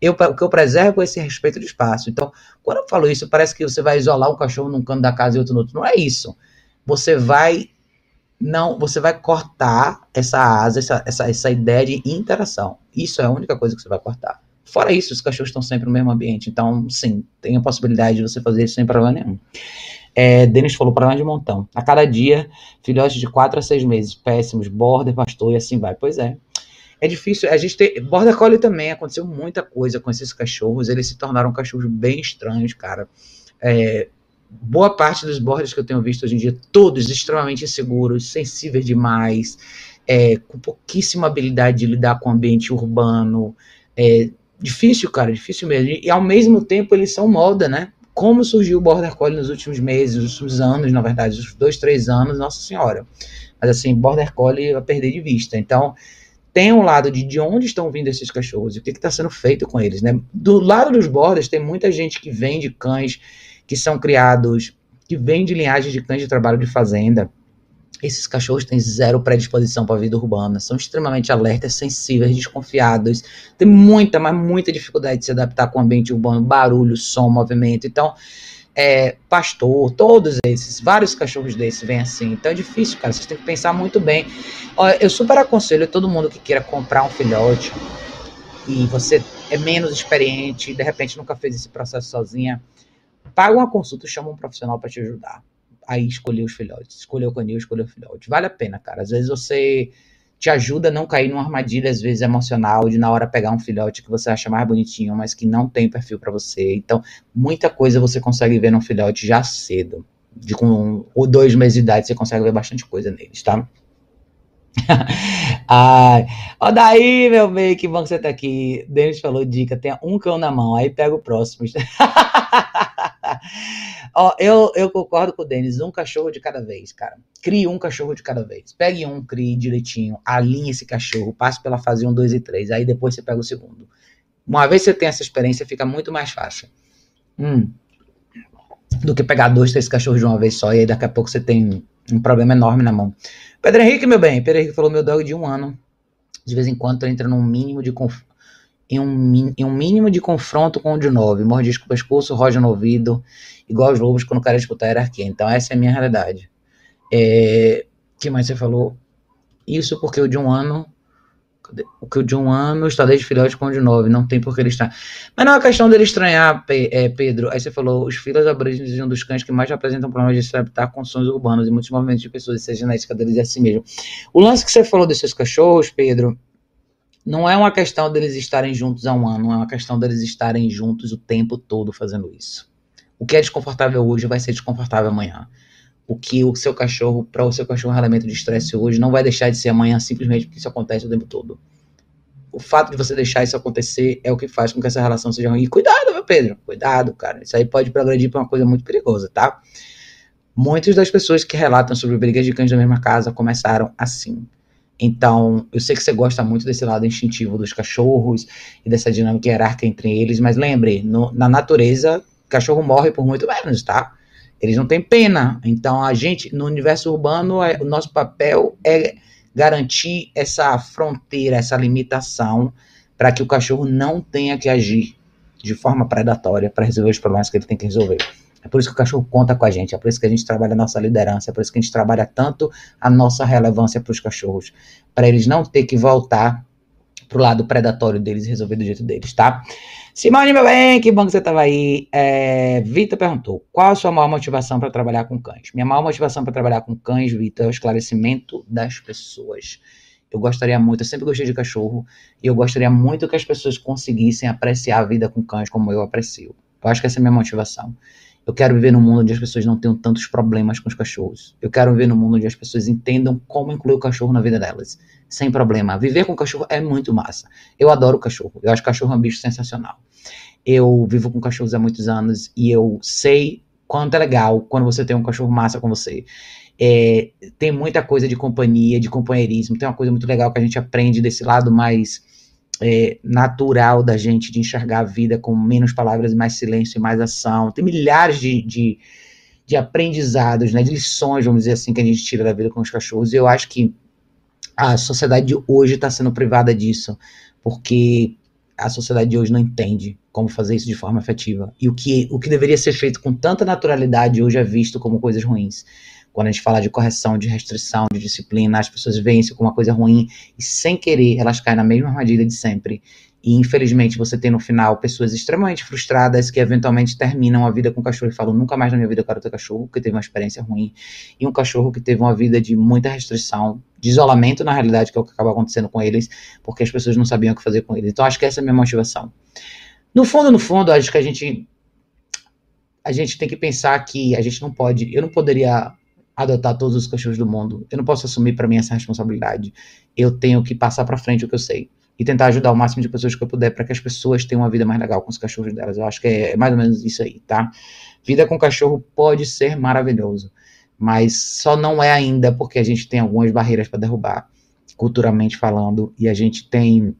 Eu, o que eu preservo é esse respeito do espaço. Então, quando eu falo isso, parece que você vai isolar um cachorro num canto da casa e outro no outro. Não é isso. Você vai não, você vai cortar essa asa, essa, essa, essa ideia de interação. Isso é a única coisa que você vai cortar. Fora isso, os cachorros estão sempre no mesmo ambiente. Então, sim, tem a possibilidade de você fazer isso sem problema nenhum. É, Denis falou para de montão. A cada dia, filhotes de 4 a 6 meses, péssimos, border, pastor e assim vai. Pois é. É difícil. A gente tem. Border Collie também aconteceu muita coisa com esses cachorros. Eles se tornaram cachorros bem estranhos, cara. É, boa parte dos borders que eu tenho visto hoje em dia, todos extremamente inseguros, sensíveis demais, é, com pouquíssima habilidade de lidar com o ambiente urbano, é, Difícil, cara, difícil mesmo. E, ao mesmo tempo eles são moda, né? Como surgiu o Border Collie nos últimos meses, nos últimos anos, na verdade, os dois, três anos, nossa senhora. Mas assim, Border Collie a perder de vista. Então, tem um lado de, de onde estão vindo esses cachorros e o que está sendo feito com eles, né? Do lado dos borders, tem muita gente que vende cães que são criados, que vem de linhagem de cães de trabalho de fazenda, esses cachorros têm zero predisposição para a vida urbana, são extremamente alertas, sensíveis, desconfiados, tem muita, mas muita dificuldade de se adaptar com o ambiente urbano, barulho, som, movimento. Então, é, pastor, todos esses, vários cachorros desses vêm assim. Então é difícil, cara. Vocês têm que pensar muito bem. Eu super aconselho todo mundo que queira comprar um filhote e você é menos experiente, de repente nunca fez esse processo sozinha, paga uma consulta, chama um profissional para te ajudar aí escolher os filhotes. Escolher o canil, escolher o filhote. Vale a pena, cara. Às vezes você te ajuda a não cair numa armadilha, às vezes, emocional, de na hora pegar um filhote que você acha mais bonitinho, mas que não tem perfil para você. Então, muita coisa você consegue ver num filhote já cedo. De com um ou dois meses de idade, você consegue ver bastante coisa neles, tá? [laughs] Ai, ó daí, meu bem, que bom que você tá aqui. Denis falou dica, tenha um cão na mão, aí pega o próximo. [laughs] Ó, eu, eu concordo com o Denis, um cachorro de cada vez, cara. Crie um cachorro de cada vez. Pegue um, crie direitinho, alinhe esse cachorro, passe pela fase 1, 2 e 3, aí depois você pega o segundo. Uma vez que você tem essa experiência, fica muito mais fácil. Hum. Do que pegar dois, três cachorros de uma vez só, e aí daqui a pouco você tem um problema enorme na mão. Pedro Henrique, meu bem, Pedro Henrique falou: meu dog de um ano, de vez em quando entra num mínimo de conf em um, em um mínimo de confronto com o de 9. Mordisco o pescoço, roja no ouvido, igual os lobos quando querem disputar a hierarquia. Então, essa é a minha realidade. É, que mais você falou? Isso porque o de um ano. O que o de um ano está desde filhote com o de nove, não tem por que ele estar. Mas não é uma questão dele estranhar, é, Pedro. Aí você falou: os filas aborígenes um dos cães que mais apresentam problemas de se adaptar com sons urbanos e muitos movimentos de pessoas, e a genética deles é assim mesmo. O lance que você falou desses cachorros, Pedro, não é uma questão deles estarem juntos há um ano, é uma questão deles estarem juntos o tempo todo fazendo isso. O que é desconfortável hoje vai ser desconfortável amanhã. O que o seu cachorro, para o seu cachorro, é elemento de estresse hoje, não vai deixar de ser amanhã simplesmente porque isso acontece o tempo todo. O fato de você deixar isso acontecer é o que faz com que essa relação seja ruim. E cuidado, meu Pedro, cuidado, cara. Isso aí pode progredir para uma coisa muito perigosa, tá? Muitas das pessoas que relatam sobre brigas de cães da mesma casa começaram assim. Então, eu sei que você gosta muito desse lado instintivo dos cachorros e dessa dinâmica hierárquica entre eles, mas lembre, no, na natureza, cachorro morre por muito menos, tá? Eles não têm pena. Então, a gente, no universo urbano, é, o nosso papel é garantir essa fronteira, essa limitação, para que o cachorro não tenha que agir de forma predatória para resolver os problemas que ele tem que resolver. É por isso que o cachorro conta com a gente, é por isso que a gente trabalha a nossa liderança, é por isso que a gente trabalha tanto a nossa relevância para os cachorros, para eles não ter que voltar pro lado predatório deles e resolver do jeito deles, tá? Simone, meu bem, que bom que você estava aí. É, Vitor perguntou: qual a sua maior motivação para trabalhar com cães? Minha maior motivação para trabalhar com cães, Vitor, é o esclarecimento das pessoas. Eu gostaria muito, eu sempre gostei de cachorro, e eu gostaria muito que as pessoas conseguissem apreciar a vida com cães como eu aprecio. Eu acho que essa é a minha motivação. Eu quero viver num mundo onde as pessoas não tenham tantos problemas com os cachorros. Eu quero viver num mundo onde as pessoas entendam como incluir o cachorro na vida delas, sem problema. Viver com cachorro é muito massa. Eu adoro cachorro. Eu acho cachorro um bicho sensacional. Eu vivo com cachorros há muitos anos e eu sei quanto é legal quando você tem um cachorro massa com você. É, tem muita coisa de companhia, de companheirismo. Tem uma coisa muito legal que a gente aprende desse lado mais é, natural da gente de enxergar a vida com menos palavras, mais silêncio e mais ação. Tem milhares de, de, de aprendizados, né, de lições, vamos dizer assim, que a gente tira da vida com os cachorros. E eu acho que a sociedade de hoje está sendo privada disso, porque a sociedade de hoje não entende como fazer isso de forma efetiva. E o que, o que deveria ser feito com tanta naturalidade hoje é visto como coisas ruins. Quando a gente fala de correção, de restrição, de disciplina, as pessoas veem isso como uma coisa ruim e sem querer elas caem na mesma armadilha de sempre. E infelizmente você tem no final pessoas extremamente frustradas que eventualmente terminam a vida com o cachorro e falam: nunca mais na minha vida eu quero ter cachorro, porque teve uma experiência ruim. E um cachorro que teve uma vida de muita restrição, de isolamento na realidade, que é o que acaba acontecendo com eles, porque as pessoas não sabiam o que fazer com eles. Então acho que essa é a minha motivação. No fundo, no fundo, acho que a gente a gente tem que pensar que a gente não pode, eu não poderia adotar todos os cachorros do mundo. Eu não posso assumir para mim essa responsabilidade. Eu tenho que passar para frente o que eu sei e tentar ajudar o máximo de pessoas que eu puder para que as pessoas tenham uma vida mais legal com os cachorros delas. Eu acho que é mais ou menos isso aí, tá? Vida com cachorro pode ser maravilhoso, mas só não é ainda porque a gente tem algumas barreiras para derrubar, culturalmente falando, e a gente tem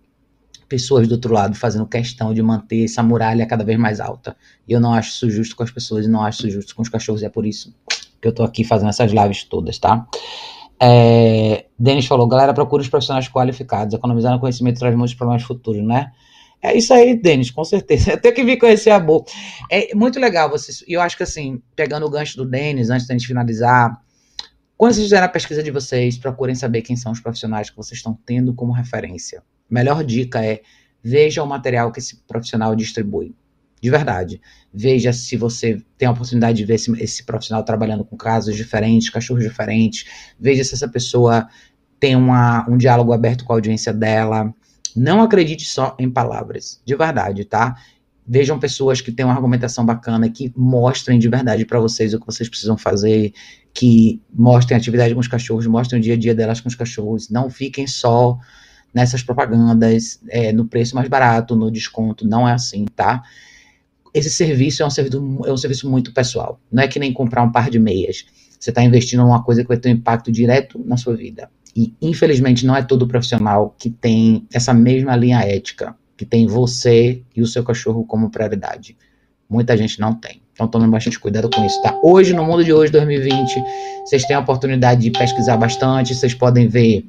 pessoas do outro lado fazendo questão de manter essa muralha cada vez mais alta. E eu não acho isso justo com as pessoas e não acho isso justo com os cachorros, e é por isso que eu tô aqui fazendo essas lives todas, tá? É, Denis falou, galera, procura os profissionais qualificados, economizando conhecimento traz muitos problemas futuros, né? É isso aí, Denis, com certeza. [laughs] Eu tenho que vir conhecer a boa. É muito legal vocês. E eu acho que assim, pegando o gancho do Denis, antes da gente finalizar, quando vocês fizerem a pesquisa de vocês, procurem saber quem são os profissionais que vocês estão tendo como referência. Melhor dica é veja o material que esse profissional distribui de verdade. Veja se você tem a oportunidade de ver esse, esse, profissional trabalhando com casos diferentes, cachorros diferentes. Veja se essa pessoa tem uma, um diálogo aberto com a audiência dela. Não acredite só em palavras, de verdade, tá? Vejam pessoas que têm uma argumentação bacana, que mostrem de verdade para vocês o que vocês precisam fazer, que mostrem atividade com os cachorros, mostrem o dia a dia delas com os cachorros. Não fiquem só nessas propagandas, é, no preço mais barato, no desconto. Não é assim, tá? Esse serviço é um serviço, é um serviço muito pessoal. Não é que nem comprar um par de meias. Você está investindo em uma coisa que vai ter um impacto direto na sua vida. E, infelizmente, não é todo profissional que tem essa mesma linha ética, que tem você e o seu cachorro como prioridade. Muita gente não tem. Então tomem bastante cuidado com isso, tá? Hoje, no mundo de hoje, 2020, vocês têm a oportunidade de pesquisar bastante, vocês podem ver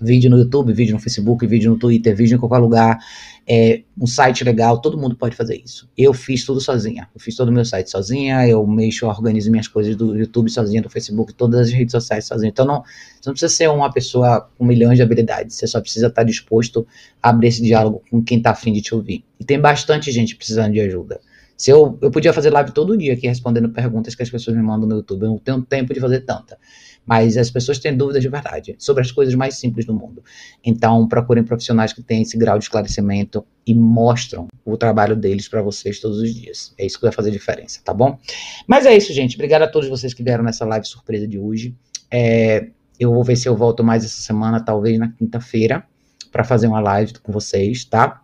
vídeo no YouTube, vídeo no Facebook, vídeo no Twitter, vídeo em qualquer lugar, é, um site legal, todo mundo pode fazer isso. Eu fiz tudo sozinha, eu fiz todo o meu site sozinha, eu mexo, organizo minhas coisas do YouTube sozinha, do Facebook, todas as redes sociais sozinha. Então não, você não precisa ser uma pessoa com milhões de habilidades, você só precisa estar disposto a abrir esse diálogo com quem está afim de te ouvir. E tem bastante gente precisando de ajuda. Se eu, eu podia fazer live todo dia aqui respondendo perguntas que as pessoas me mandam no YouTube, eu não tenho tempo de fazer tanta mas as pessoas têm dúvidas de verdade sobre as coisas mais simples do mundo. Então, procurem profissionais que têm esse grau de esclarecimento e mostram o trabalho deles para vocês todos os dias. É isso que vai fazer diferença, tá bom? Mas é isso, gente. Obrigado a todos vocês que vieram nessa live surpresa de hoje. É, eu vou ver se eu volto mais essa semana, talvez na quinta-feira, para fazer uma live com vocês, tá?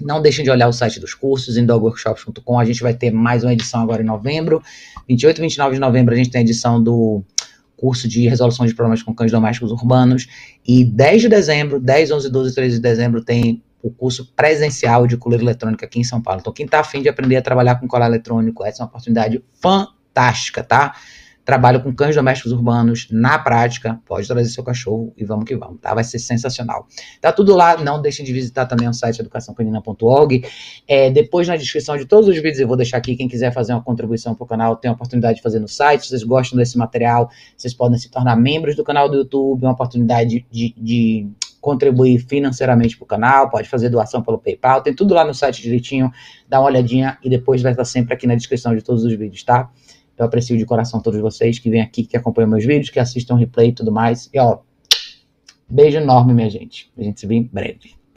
Não deixem de olhar o site dos cursos, indogworkshops.com. A gente vai ter mais uma edição agora em novembro. 28 e 29 de novembro a gente tem a edição do curso de resolução de problemas com cães domésticos urbanos. E 10 de dezembro, 10, 11, 12, 13 de dezembro tem o curso presencial de coleira eletrônica aqui em São Paulo. Então, quem está afim de aprender a trabalhar com colar eletrônico, essa é uma oportunidade fantástica, tá? Trabalho com cães domésticos urbanos na prática, pode trazer seu cachorro e vamos que vamos, tá? Vai ser sensacional. Tá tudo lá, não deixem de visitar também o site educaçãocanina.org. É, depois na descrição de todos os vídeos eu vou deixar aqui, quem quiser fazer uma contribuição para o canal tem a oportunidade de fazer no site, se vocês gostam desse material, vocês podem se tornar membros do canal do YouTube, uma oportunidade de, de contribuir financeiramente para o canal, pode fazer doação pelo PayPal, tem tudo lá no site direitinho, dá uma olhadinha e depois vai estar sempre aqui na descrição de todos os vídeos, tá? Eu aprecio de coração todos vocês que vêm aqui, que acompanham meus vídeos, que assistem replay e tudo mais. E ó, beijo enorme, minha gente. A gente se vê em breve.